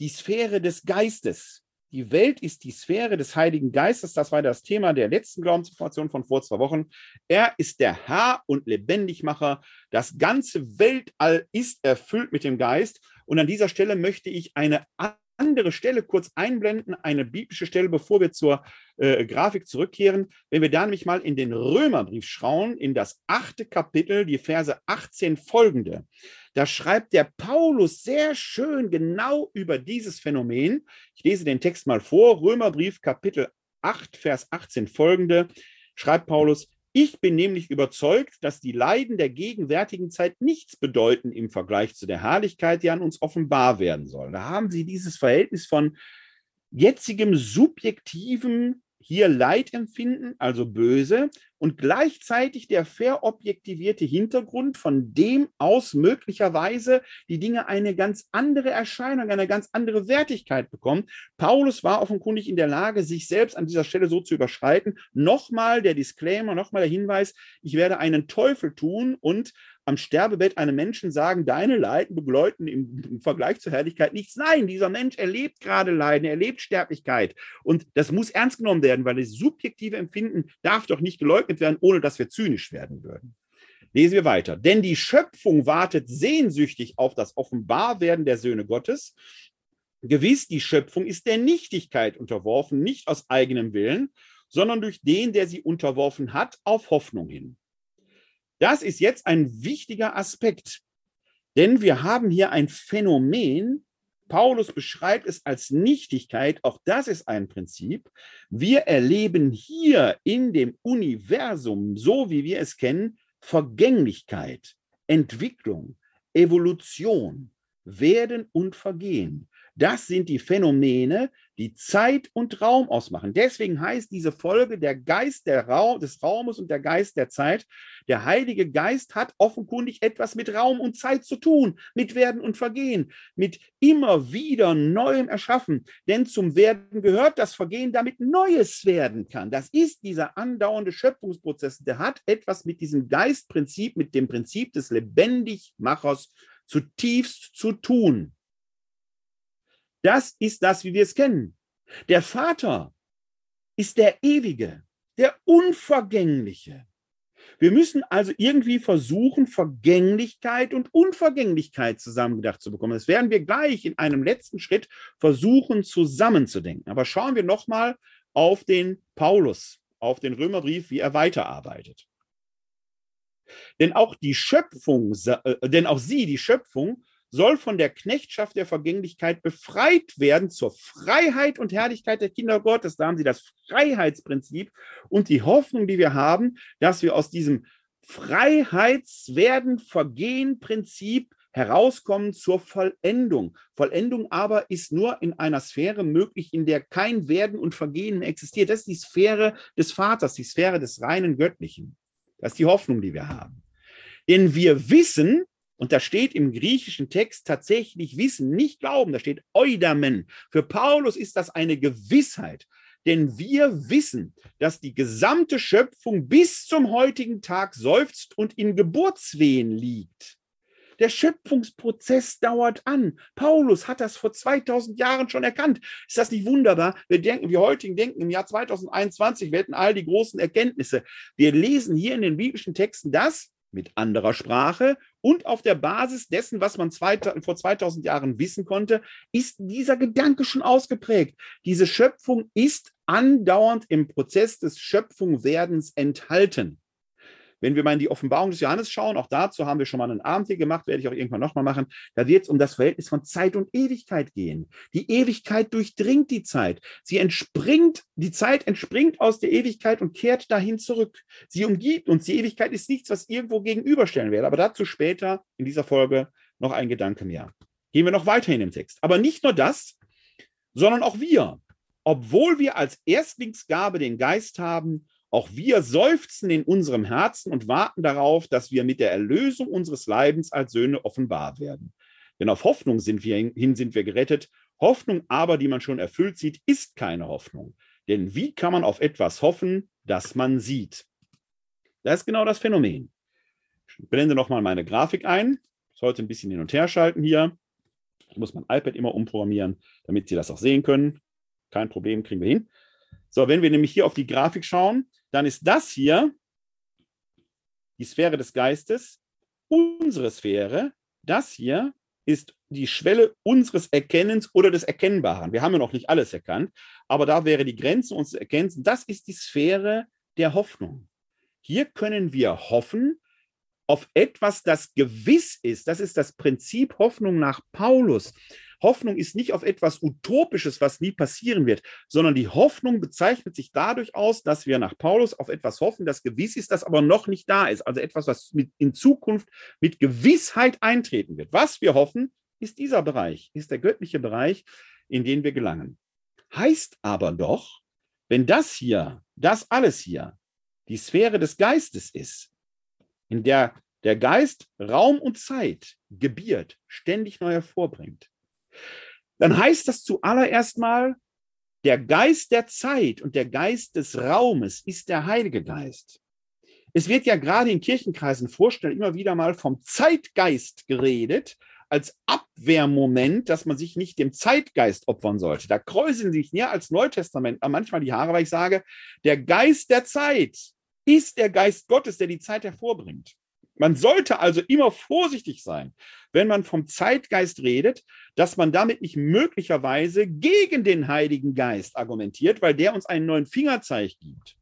die Sphäre des Geistes. Die Welt ist die Sphäre des Heiligen Geistes. Das war das Thema der letzten Glaubensinformation von vor zwei Wochen. Er ist der Herr und Lebendigmacher. Das ganze Weltall ist erfüllt mit dem Geist. Und an dieser Stelle möchte ich eine andere Stelle kurz einblenden, eine biblische Stelle, bevor wir zur äh, Grafik zurückkehren. Wenn wir da nämlich mal in den Römerbrief schauen, in das achte Kapitel, die Verse 18 folgende, da schreibt der Paulus sehr schön genau über dieses Phänomen. Ich lese den Text mal vor, Römerbrief Kapitel 8, Vers 18 folgende, schreibt Paulus, ich bin nämlich überzeugt, dass die Leiden der gegenwärtigen Zeit nichts bedeuten im Vergleich zu der Herrlichkeit, die an uns offenbar werden soll. Da haben Sie dieses Verhältnis von jetzigem subjektivem hier Leid empfinden, also böse, und gleichzeitig der verobjektivierte Hintergrund, von dem aus möglicherweise die Dinge eine ganz andere Erscheinung, eine ganz andere Wertigkeit bekommen. Paulus war offenkundig in der Lage, sich selbst an dieser Stelle so zu überschreiten. Nochmal der Disclaimer, nochmal der Hinweis, ich werde einen Teufel tun und am Sterbebett einem Menschen sagen, deine Leiden begleiten im, im, Vergleich zur Herrlichkeit nichts. Nein, dieser Mensch erlebt gerade Leiden, er erlebt Sterblichkeit. Und das muss ernst genommen werden, weil das subjektive Empfinden darf doch nicht geleugnet werden, ohne dass wir zynisch werden würden. Lesen wir weiter. Denn die Schöpfung wartet sehnsüchtig auf das Offenbarwerden der Söhne Gottes. Gewiss, die Schöpfung ist der Nichtigkeit unterworfen, nicht aus eigenem Willen, sondern durch den, der sie unterworfen hat, auf Hoffnung hin. Das ist jetzt ein wichtiger Aspekt, denn wir haben hier ein Phänomen, Paulus beschreibt es als Nichtigkeit, auch das ist ein Prinzip. Wir erleben hier in dem Universum, so wie wir es kennen, Vergänglichkeit, Entwicklung, Evolution, Werden und Vergehen. Das sind die Phänomene, die Zeit und Raum ausmachen. Deswegen heißt diese Folge der Geist der Raum, des Raumes und der Geist der Zeit. Der Heilige Geist hat offenkundig etwas mit Raum und Zeit zu tun, mit Werden und Vergehen, mit immer wieder neuem Erschaffen. Denn zum Werden gehört das Vergehen, damit Neues werden kann. Das ist dieser andauernde Schöpfungsprozess. Der hat etwas mit diesem Geistprinzip, mit dem Prinzip des Lebendigmachers zutiefst zu tun. Das ist das, wie wir es kennen. Der Vater ist der Ewige, der Unvergängliche. Wir müssen also irgendwie versuchen, Vergänglichkeit und Unvergänglichkeit zusammengedacht zu bekommen. Das werden wir gleich in einem letzten Schritt versuchen zusammenzudenken. Aber schauen wir nochmal auf den Paulus, auf den Römerbrief, wie er weiterarbeitet. Denn auch die Schöpfung, äh, denn auch sie, die Schöpfung, soll von der Knechtschaft der Vergänglichkeit befreit werden zur Freiheit und Herrlichkeit der Kinder Gottes. Da haben Sie das Freiheitsprinzip und die Hoffnung, die wir haben, dass wir aus diesem Freiheitswerden, Vergehen Prinzip herauskommen zur Vollendung. Vollendung aber ist nur in einer Sphäre möglich, in der kein Werden und Vergehen existiert. Das ist die Sphäre des Vaters, die Sphäre des reinen Göttlichen. Das ist die Hoffnung, die wir haben. Denn wir wissen, und da steht im griechischen Text tatsächlich Wissen, nicht Glauben, da steht Eudamen. Für Paulus ist das eine Gewissheit, denn wir wissen, dass die gesamte Schöpfung bis zum heutigen Tag seufzt und in Geburtswehen liegt. Der Schöpfungsprozess dauert an. Paulus hat das vor 2000 Jahren schon erkannt. Ist das nicht wunderbar? Wir denken, wir heutigen denken im Jahr 2021, wir hätten all die großen Erkenntnisse. Wir lesen hier in den biblischen Texten das mit anderer Sprache und auf der Basis dessen, was man vor 2000 Jahren wissen konnte, ist dieser Gedanke schon ausgeprägt. Diese Schöpfung ist andauernd im Prozess des Schöpfungwerdens enthalten. Wenn wir mal in die Offenbarung des Johannes schauen, auch dazu haben wir schon mal einen Abend hier gemacht, werde ich auch irgendwann nochmal machen. Da wird es um das Verhältnis von Zeit und Ewigkeit gehen. Die Ewigkeit durchdringt die Zeit. Sie entspringt, die Zeit entspringt aus der Ewigkeit und kehrt dahin zurück. Sie umgibt uns. Die Ewigkeit ist nichts, was irgendwo gegenüberstellen werde. Aber dazu später in dieser Folge noch ein Gedanke mehr. Gehen wir noch weiter in dem Text. Aber nicht nur das, sondern auch wir. Obwohl wir als Erstlingsgabe den Geist haben, auch wir seufzen in unserem Herzen und warten darauf, dass wir mit der Erlösung unseres Leibens als Söhne offenbar werden. Denn auf Hoffnung sind wir hin sind wir gerettet. Hoffnung aber, die man schon erfüllt sieht, ist keine Hoffnung. Denn wie kann man auf etwas hoffen, das man sieht? Das ist genau das Phänomen. Ich blende nochmal meine Grafik ein. Ich sollte ein bisschen hin und her schalten hier. Ich muss mein iPad immer umprogrammieren, damit Sie das auch sehen können. Kein Problem, kriegen wir hin. So, wenn wir nämlich hier auf die Grafik schauen, dann ist das hier die Sphäre des Geistes, unsere Sphäre. Das hier ist die Schwelle unseres Erkennens oder des Erkennbaren. Wir haben ja noch nicht alles erkannt, aber da wäre die Grenze unseres Erkennens. Das ist die Sphäre der Hoffnung. Hier können wir hoffen auf etwas, das gewiss ist. Das ist das Prinzip Hoffnung nach Paulus. Hoffnung ist nicht auf etwas Utopisches, was nie passieren wird, sondern die Hoffnung bezeichnet sich dadurch aus, dass wir nach Paulus auf etwas hoffen, das gewiss ist, das aber noch nicht da ist. Also etwas, was mit, in Zukunft mit Gewissheit eintreten wird. Was wir hoffen, ist dieser Bereich, ist der göttliche Bereich, in den wir gelangen. Heißt aber doch, wenn das hier, das alles hier, die Sphäre des Geistes ist, in der der Geist Raum und Zeit gebiert, ständig neu hervorbringt, dann heißt das zuallererst mal, der Geist der Zeit und der Geist des Raumes ist der Heilige Geist. Es wird ja gerade in Kirchenkreisen vorstellen, immer wieder mal vom Zeitgeist geredet, als Abwehrmoment, dass man sich nicht dem Zeitgeist opfern sollte. Da kräuseln sich ja als Neutestament manchmal die Haare, weil ich sage, der Geist der Zeit ist der Geist Gottes, der die Zeit hervorbringt. Man sollte also immer vorsichtig sein, wenn man vom Zeitgeist redet, dass man damit nicht möglicherweise gegen den Heiligen Geist argumentiert, weil der uns einen neuen Fingerzeig gibt.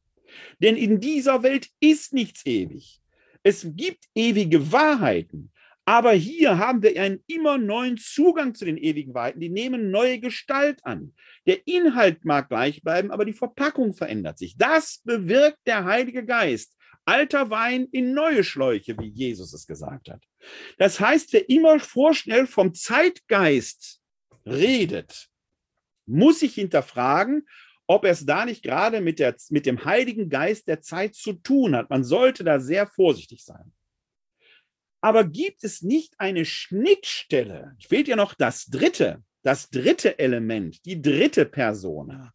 Denn in dieser Welt ist nichts ewig. Es gibt ewige Wahrheiten, aber hier haben wir einen immer neuen Zugang zu den ewigen Wahrheiten. Die nehmen neue Gestalt an. Der Inhalt mag gleich bleiben, aber die Verpackung verändert sich. Das bewirkt der Heilige Geist alter Wein in neue Schläuche, wie Jesus es gesagt hat. Das heißt, wer immer vorschnell vom Zeitgeist redet, muss sich hinterfragen, ob er es da nicht gerade mit, der, mit dem Heiligen Geist der Zeit zu tun hat. Man sollte da sehr vorsichtig sein. Aber gibt es nicht eine Schnittstelle? Fehlt ja noch das dritte, das dritte Element, die dritte Persona,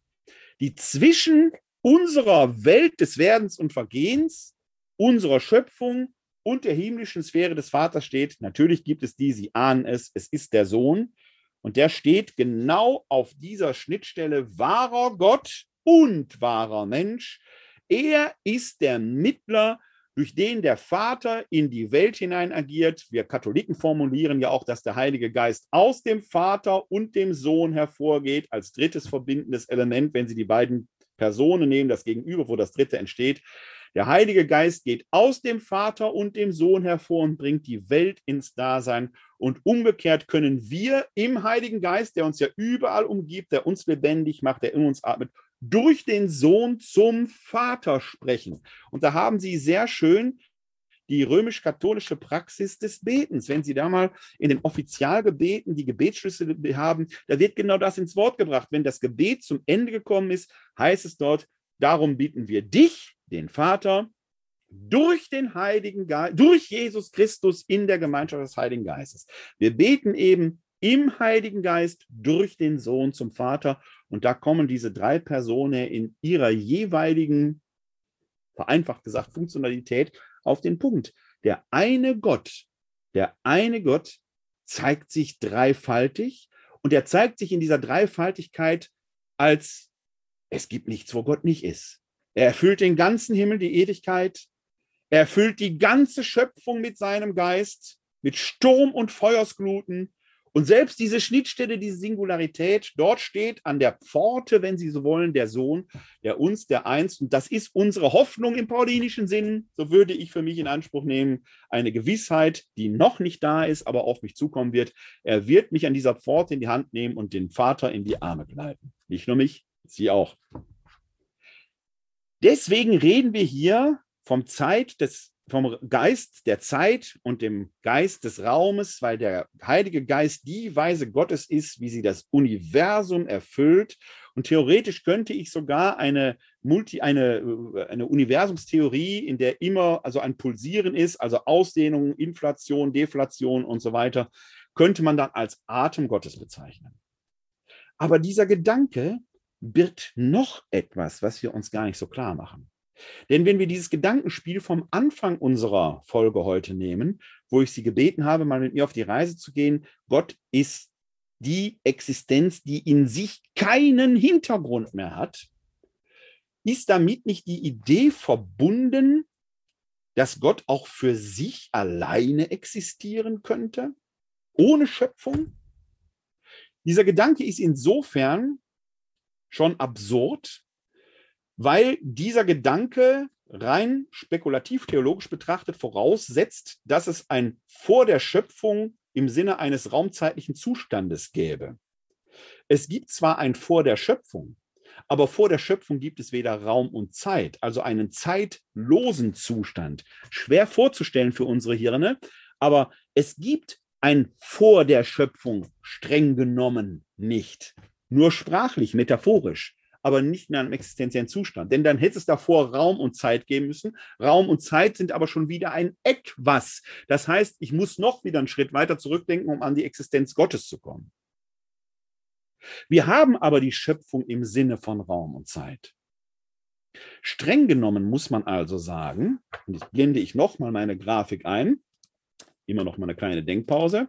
die zwischen unserer Welt des Werdens und Vergehens unserer Schöpfung und der himmlischen Sphäre des Vaters steht. Natürlich gibt es die, Sie ahnen es, es ist der Sohn. Und der steht genau auf dieser Schnittstelle wahrer Gott und wahrer Mensch. Er ist der Mittler, durch den der Vater in die Welt hinein agiert. Wir Katholiken formulieren ja auch, dass der Heilige Geist aus dem Vater und dem Sohn hervorgeht, als drittes verbindendes Element, wenn Sie die beiden Personen nehmen, das Gegenüber, wo das dritte entsteht. Der Heilige Geist geht aus dem Vater und dem Sohn hervor und bringt die Welt ins Dasein. Und umgekehrt können wir im Heiligen Geist, der uns ja überall umgibt, der uns lebendig macht, der in uns atmet, durch den Sohn zum Vater sprechen. Und da haben Sie sehr schön die römisch-katholische Praxis des Betens. Wenn Sie da mal in den Offizialgebeten die Gebetsschlüssel haben, da wird genau das ins Wort gebracht. Wenn das Gebet zum Ende gekommen ist, heißt es dort, darum bieten wir dich, den Vater, durch den Heiligen Geist, durch Jesus Christus in der Gemeinschaft des Heiligen Geistes. Wir beten eben im Heiligen Geist durch den Sohn zum Vater. Und da kommen diese drei Personen in ihrer jeweiligen, vereinfacht gesagt, Funktionalität auf den Punkt. Der eine Gott Der eine Gott zeigt sich dreifaltig und er zeigt sich in dieser Dreifaltigkeit als es gibt nichts, wo Gott nicht ist. Er erfüllt den ganzen Himmel, die Ewigkeit. Er erfüllt die ganze Schöpfung mit seinem Geist, mit Sturm und Feuersgluten. Und selbst diese Schnittstelle, diese Singularität, dort steht an der Pforte, wenn Sie so wollen, der Sohn, der uns, der einst, und das ist unsere Hoffnung im paulinischen Sinn, so würde ich für mich in Anspruch nehmen, eine Gewissheit, die noch nicht da ist, aber auf mich zukommen wird. Er wird mich an dieser Pforte in die Hand nehmen und den Vater in die Arme gleiten. Nicht nur mich, Sie auch. Deswegen reden wir hier vom Zeit des vom Geist der Zeit und dem Geist des Raumes, weil der Heilige Geist die Weise Gottes ist, wie sie das Universum erfüllt. Und theoretisch könnte ich sogar eine Multi, eine, eine Universumstheorie, in der immer also ein Pulsieren ist, also Ausdehnung, Inflation, Deflation und so weiter, könnte man dann als Atem Gottes bezeichnen. Aber dieser Gedanke birgt noch etwas, was wir uns gar nicht so klar machen. Denn wenn wir dieses Gedankenspiel vom Anfang unserer Folge heute nehmen, wo ich Sie gebeten habe, mal mit mir auf die Reise zu gehen, Gott ist die Existenz, die in sich keinen Hintergrund mehr hat, ist damit nicht die Idee verbunden, dass Gott auch für sich alleine existieren könnte, ohne Schöpfung? Dieser Gedanke ist insofern schon absurd, weil dieser Gedanke rein spekulativ theologisch betrachtet voraussetzt, dass es ein vor der Schöpfung im Sinne eines raumzeitlichen Zustandes gäbe. Es gibt zwar ein vor der Schöpfung, aber vor der Schöpfung gibt es weder Raum und Zeit, also einen zeitlosen Zustand. Schwer vorzustellen für unsere Hirne, aber es gibt ein vor der Schöpfung streng genommen nicht. Nur sprachlich, metaphorisch aber nicht mehr einem existenziellen Zustand. Denn dann hätte es davor Raum und Zeit geben müssen. Raum und Zeit sind aber schon wieder ein Etwas. Das heißt, ich muss noch wieder einen Schritt weiter zurückdenken, um an die Existenz Gottes zu kommen. Wir haben aber die Schöpfung im Sinne von Raum und Zeit. Streng genommen muss man also sagen, und jetzt blende ich nochmal meine Grafik ein, immer noch mal eine kleine Denkpause.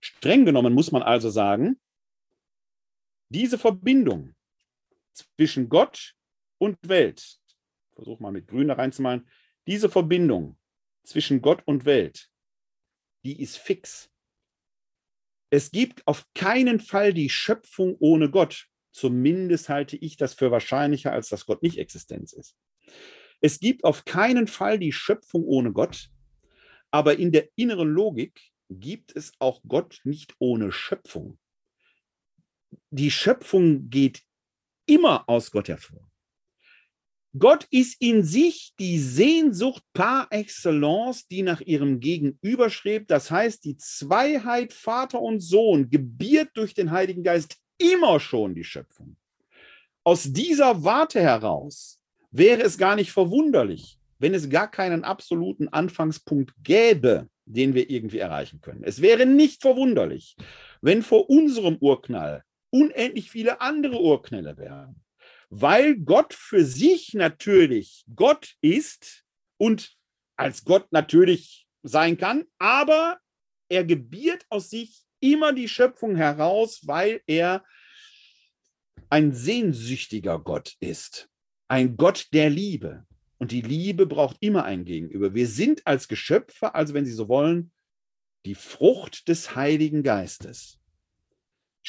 Streng genommen muss man also sagen, diese Verbindung zwischen Gott und Welt, versuche mal mit Grün da reinzumalen, diese Verbindung zwischen Gott und Welt, die ist fix. Es gibt auf keinen Fall die Schöpfung ohne Gott. Zumindest halte ich das für wahrscheinlicher, als dass Gott nicht Existenz ist. Es gibt auf keinen Fall die Schöpfung ohne Gott, aber in der inneren Logik gibt es auch Gott nicht ohne Schöpfung die Schöpfung geht immer aus Gott hervor. Gott ist in sich die Sehnsucht par excellence, die nach ihrem Gegenüber strebt. Das heißt, die Zweiheit Vater und Sohn gebiert durch den Heiligen Geist immer schon die Schöpfung. Aus dieser Warte heraus wäre es gar nicht verwunderlich, wenn es gar keinen absoluten Anfangspunkt gäbe, den wir irgendwie erreichen können. Es wäre nicht verwunderlich, wenn vor unserem Urknall unendlich viele andere Urknälle werden. Weil Gott für sich natürlich Gott ist und als Gott natürlich sein kann, aber er gebiert aus sich immer die Schöpfung heraus, weil er ein sehnsüchtiger Gott ist, ein Gott der Liebe. Und die Liebe braucht immer ein Gegenüber. Wir sind als Geschöpfe, also wenn Sie so wollen, die Frucht des Heiligen Geistes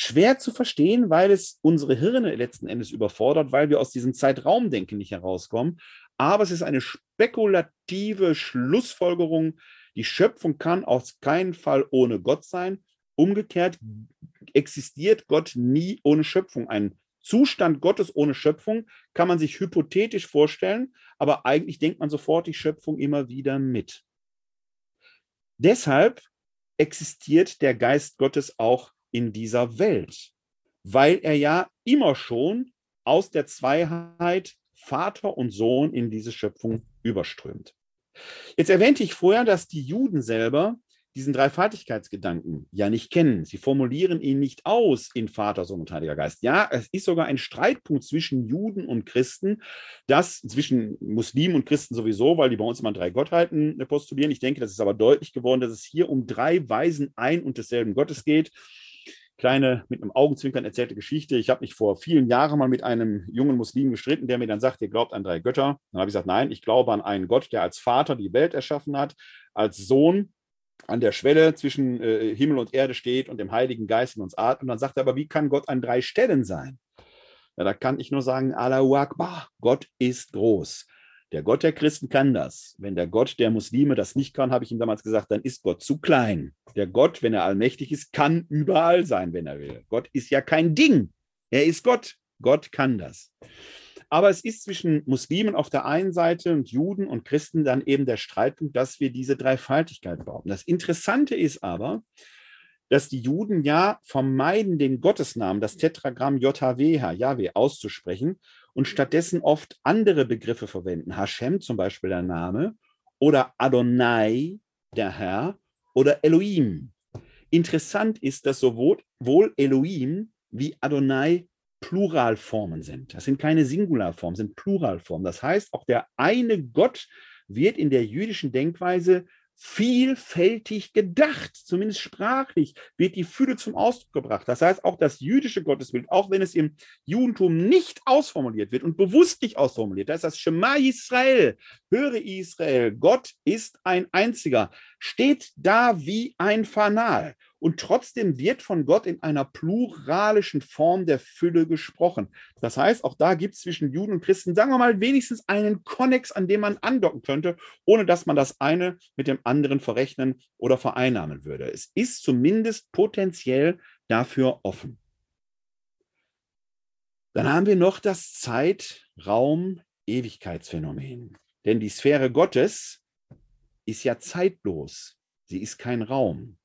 schwer zu verstehen, weil es unsere Hirne letzten Endes überfordert, weil wir aus diesem Zeitraumdenken nicht herauskommen. Aber es ist eine spekulative Schlussfolgerung. Die Schöpfung kann auf keinen Fall ohne Gott sein. Umgekehrt existiert Gott nie ohne Schöpfung. Ein Zustand Gottes ohne Schöpfung kann man sich hypothetisch vorstellen, aber eigentlich denkt man sofort die Schöpfung immer wieder mit. Deshalb existiert der Geist Gottes auch in dieser Welt, weil er ja immer schon aus der Zweiheit Vater und Sohn in diese Schöpfung überströmt. Jetzt erwähnte ich vorher, dass die Juden selber diesen Dreifaltigkeitsgedanken ja nicht kennen. Sie formulieren ihn nicht aus in Vater, Sohn und Heiliger Geist. Ja, es ist sogar ein Streitpunkt zwischen Juden und Christen, das zwischen Muslimen und Christen sowieso, weil die bei uns immer drei Gottheiten postulieren. Ich denke, das ist aber deutlich geworden, dass es hier um drei Weisen ein und desselben Gottes geht kleine, mit einem Augenzwinkern erzählte Geschichte. Ich habe mich vor vielen Jahren mal mit einem jungen Muslim gestritten, der mir dann sagt, ihr glaubt an drei Götter. Dann habe ich gesagt, nein, ich glaube an einen Gott, der als Vater die Welt erschaffen hat, als Sohn an der Schwelle zwischen äh, Himmel und Erde steht und dem Heiligen Geist in uns atmet. Und dann sagt er, aber wie kann Gott an drei Stellen sein? Ja, da kann ich nur sagen, Allahu Akbar, Gott ist groß. Der Gott der Christen kann das. Wenn der Gott der Muslime das nicht kann, habe ich ihm damals gesagt, dann ist Gott zu klein. Der Gott, wenn er allmächtig ist, kann überall sein, wenn er will. Gott ist ja kein Ding. Er ist Gott. Gott kann das. Aber es ist zwischen Muslimen auf der einen Seite und Juden und Christen dann eben der Streitpunkt, dass wir diese Dreifaltigkeit brauchen. Das Interessante ist aber, dass die Juden ja vermeiden, den Gottesnamen, das Tetragramm JHWH, Yahweh, auszusprechen und stattdessen oft andere Begriffe verwenden. Hashem zum Beispiel der Name oder Adonai, der Herr, oder Elohim. Interessant ist, dass sowohl Elohim wie Adonai Pluralformen sind. Das sind keine Singularformen, sind Pluralformen. Das heißt, auch der eine Gott wird in der jüdischen Denkweise vielfältig gedacht, zumindest sprachlich wird die Fülle zum Ausdruck gebracht. Das heißt, auch das jüdische Gottesbild, auch wenn es im Judentum nicht ausformuliert wird und bewusst nicht ausformuliert, da ist das Shema Israel, höre Israel, Gott ist ein einziger, steht da wie ein Fanal. Und trotzdem wird von Gott in einer pluralischen Form der Fülle gesprochen. Das heißt, auch da gibt es zwischen Juden und Christen, sagen wir mal, wenigstens einen Konnex, an dem man andocken könnte, ohne dass man das eine mit dem anderen verrechnen oder vereinnahmen würde. Es ist zumindest potenziell dafür offen. Dann haben wir noch das Zeit-Raum-Ewigkeitsphänomen. Denn die Sphäre Gottes ist ja zeitlos. Sie ist kein Raum.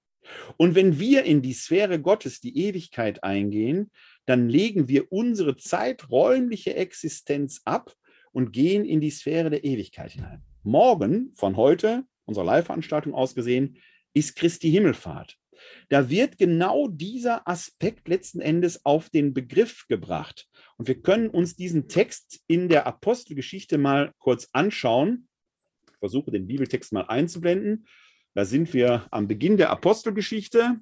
Und wenn wir in die Sphäre Gottes, die Ewigkeit eingehen, dann legen wir unsere zeiträumliche Existenz ab und gehen in die Sphäre der Ewigkeit hinein. Morgen, von heute, unserer Live-Veranstaltung aus gesehen, ist Christi Himmelfahrt. Da wird genau dieser Aspekt letzten Endes auf den Begriff gebracht. Und wir können uns diesen Text in der Apostelgeschichte mal kurz anschauen. Versuche den Bibeltext mal einzublenden. Da sind wir am Beginn der Apostelgeschichte.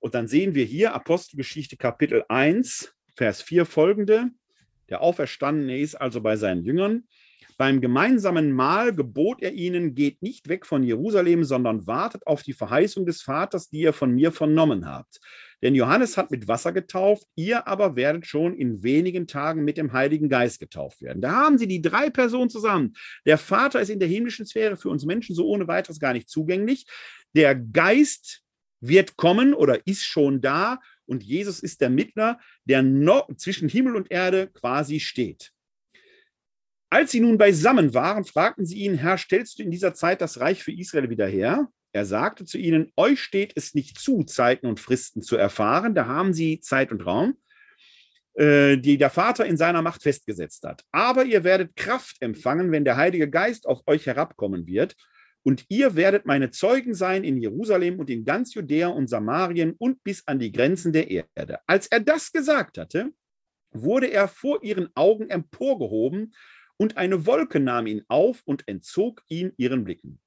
Und dann sehen wir hier Apostelgeschichte Kapitel 1, Vers 4 folgende. Der Auferstandene ist also bei seinen Jüngern. Beim gemeinsamen Mahl gebot er ihnen, geht nicht weg von Jerusalem, sondern wartet auf die Verheißung des Vaters, die ihr von mir vernommen habt. Denn Johannes hat mit Wasser getauft, ihr aber werdet schon in wenigen Tagen mit dem Heiligen Geist getauft werden. Da haben sie die drei Personen zusammen. Der Vater ist in der himmlischen Sphäre für uns Menschen so ohne weiteres gar nicht zugänglich. Der Geist wird kommen oder ist schon da und Jesus ist der Mittler, der noch zwischen Himmel und Erde quasi steht. Als sie nun beisammen waren, fragten sie ihn, Herr, stellst du in dieser Zeit das Reich für Israel wieder her? Er sagte zu ihnen, euch steht es nicht zu, Zeiten und Fristen zu erfahren. Da haben sie Zeit und Raum, äh, die der Vater in seiner Macht festgesetzt hat. Aber ihr werdet Kraft empfangen, wenn der Heilige Geist auf euch herabkommen wird. Und ihr werdet meine Zeugen sein in Jerusalem und in ganz Judäa und Samarien und bis an die Grenzen der Erde. Als er das gesagt hatte, wurde er vor ihren Augen emporgehoben und eine Wolke nahm ihn auf und entzog ihn ihren Blicken.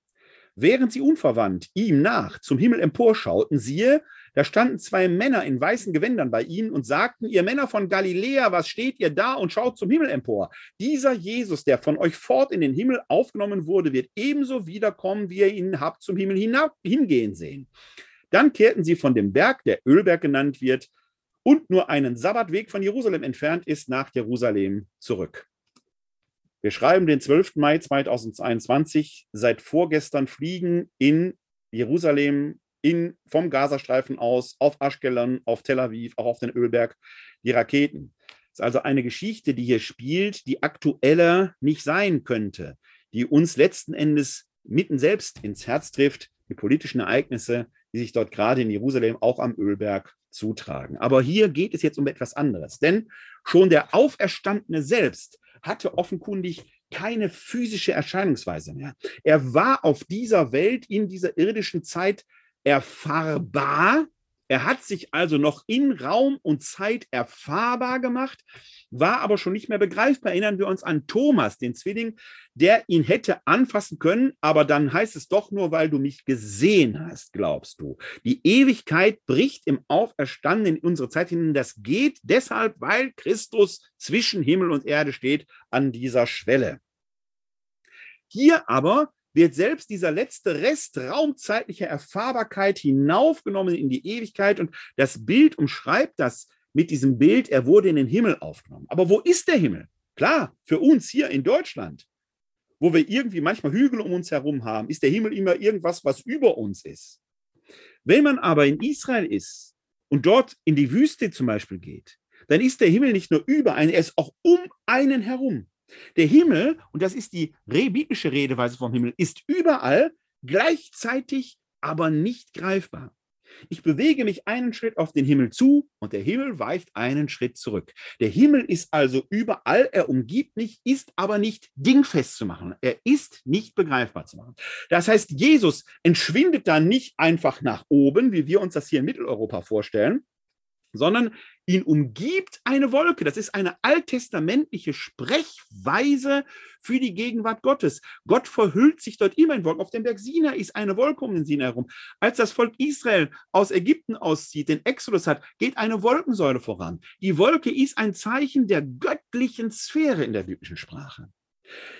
Während sie unverwandt ihm nach zum Himmel emporschauten, siehe, da standen zwei Männer in weißen Gewändern bei ihnen und sagten, ihr Männer von Galiläa, was steht ihr da und schaut zum Himmel empor? Dieser Jesus, der von euch fort in den Himmel aufgenommen wurde, wird ebenso wiederkommen, wie ihr ihn habt zum Himmel hinab, hingehen sehen. Dann kehrten sie von dem Berg, der Ölberg genannt wird, und nur einen Sabbatweg von Jerusalem entfernt ist, nach Jerusalem zurück. Wir schreiben den 12. Mai 2021. Seit vorgestern fliegen in Jerusalem, in, vom Gazastreifen aus, auf Aschkelon, auf Tel Aviv, auch auf den Ölberg, die Raketen. Das ist also eine Geschichte, die hier spielt, die aktueller nicht sein könnte, die uns letzten Endes mitten selbst ins Herz trifft, die politischen Ereignisse, die sich dort gerade in Jerusalem auch am Ölberg zutragen. Aber hier geht es jetzt um etwas anderes, denn schon der Auferstandene selbst hatte offenkundig keine physische Erscheinungsweise mehr. Er war auf dieser Welt in dieser irdischen Zeit erfahrbar. Er hat sich also noch in Raum und Zeit erfahrbar gemacht, war aber schon nicht mehr begreifbar. Erinnern wir uns an Thomas, den Zwilling, der ihn hätte anfassen können, aber dann heißt es doch nur, weil du mich gesehen hast, glaubst du. Die Ewigkeit bricht im Auferstanden in unsere Zeit hinein. Das geht deshalb, weil Christus zwischen Himmel und Erde steht an dieser Schwelle. Hier aber wird selbst dieser letzte Rest raumzeitlicher Erfahrbarkeit hinaufgenommen in die Ewigkeit und das Bild umschreibt das mit diesem Bild, er wurde in den Himmel aufgenommen. Aber wo ist der Himmel? Klar, für uns hier in Deutschland, wo wir irgendwie manchmal Hügel um uns herum haben, ist der Himmel immer irgendwas, was über uns ist. Wenn man aber in Israel ist und dort in die Wüste zum Beispiel geht, dann ist der Himmel nicht nur über einen, er ist auch um einen herum. Der Himmel, und das ist die biblische Redeweise vom Himmel, ist überall gleichzeitig, aber nicht greifbar. Ich bewege mich einen Schritt auf den Himmel zu und der Himmel weicht einen Schritt zurück. Der Himmel ist also überall, er umgibt mich, ist aber nicht dingfest zu machen. Er ist nicht begreifbar zu machen. Das heißt, Jesus entschwindet da nicht einfach nach oben, wie wir uns das hier in Mitteleuropa vorstellen, sondern ihn umgibt eine Wolke. Das ist eine alttestamentliche Sprechweise für die Gegenwart Gottes. Gott verhüllt sich dort immer in Wolken. Auf dem Berg Sinai ist eine Wolke um den Sinai herum. Als das Volk Israel aus Ägypten auszieht, den Exodus hat, geht eine Wolkensäule voran. Die Wolke ist ein Zeichen der göttlichen Sphäre in der biblischen Sprache.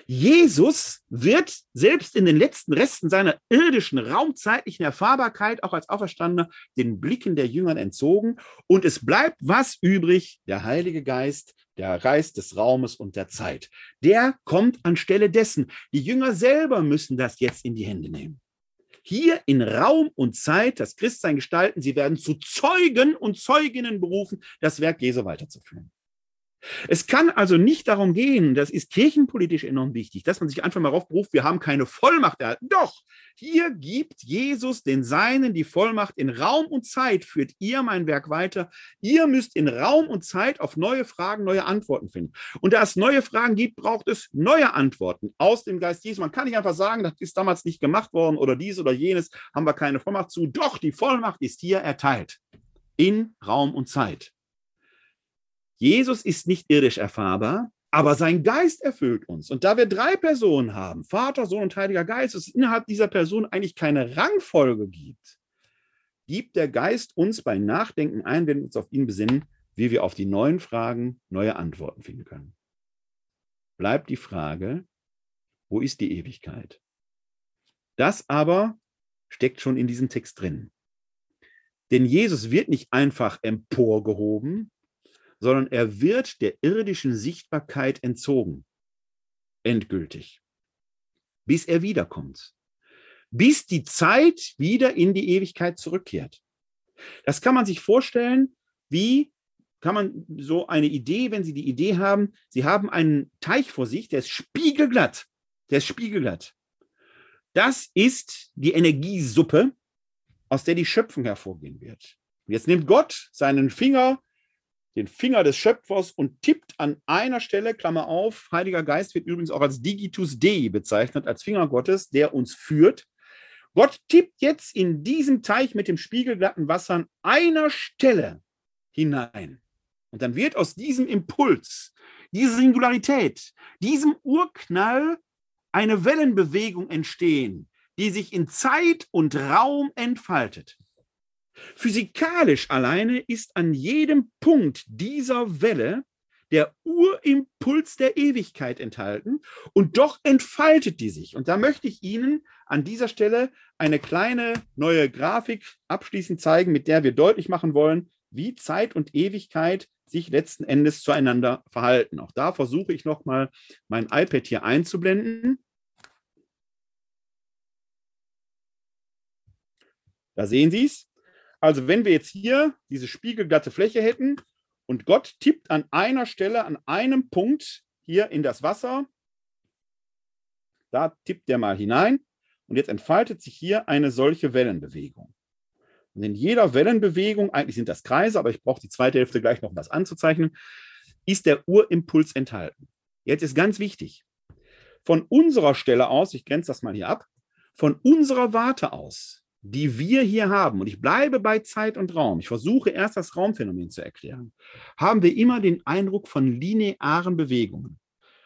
Jesus wird selbst in den letzten Resten seiner irdischen raumzeitlichen Erfahrbarkeit auch als Auferstandener den Blicken der Jüngern entzogen und es bleibt was übrig? Der Heilige Geist, der Geist des Raumes und der Zeit. Der kommt anstelle dessen. Die Jünger selber müssen das jetzt in die Hände nehmen. Hier in Raum und Zeit das Christsein gestalten. Sie werden zu Zeugen und Zeuginnen berufen, das Werk Jesu weiterzuführen. Es kann also nicht darum gehen, das ist kirchenpolitisch enorm wichtig, dass man sich einfach mal beruft, wir haben keine Vollmacht erhalten. Doch, hier gibt Jesus den Seinen die Vollmacht in Raum und Zeit, führt ihr mein Werk weiter. Ihr müsst in Raum und Zeit auf neue Fragen neue Antworten finden. Und da es neue Fragen gibt, braucht es neue Antworten aus dem Geist Jesu. Man kann nicht einfach sagen, das ist damals nicht gemacht worden oder dies oder jenes, haben wir keine Vollmacht zu. Doch, die Vollmacht ist hier erteilt in Raum und Zeit. Jesus ist nicht irdisch erfahrbar, aber sein Geist erfüllt uns. Und da wir drei Personen haben, Vater, Sohn und Heiliger Geist, es innerhalb dieser Person eigentlich keine Rangfolge gibt, gibt der Geist uns beim Nachdenken ein, wenn wir uns auf ihn besinnen, wie wir auf die neuen Fragen neue Antworten finden können. Bleibt die Frage, wo ist die Ewigkeit? Das aber steckt schon in diesem Text drin. Denn Jesus wird nicht einfach emporgehoben, sondern er wird der irdischen Sichtbarkeit entzogen. Endgültig. Bis er wiederkommt. Bis die Zeit wieder in die Ewigkeit zurückkehrt. Das kann man sich vorstellen, wie kann man so eine Idee, wenn Sie die Idee haben, Sie haben einen Teich vor sich, der ist spiegelglatt. Der ist spiegelglatt. Das ist die Energiesuppe, aus der die Schöpfung hervorgehen wird. Jetzt nimmt Gott seinen Finger den Finger des Schöpfers und tippt an einer Stelle, Klammer auf, Heiliger Geist wird übrigens auch als Digitus Dei bezeichnet, als Finger Gottes, der uns führt. Gott tippt jetzt in diesem Teich mit dem spiegelglatten Wasser an einer Stelle hinein. Und dann wird aus diesem Impuls, dieser Singularität, diesem Urknall eine Wellenbewegung entstehen, die sich in Zeit und Raum entfaltet. Physikalisch alleine ist an jedem Punkt dieser Welle der Urimpuls der Ewigkeit enthalten und doch entfaltet die sich. Und da möchte ich Ihnen an dieser Stelle eine kleine neue Grafik abschließend zeigen, mit der wir deutlich machen wollen, wie Zeit und Ewigkeit sich letzten Endes zueinander verhalten. Auch da versuche ich nochmal mein iPad hier einzublenden. Da sehen Sie es. Also wenn wir jetzt hier diese spiegelglatte Fläche hätten und Gott tippt an einer Stelle, an einem Punkt hier in das Wasser, da tippt der mal hinein und jetzt entfaltet sich hier eine solche Wellenbewegung. Und in jeder Wellenbewegung, eigentlich sind das Kreise, aber ich brauche die zweite Hälfte gleich noch, um das anzuzeichnen, ist der Urimpuls enthalten. Jetzt ist ganz wichtig. Von unserer Stelle aus, ich grenze das mal hier ab, von unserer Warte aus, die wir hier haben, und ich bleibe bei Zeit und Raum, ich versuche erst das Raumphänomen zu erklären, haben wir immer den Eindruck von linearen Bewegungen.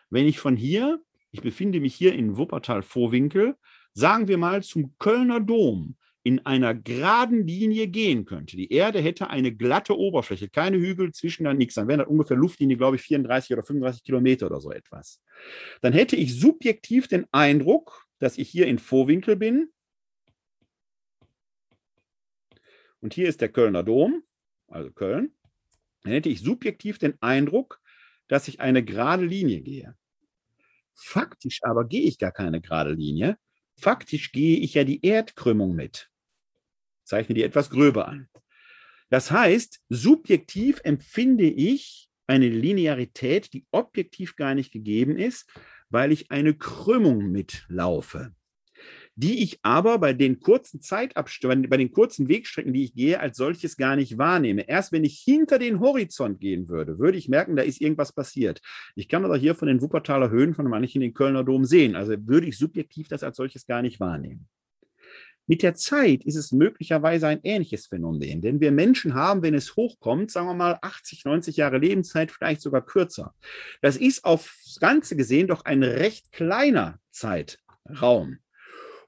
Wenn ich von hier, ich befinde mich hier in Wuppertal-Vorwinkel, sagen wir mal zum Kölner Dom, in einer geraden Linie gehen könnte. Die Erde hätte eine glatte Oberfläche, keine Hügel, zwischen da nichts. Dann wäre das ungefähr Luftlinie, glaube ich, 34 oder 35 Kilometer oder so etwas. Dann hätte ich subjektiv den Eindruck, dass ich hier in Vorwinkel bin. Und hier ist der Kölner Dom, also Köln. Dann hätte ich subjektiv den Eindruck, dass ich eine gerade Linie gehe. Faktisch aber gehe ich gar keine gerade Linie. Faktisch gehe ich ja die Erdkrümmung mit zeichne die etwas gröber an. Das heißt, subjektiv empfinde ich eine Linearität, die objektiv gar nicht gegeben ist, weil ich eine Krümmung mitlaufe, die ich aber bei den kurzen Zeitabständen, bei den kurzen Wegstrecken, die ich gehe, als solches gar nicht wahrnehme. Erst wenn ich hinter den Horizont gehen würde, würde ich merken, da ist irgendwas passiert. Ich kann aber hier von den Wuppertaler Höhen von manchen den Kölner Dom sehen. Also würde ich subjektiv das als solches gar nicht wahrnehmen. Mit der Zeit ist es möglicherweise ein ähnliches Phänomen, denn wir Menschen haben, wenn es hochkommt, sagen wir mal 80, 90 Jahre Lebenszeit, vielleicht sogar kürzer. Das ist aufs Ganze gesehen doch ein recht kleiner Zeitraum.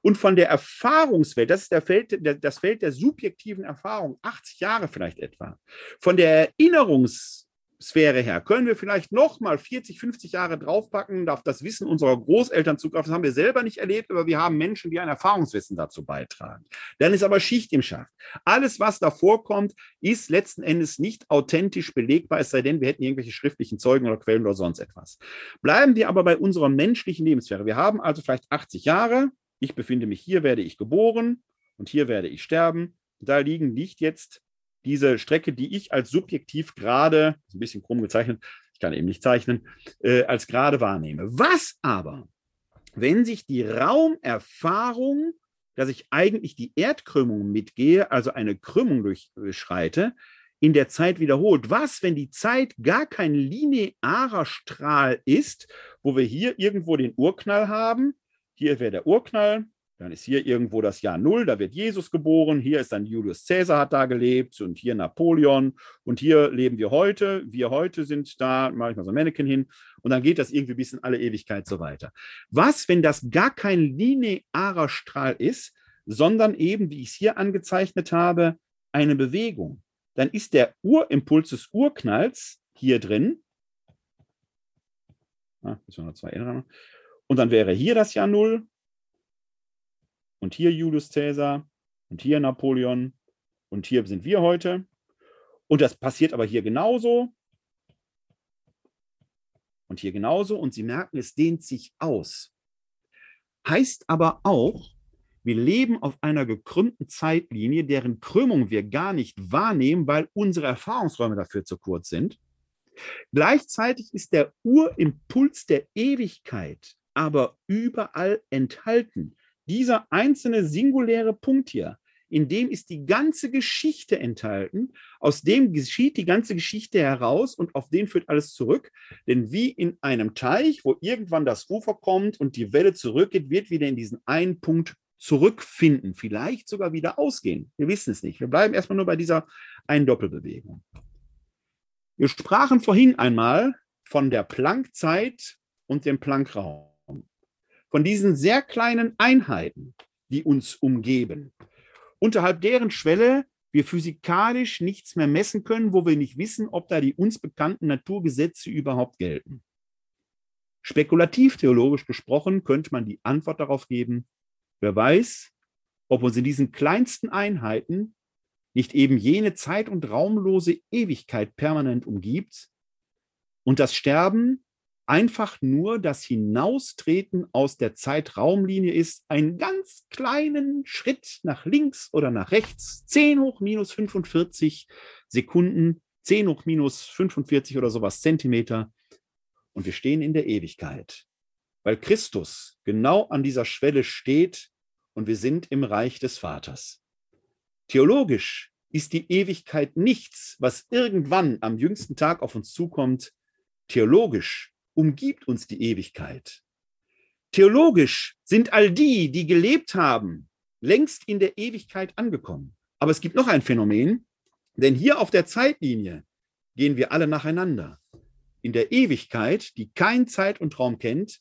Und von der Erfahrungswelt, das ist der Feld, das Feld der subjektiven Erfahrung, 80 Jahre vielleicht etwa, von der Erinnerungs- Sphäre her. Können wir vielleicht noch mal 40, 50 Jahre draufpacken, auf das Wissen unserer Großeltern zugreifen? Das haben wir selber nicht erlebt, aber wir haben Menschen, die ein Erfahrungswissen dazu beitragen. Dann ist aber Schicht im Schacht. Alles, was davor kommt, ist letzten Endes nicht authentisch belegbar, es sei denn, wir hätten irgendwelche schriftlichen Zeugen oder Quellen oder sonst etwas. Bleiben wir aber bei unserer menschlichen Lebenssphäre. Wir haben also vielleicht 80 Jahre. Ich befinde mich hier, werde ich geboren und hier werde ich sterben. Da liegen nicht jetzt diese Strecke, die ich als subjektiv gerade, ein bisschen krumm gezeichnet, ich kann eben nicht zeichnen, äh, als gerade wahrnehme. Was aber, wenn sich die Raumerfahrung, dass ich eigentlich die Erdkrümmung mitgehe, also eine Krümmung durchschreite, in der Zeit wiederholt. Was, wenn die Zeit gar kein linearer Strahl ist, wo wir hier irgendwo den Urknall haben? Hier wäre der Urknall, dann ist hier irgendwo das Jahr Null, da wird Jesus geboren. Hier ist dann Julius Caesar hat da gelebt und hier Napoleon. Und hier leben wir heute. Wir heute sind da, mache ich mal so ein Mannequin hin. Und dann geht das irgendwie bis in alle Ewigkeit so weiter. Was, wenn das gar kein linearer Strahl ist, sondern eben, wie ich es hier angezeichnet habe, eine Bewegung? Dann ist der Urimpuls des Urknalls hier drin. Ah, noch zwei Und dann wäre hier das Jahr Null und hier Julius Caesar und hier Napoleon und hier sind wir heute. Und das passiert aber hier genauso und hier genauso. Und Sie merken, es dehnt sich aus. Heißt aber auch, wir leben auf einer gekrümmten Zeitlinie, deren Krümmung wir gar nicht wahrnehmen, weil unsere Erfahrungsräume dafür zu kurz sind. Gleichzeitig ist der Urimpuls der Ewigkeit aber überall enthalten. Dieser einzelne singuläre Punkt hier, in dem ist die ganze Geschichte enthalten. Aus dem geschieht die ganze Geschichte heraus und auf den führt alles zurück. Denn wie in einem Teich, wo irgendwann das Ufer kommt und die Welle zurückgeht, wird wieder in diesen einen Punkt zurückfinden, vielleicht sogar wieder ausgehen. Wir wissen es nicht. Wir bleiben erstmal nur bei dieser einen Doppelbewegung. Wir sprachen vorhin einmal von der Planckzeit und dem Planckraum von diesen sehr kleinen Einheiten, die uns umgeben, unterhalb deren Schwelle wir physikalisch nichts mehr messen können, wo wir nicht wissen, ob da die uns bekannten Naturgesetze überhaupt gelten. Spekulativ theologisch gesprochen könnte man die Antwort darauf geben, wer weiß, ob uns in diesen kleinsten Einheiten nicht eben jene zeit- und raumlose Ewigkeit permanent umgibt und das Sterben einfach nur das Hinaustreten aus der Zeitraumlinie ist, einen ganz kleinen Schritt nach links oder nach rechts, 10 hoch minus 45 Sekunden, 10 hoch minus 45 oder sowas Zentimeter. Und wir stehen in der Ewigkeit, weil Christus genau an dieser Schwelle steht und wir sind im Reich des Vaters. Theologisch ist die Ewigkeit nichts, was irgendwann am jüngsten Tag auf uns zukommt. Theologisch umgibt uns die Ewigkeit. Theologisch sind all die, die gelebt haben, längst in der Ewigkeit angekommen. Aber es gibt noch ein Phänomen, denn hier auf der Zeitlinie gehen wir alle nacheinander. In der Ewigkeit, die kein Zeit und Raum kennt,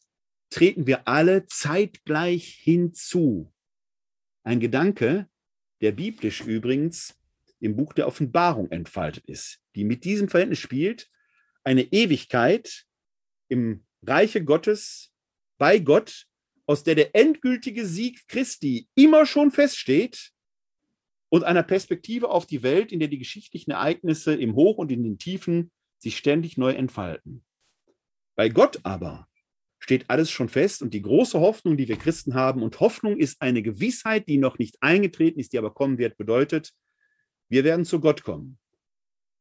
treten wir alle zeitgleich hinzu. Ein Gedanke, der biblisch übrigens im Buch der Offenbarung entfaltet ist, die mit diesem Verhältnis spielt, eine Ewigkeit im Reiche Gottes, bei Gott, aus der der endgültige Sieg Christi immer schon feststeht und einer Perspektive auf die Welt, in der die geschichtlichen Ereignisse im Hoch und in den Tiefen sich ständig neu entfalten. Bei Gott aber steht alles schon fest und die große Hoffnung, die wir Christen haben, und Hoffnung ist eine Gewissheit, die noch nicht eingetreten ist, die aber kommen wird, bedeutet, wir werden zu Gott kommen.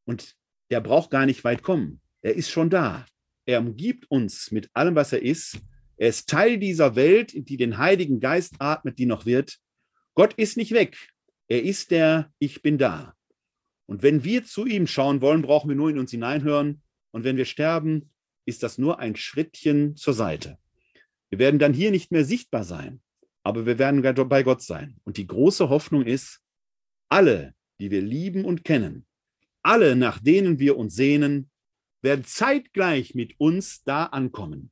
Und der braucht gar nicht weit kommen. Er ist schon da. Er umgibt uns mit allem, was er ist. Er ist Teil dieser Welt, die den Heiligen Geist atmet, die noch wird. Gott ist nicht weg. Er ist der Ich bin da. Und wenn wir zu ihm schauen wollen, brauchen wir nur in uns hineinhören. Und wenn wir sterben, ist das nur ein Schrittchen zur Seite. Wir werden dann hier nicht mehr sichtbar sein, aber wir werden bei Gott sein. Und die große Hoffnung ist, alle, die wir lieben und kennen, alle, nach denen wir uns sehnen, werden zeitgleich mit uns da ankommen.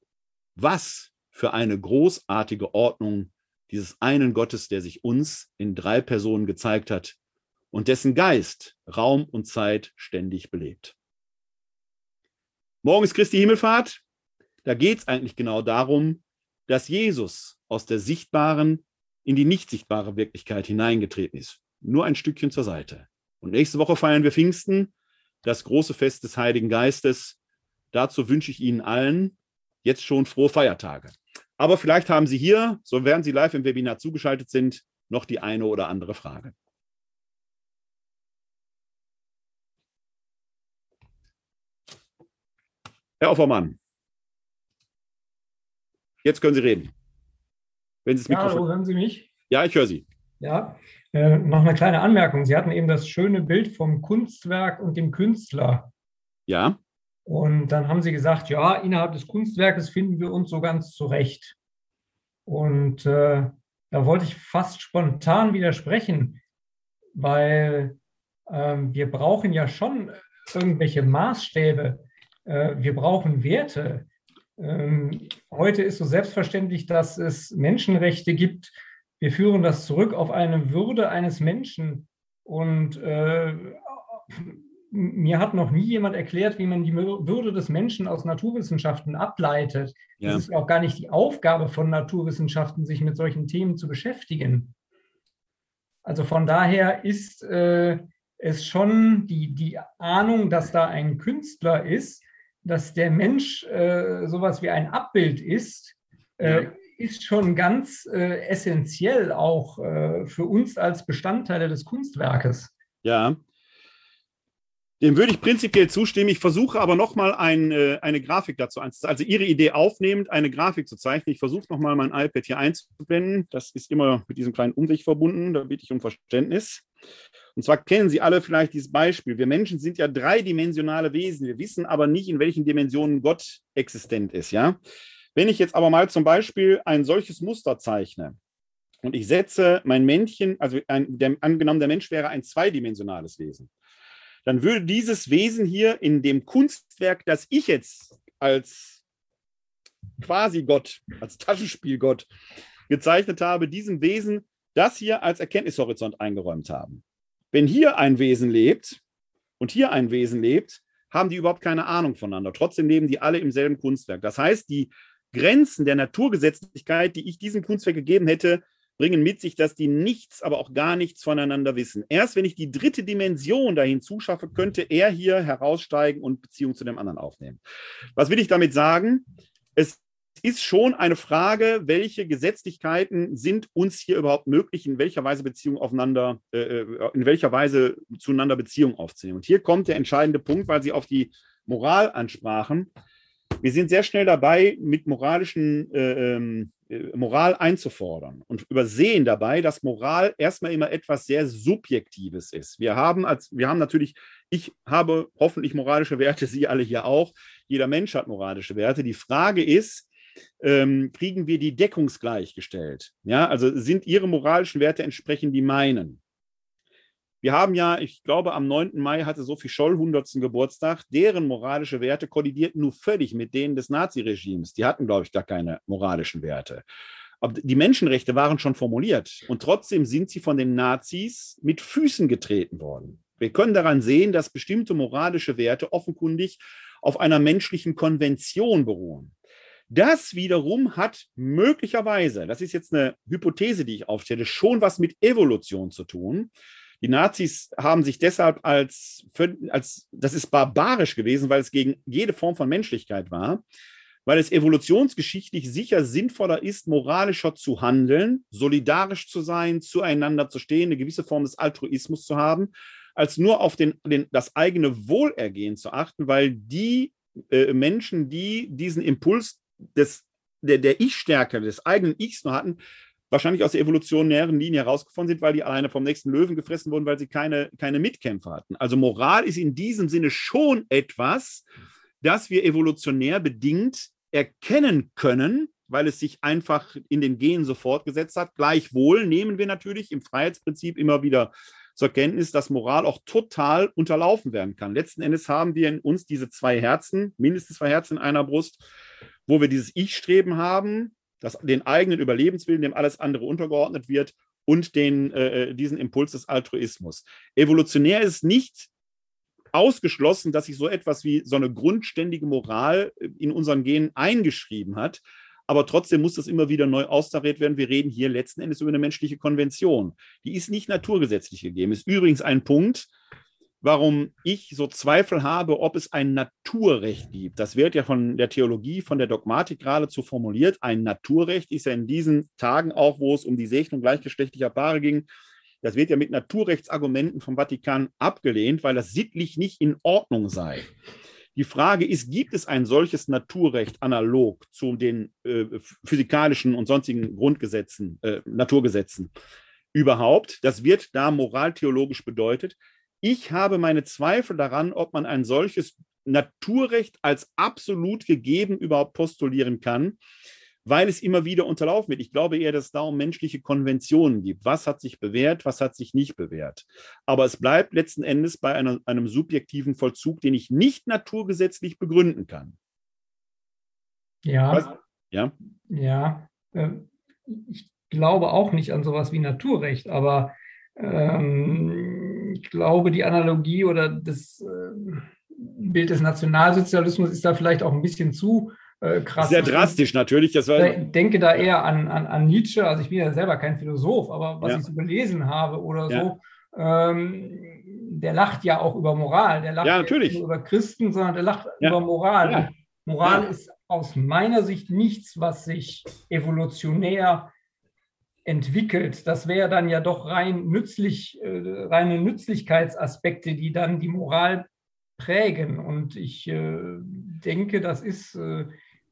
Was für eine großartige Ordnung dieses einen Gottes, der sich uns in drei Personen gezeigt hat und dessen Geist Raum und Zeit ständig belebt. Morgen ist Christi Himmelfahrt. Da geht es eigentlich genau darum, dass Jesus aus der sichtbaren in die nicht sichtbare Wirklichkeit hineingetreten ist. Nur ein Stückchen zur Seite. Und nächste Woche feiern wir Pfingsten, das große Fest des Heiligen Geistes. Dazu wünsche ich Ihnen allen jetzt schon frohe Feiertage. Aber vielleicht haben Sie hier, so während Sie live im Webinar zugeschaltet sind, noch die eine oder andere Frage. Herr Offermann, jetzt können Sie reden. Wenn Sie das Mikrofon... Ja, hallo, hören Sie mich? Ja, ich höre Sie. Ja, äh, noch eine kleine Anmerkung. Sie hatten eben das schöne Bild vom Kunstwerk und dem Künstler. Ja. Und dann haben Sie gesagt, ja, innerhalb des Kunstwerkes finden wir uns so ganz zurecht. Und äh, da wollte ich fast spontan widersprechen, weil äh, wir brauchen ja schon irgendwelche Maßstäbe. Äh, wir brauchen Werte. Ähm, heute ist so selbstverständlich, dass es Menschenrechte gibt. Wir führen das zurück auf eine Würde eines Menschen. Und äh, mir hat noch nie jemand erklärt, wie man die Würde des Menschen aus Naturwissenschaften ableitet. Ja. Es ist auch gar nicht die Aufgabe von Naturwissenschaften, sich mit solchen Themen zu beschäftigen. Also von daher ist äh, es schon die, die Ahnung, dass da ein Künstler ist, dass der Mensch äh, sowas wie ein Abbild ist, äh, ja. Ist schon ganz äh, essentiell auch äh, für uns als Bestandteile des Kunstwerkes. Ja, dem würde ich prinzipiell zustimmen. Ich versuche aber nochmal ein, äh, eine Grafik dazu einzuzeichnen. Also Ihre Idee aufnehmend, eine Grafik zu zeichnen. Ich versuche nochmal mein iPad hier einzublenden. Das ist immer mit diesem kleinen Umweg verbunden. Da bitte ich um Verständnis. Und zwar kennen Sie alle vielleicht dieses Beispiel. Wir Menschen sind ja dreidimensionale Wesen. Wir wissen aber nicht, in welchen Dimensionen Gott existent ist. Ja? Wenn ich jetzt aber mal zum Beispiel ein solches Muster zeichne und ich setze mein Männchen, also ein, der, angenommen, der Mensch wäre ein zweidimensionales Wesen, dann würde dieses Wesen hier in dem Kunstwerk, das ich jetzt als quasi Gott, als Taschenspielgott gezeichnet habe, diesem Wesen das hier als Erkenntnishorizont eingeräumt haben. Wenn hier ein Wesen lebt und hier ein Wesen lebt, haben die überhaupt keine Ahnung voneinander. Trotzdem leben die alle im selben Kunstwerk. Das heißt, die Grenzen der Naturgesetzlichkeit, die ich diesem Kunstwerk gegeben hätte, bringen mit sich, dass die nichts, aber auch gar nichts voneinander wissen. Erst wenn ich die dritte Dimension dahin zuschaffe, könnte er hier heraussteigen und Beziehung zu dem anderen aufnehmen. Was will ich damit sagen? Es ist schon eine Frage, welche Gesetzlichkeiten sind uns hier überhaupt möglich, in welcher Weise Beziehung aufeinander, äh, äh, in welcher Weise zueinander Beziehung aufzunehmen. Und hier kommt der entscheidende Punkt, weil Sie auf die Moral ansprachen. Wir sind sehr schnell dabei, mit moralischen äh, ähm, äh, Moral einzufordern und übersehen dabei, dass Moral erstmal immer etwas sehr Subjektives ist. Wir haben, als, wir haben natürlich, ich habe hoffentlich moralische Werte, Sie alle hier auch. Jeder Mensch hat moralische Werte. Die Frage ist, ähm, kriegen wir die deckungsgleich gestellt. Ja, also sind ihre moralischen Werte entsprechend die meinen. Wir haben ja, ich glaube, am 9. Mai hatte Sophie Scholl 100. Geburtstag. Deren moralische Werte kollidierten nur völlig mit denen des Naziregimes. Die hatten, glaube ich, gar keine moralischen Werte. Aber die Menschenrechte waren schon formuliert und trotzdem sind sie von den Nazis mit Füßen getreten worden. Wir können daran sehen, dass bestimmte moralische Werte offenkundig auf einer menschlichen Konvention beruhen. Das wiederum hat möglicherweise, das ist jetzt eine Hypothese, die ich aufstelle, schon was mit Evolution zu tun. Die Nazis haben sich deshalb als, als, das ist barbarisch gewesen, weil es gegen jede Form von Menschlichkeit war, weil es evolutionsgeschichtlich sicher sinnvoller ist, moralischer zu handeln, solidarisch zu sein, zueinander zu stehen, eine gewisse Form des Altruismus zu haben, als nur auf den, den, das eigene Wohlergehen zu achten, weil die äh, Menschen, die diesen Impuls des, der, der Ich-Stärke, des eigenen Ichs nur hatten, wahrscheinlich aus der evolutionären Linie herausgefunden sind, weil die alleine vom nächsten Löwen gefressen wurden, weil sie keine, keine Mitkämpfer hatten. Also Moral ist in diesem Sinne schon etwas, das wir evolutionär bedingt erkennen können, weil es sich einfach in den Genen so fortgesetzt hat. Gleichwohl nehmen wir natürlich im Freiheitsprinzip immer wieder zur Kenntnis, dass Moral auch total unterlaufen werden kann. Letzten Endes haben wir in uns diese zwei Herzen, mindestens zwei Herzen in einer Brust, wo wir dieses Ich-Streben haben, das, den eigenen Überlebenswillen, dem alles andere untergeordnet wird und den, äh, äh, diesen Impuls des Altruismus. Evolutionär ist nicht ausgeschlossen, dass sich so etwas wie so eine grundständige Moral in unseren Genen eingeschrieben hat. Aber trotzdem muss das immer wieder neu austariert werden. Wir reden hier letzten Endes über eine menschliche Konvention. Die ist nicht naturgesetzlich gegeben. Ist übrigens ein Punkt, warum ich so Zweifel habe, ob es ein Naturrecht gibt. Das wird ja von der Theologie, von der Dogmatik geradezu formuliert. Ein Naturrecht ist ja in diesen Tagen auch, wo es um die Segnung gleichgeschlechtlicher Paare ging, das wird ja mit Naturrechtsargumenten vom Vatikan abgelehnt, weil das sittlich nicht in Ordnung sei. Die Frage ist, gibt es ein solches Naturrecht analog zu den äh, physikalischen und sonstigen Grundgesetzen, äh, Naturgesetzen überhaupt? Das wird da moraltheologisch bedeutet. Ich habe meine Zweifel daran, ob man ein solches Naturrecht als absolut gegeben überhaupt postulieren kann, weil es immer wieder unterlaufen wird. Ich glaube eher, dass es da um menschliche Konventionen gibt. Was hat sich bewährt, was hat sich nicht bewährt. Aber es bleibt letzten Endes bei einer, einem subjektiven Vollzug, den ich nicht naturgesetzlich begründen kann. Ja. Was? Ja. Ja. Äh, ich glaube auch nicht an sowas wie Naturrecht, aber ähm, ich glaube, die Analogie oder das äh, Bild des Nationalsozialismus ist da vielleicht auch ein bisschen zu äh, krass. Sehr drastisch natürlich. Das war ich denke da eher an, an, an, Nietzsche. Also ich bin ja selber kein Philosoph, aber was ja. ich so gelesen habe oder ja. so, ähm, der lacht ja auch über Moral. Der lacht ja, natürlich. nicht über Christen, sondern der lacht über Moral. Moral ist aus meiner Sicht nichts, was sich evolutionär entwickelt. Das wäre dann ja doch rein nützlich, äh, reine Nützlichkeitsaspekte, die dann die Moral prägen. Und ich äh, denke, das ist, äh,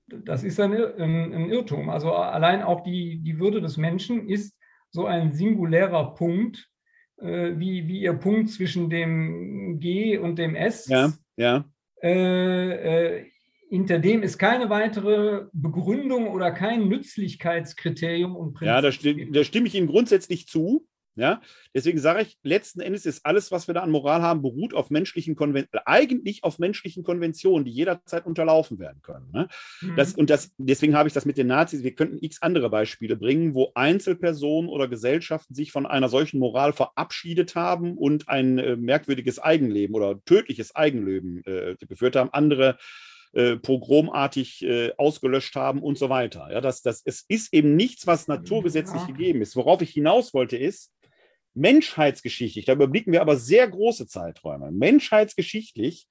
das ist ein, ein, ein, Irrtum. Also allein auch die, die Würde des Menschen ist so ein singulärer Punkt, äh, wie, wie ihr Punkt zwischen dem G und dem S. Ja, ja. Hinter dem ist keine weitere Begründung oder kein Nützlichkeitskriterium und Prinzip. Ja, da, sti da stimme ich Ihnen grundsätzlich zu. Ja, deswegen sage ich, letzten Endes ist alles, was wir da an Moral haben, beruht auf menschlichen Konventionen, eigentlich auf menschlichen Konventionen, die jederzeit unterlaufen werden können. Ne? Mhm. Das, und das, deswegen habe ich das mit den Nazis, wir könnten x andere Beispiele bringen, wo Einzelpersonen oder Gesellschaften sich von einer solchen Moral verabschiedet haben und ein äh, merkwürdiges Eigenleben oder tödliches Eigenleben äh, geführt haben. Andere äh, pogromartig äh, ausgelöscht haben und so weiter. Ja, das, das, es ist eben nichts, was naturgesetzlich ja. gegeben ist. Worauf ich hinaus wollte, ist, menschheitsgeschichtlich, da überblicken wir aber sehr große Zeiträume, menschheitsgeschichtlich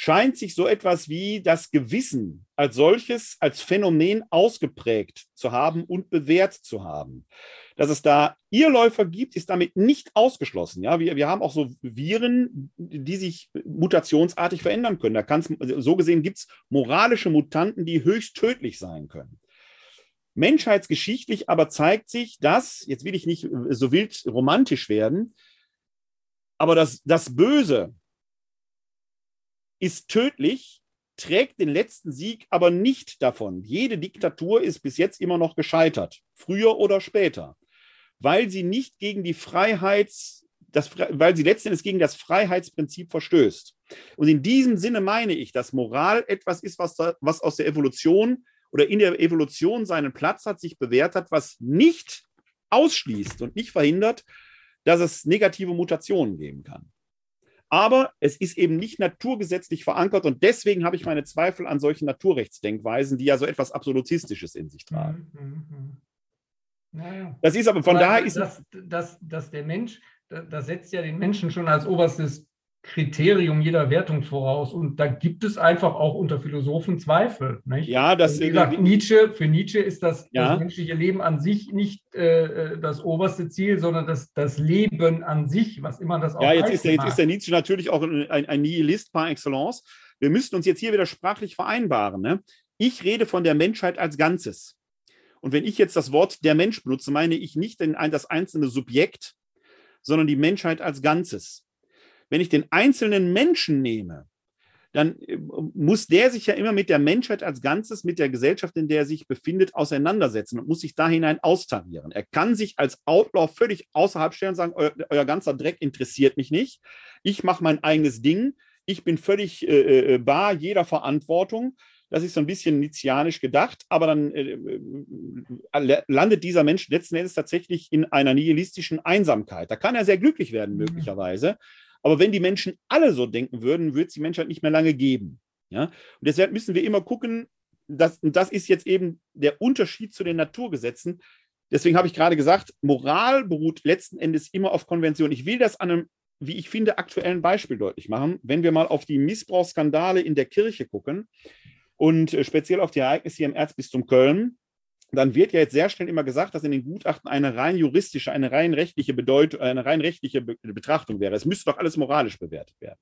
scheint sich so etwas wie das Gewissen als solches, als Phänomen ausgeprägt zu haben und bewährt zu haben. Dass es da Irrläufer gibt, ist damit nicht ausgeschlossen. Ja, wir, wir haben auch so Viren, die sich mutationsartig verändern können. Da kann's, so gesehen gibt es moralische Mutanten, die höchst tödlich sein können. Menschheitsgeschichtlich aber zeigt sich, dass, jetzt will ich nicht so wild romantisch werden, aber das, das Böse, ist tödlich, trägt den letzten Sieg aber nicht davon. Jede Diktatur ist bis jetzt immer noch gescheitert, früher oder später, weil sie nicht gegen die Freiheits, das, weil sie letztendlich gegen das Freiheitsprinzip verstößt. Und in diesem Sinne meine ich, dass Moral etwas ist, was, was aus der Evolution oder in der Evolution seinen Platz hat, sich bewährt hat, was nicht ausschließt und nicht verhindert, dass es negative Mutationen geben kann. Aber es ist eben nicht naturgesetzlich verankert und deswegen habe ich meine Zweifel an solchen Naturrechtsdenkweisen, die ja so etwas Absolutistisches in sich tragen. Mhm. mhm. Naja. Das ist aber von aber daher ist. Dass, dass, dass der Mensch, das setzt ja den Menschen schon als oberstes Kriterium jeder Wertung voraus. Und da gibt es einfach auch unter Philosophen Zweifel. Nicht? Ja, das wie gesagt, Nietzsche, für Nietzsche ist das, ja. das menschliche Leben an sich nicht äh, äh, das oberste Ziel, sondern das, das Leben an sich, was immer das auch Ja, jetzt, ist der, jetzt ist der Nietzsche natürlich auch ein, ein Nihilist par excellence. Wir müssten uns jetzt hier wieder sprachlich vereinbaren. Ne? Ich rede von der Menschheit als Ganzes. Und wenn ich jetzt das Wort der Mensch benutze, meine ich nicht das einzelne Subjekt, sondern die Menschheit als Ganzes. Wenn ich den einzelnen Menschen nehme, dann äh, muss der sich ja immer mit der Menschheit als Ganzes, mit der Gesellschaft, in der er sich befindet, auseinandersetzen und muss sich da hinein austarieren. Er kann sich als Outlaw völlig außerhalb stellen und sagen, euer, euer ganzer Dreck interessiert mich nicht. Ich mache mein eigenes Ding. Ich bin völlig äh, äh, äh bar jeder Verantwortung. Das ist so ein bisschen nizianisch gedacht, aber dann äh, landet dieser Mensch letzten Endes tatsächlich in einer nihilistischen Einsamkeit. Da kann er sehr glücklich werden, mhm. Aber wenn die Menschen alle so denken würden, würde es die Menschheit nicht mehr lange geben. Ja? Und deshalb müssen wir immer gucken, dass, und das ist jetzt eben der Unterschied zu den Naturgesetzen. Deswegen habe ich gerade gesagt, Moral beruht letzten Endes immer auf Konvention. Ich will das an einem, wie ich finde, aktuellen Beispiel deutlich machen. Wenn wir mal auf die Missbrauchsskandale in der Kirche gucken und äh, speziell auf die Ereignisse hier im Erzbistum Köln, dann wird ja jetzt sehr schnell immer gesagt, dass in den Gutachten eine rein juristische, eine rein rechtliche Bedeutung, eine rein rechtliche Betrachtung wäre. Es müsste doch alles moralisch bewertet werden.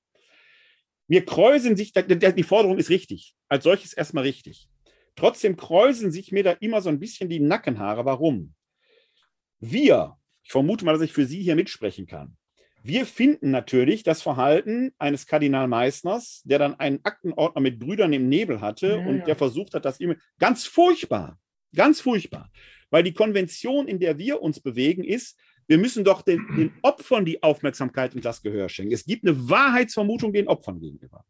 Wir kräuseln sich, die Forderung ist richtig, als solches erstmal richtig. Trotzdem kräuseln sich mir da immer so ein bisschen die Nackenhaare. Warum? Wir, ich vermute mal, dass ich für Sie hier mitsprechen kann. Wir finden natürlich das Verhalten eines Kardinal Meissners, der dann einen Aktenordner mit Brüdern im Nebel hatte ja, und ja. der versucht hat, das ihm ganz furchtbar. Ganz furchtbar. Weil die Konvention, in der wir uns bewegen, ist, wir müssen doch den, den Opfern die Aufmerksamkeit und das Gehör schenken. Es gibt eine Wahrheitsvermutung den Opfern gegenüber.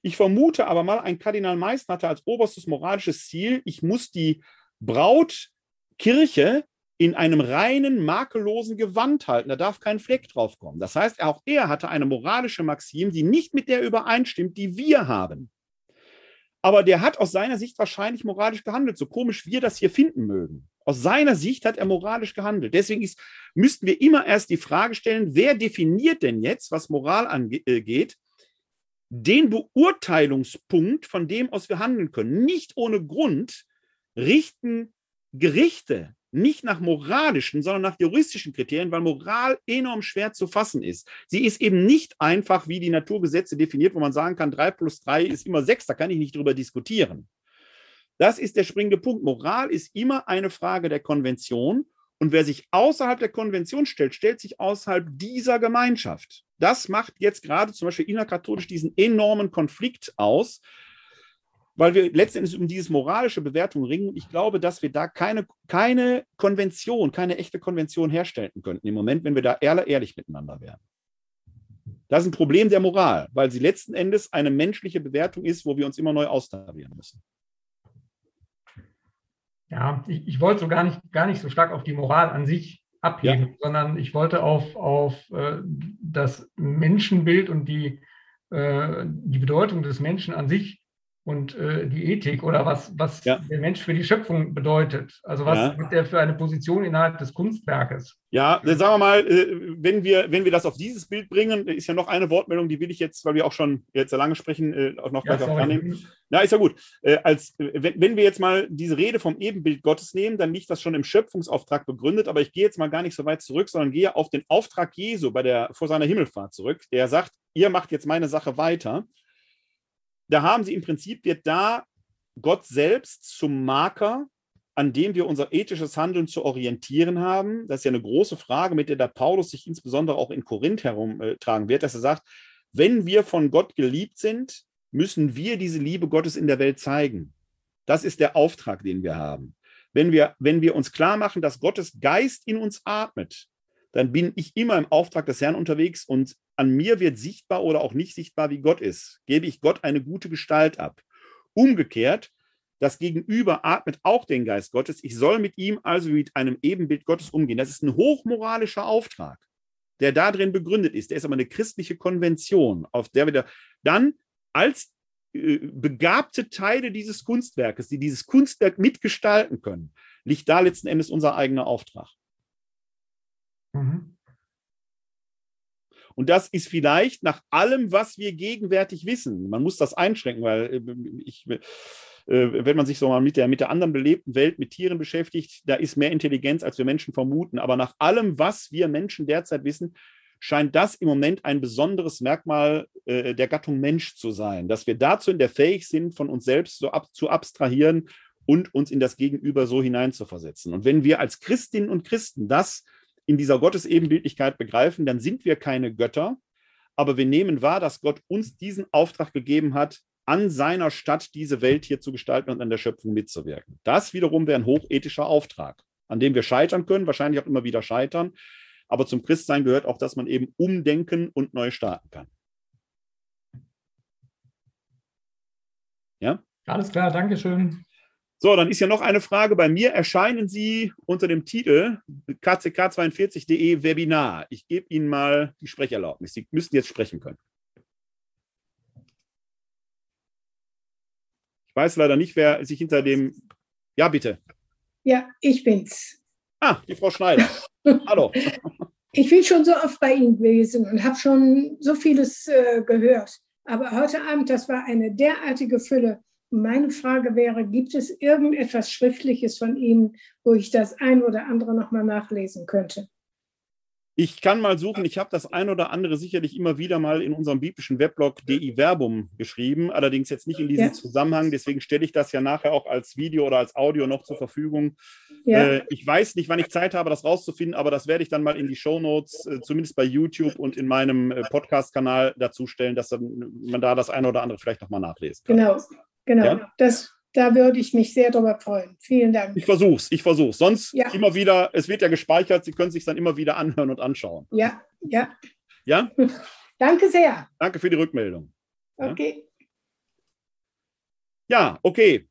Ich vermute aber mal, ein Kardinal Meißen hatte als oberstes moralisches Ziel, ich muss die Brautkirche in einem reinen, makellosen Gewand halten. Da darf kein Fleck drauf kommen. Das heißt, auch er hatte eine moralische Maxim, die nicht mit der übereinstimmt, die wir haben. Aber der hat aus seiner Sicht wahrscheinlich moralisch gehandelt, so komisch wir das hier finden mögen. Aus seiner Sicht hat er moralisch gehandelt. Deswegen ist, müssten wir immer erst die Frage stellen, wer definiert denn jetzt, was Moral angeht, äh, den Beurteilungspunkt, von dem aus wir handeln können. Nicht ohne Grund richten Gerichte nicht nach moralischen, sondern nach juristischen Kriterien, weil Moral enorm schwer zu fassen ist. Sie ist eben nicht einfach wie die Naturgesetze definiert, wo man sagen kann, 3 plus 3 ist immer 6, da kann ich nicht drüber diskutieren. Das ist der springende Punkt. Moral ist immer eine Frage der Konvention. Und wer sich außerhalb der Konvention stellt, stellt sich außerhalb dieser Gemeinschaft. Das macht jetzt gerade zum Beispiel innerkatholisch diesen enormen Konflikt aus, weil wir letztendlich um diese moralische Bewertung ringen. Ich glaube, dass wir da keine, keine Konvention, keine echte Konvention herstellen könnten im Moment, wenn wir da ehrlich miteinander wären. Das ist ein Problem der Moral, weil sie letzten Endes eine menschliche Bewertung ist, wo wir uns immer neu austarieren müssen. Ja, ich, ich wollte so gar nicht, gar nicht so stark auf die Moral an sich abheben, ja. sondern ich wollte auf, auf äh, das Menschenbild und die, äh, die Bedeutung des Menschen an sich und äh, die Ethik oder was, was ja. der Mensch für die Schöpfung bedeutet. Also was ja. hat der für eine Position innerhalb des Kunstwerkes? Ja, dann sagen wir mal, äh, wenn wir, wenn wir das auf dieses Bild bringen, ist ja noch eine Wortmeldung, die will ich jetzt, weil wir auch schon jetzt sehr lange sprechen, äh, auch noch ja, gleich annehmen. Ja, ist ja gut. Äh, als, wenn wir jetzt mal diese Rede vom Ebenbild Gottes nehmen, dann liegt das schon im Schöpfungsauftrag begründet, aber ich gehe jetzt mal gar nicht so weit zurück, sondern gehe auf den Auftrag Jesu bei der, vor seiner Himmelfahrt zurück, der sagt, ihr macht jetzt meine Sache weiter da haben sie im Prinzip, wird da Gott selbst zum Marker, an dem wir unser ethisches Handeln zu orientieren haben. Das ist ja eine große Frage, mit der der Paulus sich insbesondere auch in Korinth herumtragen wird, dass er sagt, wenn wir von Gott geliebt sind, müssen wir diese Liebe Gottes in der Welt zeigen. Das ist der Auftrag, den wir haben. Wenn wir, wenn wir uns klar machen, dass Gottes Geist in uns atmet, dann bin ich immer im Auftrag des Herrn unterwegs und an mir wird sichtbar oder auch nicht sichtbar, wie Gott ist. Gebe ich Gott eine gute Gestalt ab. Umgekehrt, das Gegenüber atmet auch den Geist Gottes. Ich soll mit ihm also mit einem Ebenbild Gottes umgehen. Das ist ein hochmoralischer Auftrag, der darin begründet ist. Der ist aber eine christliche Konvention, auf der wir dann als äh, begabte Teile dieses Kunstwerkes, die dieses Kunstwerk mitgestalten können, liegt da letzten Endes unser eigener Auftrag. Mhm. Und das ist vielleicht nach allem, was wir gegenwärtig wissen. Man muss das einschränken, weil äh, ich, äh, wenn man sich so mal mit der, mit der anderen belebten Welt, mit Tieren beschäftigt, da ist mehr Intelligenz, als wir Menschen vermuten. Aber nach allem, was wir Menschen derzeit wissen, scheint das im Moment ein besonderes Merkmal äh, der Gattung Mensch zu sein, dass wir dazu in der fähig sind, von uns selbst so ab, zu abstrahieren und uns in das Gegenüber so hineinzuversetzen. Und wenn wir als Christinnen und Christen das in dieser Gottesebenbildlichkeit begreifen, dann sind wir keine Götter, aber wir nehmen wahr, dass Gott uns diesen Auftrag gegeben hat, an seiner Stadt diese Welt hier zu gestalten und an der Schöpfung mitzuwirken. Das wiederum wäre ein hochethischer Auftrag, an dem wir scheitern können, wahrscheinlich auch immer wieder scheitern. Aber zum Christsein gehört auch, dass man eben umdenken und neu starten kann. Ja? Alles klar, Dankeschön. So, dann ist ja noch eine Frage. Bei mir erscheinen Sie unter dem Titel kck42.de Webinar. Ich gebe Ihnen mal die Sprecherlaubnis. Sie müssen jetzt sprechen können. Ich weiß leider nicht, wer sich hinter dem. Ja, bitte. Ja, ich bin's. Ah, die Frau Schneider. Hallo. Ich bin schon so oft bei Ihnen gewesen und habe schon so vieles äh, gehört. Aber heute Abend, das war eine derartige Fülle. Meine Frage wäre, gibt es irgendetwas Schriftliches von Ihnen, wo ich das ein oder andere nochmal nachlesen könnte? Ich kann mal suchen. Ich habe das ein oder andere sicherlich immer wieder mal in unserem biblischen Weblog DI Verbum geschrieben, allerdings jetzt nicht in diesem ja. Zusammenhang. Deswegen stelle ich das ja nachher auch als Video oder als Audio noch zur Verfügung. Ja. Äh, ich weiß nicht, wann ich Zeit habe, das rauszufinden, aber das werde ich dann mal in die Show Notes, äh, zumindest bei YouTube und in meinem äh, Podcast-Kanal dazustellen, dass man da das eine oder andere vielleicht nochmal nachlesen kann. Genau, genau. Ja? Das da würde ich mich sehr darüber freuen. Vielen Dank. Ich versuche es, ich versuche es. Sonst ja. immer wieder, es wird ja gespeichert, Sie können es sich dann immer wieder anhören und anschauen. Ja, ja. Ja? Danke sehr. Danke für die Rückmeldung. Okay. Ja, okay.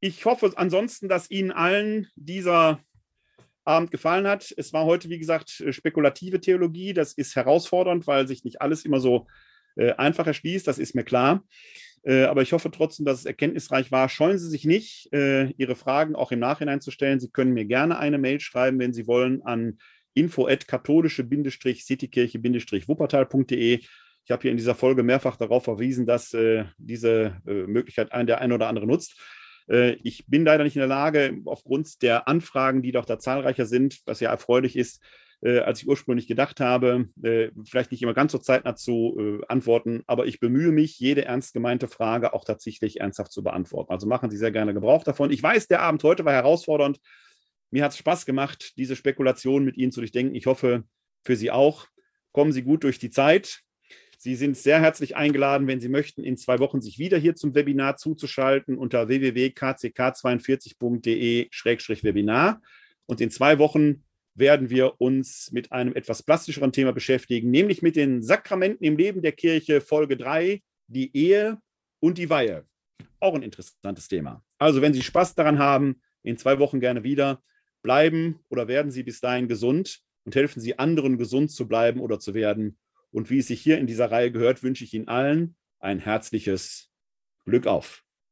Ich hoffe ansonsten, dass Ihnen allen dieser Abend gefallen hat. Es war heute, wie gesagt, spekulative Theologie. Das ist herausfordernd, weil sich nicht alles immer so äh, einfach erschließt. Das ist mir klar. Äh, aber ich hoffe trotzdem, dass es erkenntnisreich war. Scheuen Sie sich nicht, äh, Ihre Fragen auch im Nachhinein zu stellen. Sie können mir gerne eine Mail schreiben, wenn Sie wollen, an info-katholische-citykirche-wuppertal.de. Ich habe hier in dieser Folge mehrfach darauf verwiesen, dass äh, diese äh, Möglichkeit ein, der eine oder andere nutzt. Äh, ich bin leider nicht in der Lage, aufgrund der Anfragen, die doch da zahlreicher sind, was ja erfreulich ist, äh, als ich ursprünglich gedacht habe. Äh, vielleicht nicht immer ganz so zeitnah zu äh, antworten, aber ich bemühe mich, jede ernst gemeinte Frage auch tatsächlich ernsthaft zu beantworten. Also machen Sie sehr gerne Gebrauch davon. Ich weiß, der Abend heute war herausfordernd. Mir hat es Spaß gemacht, diese Spekulation mit Ihnen zu durchdenken. Ich hoffe, für Sie auch. Kommen Sie gut durch die Zeit. Sie sind sehr herzlich eingeladen, wenn Sie möchten, in zwei Wochen sich wieder hier zum Webinar zuzuschalten unter www.kck42.de-webinar. Und in zwei Wochen werden wir uns mit einem etwas plastischeren Thema beschäftigen, nämlich mit den Sakramenten im Leben der Kirche, Folge 3, die Ehe und die Weihe. Auch ein interessantes Thema. Also, wenn Sie Spaß daran haben, in zwei Wochen gerne wieder. Bleiben oder werden Sie bis dahin gesund und helfen Sie anderen, gesund zu bleiben oder zu werden. Und wie es sich hier in dieser Reihe gehört, wünsche ich Ihnen allen ein herzliches Glück auf.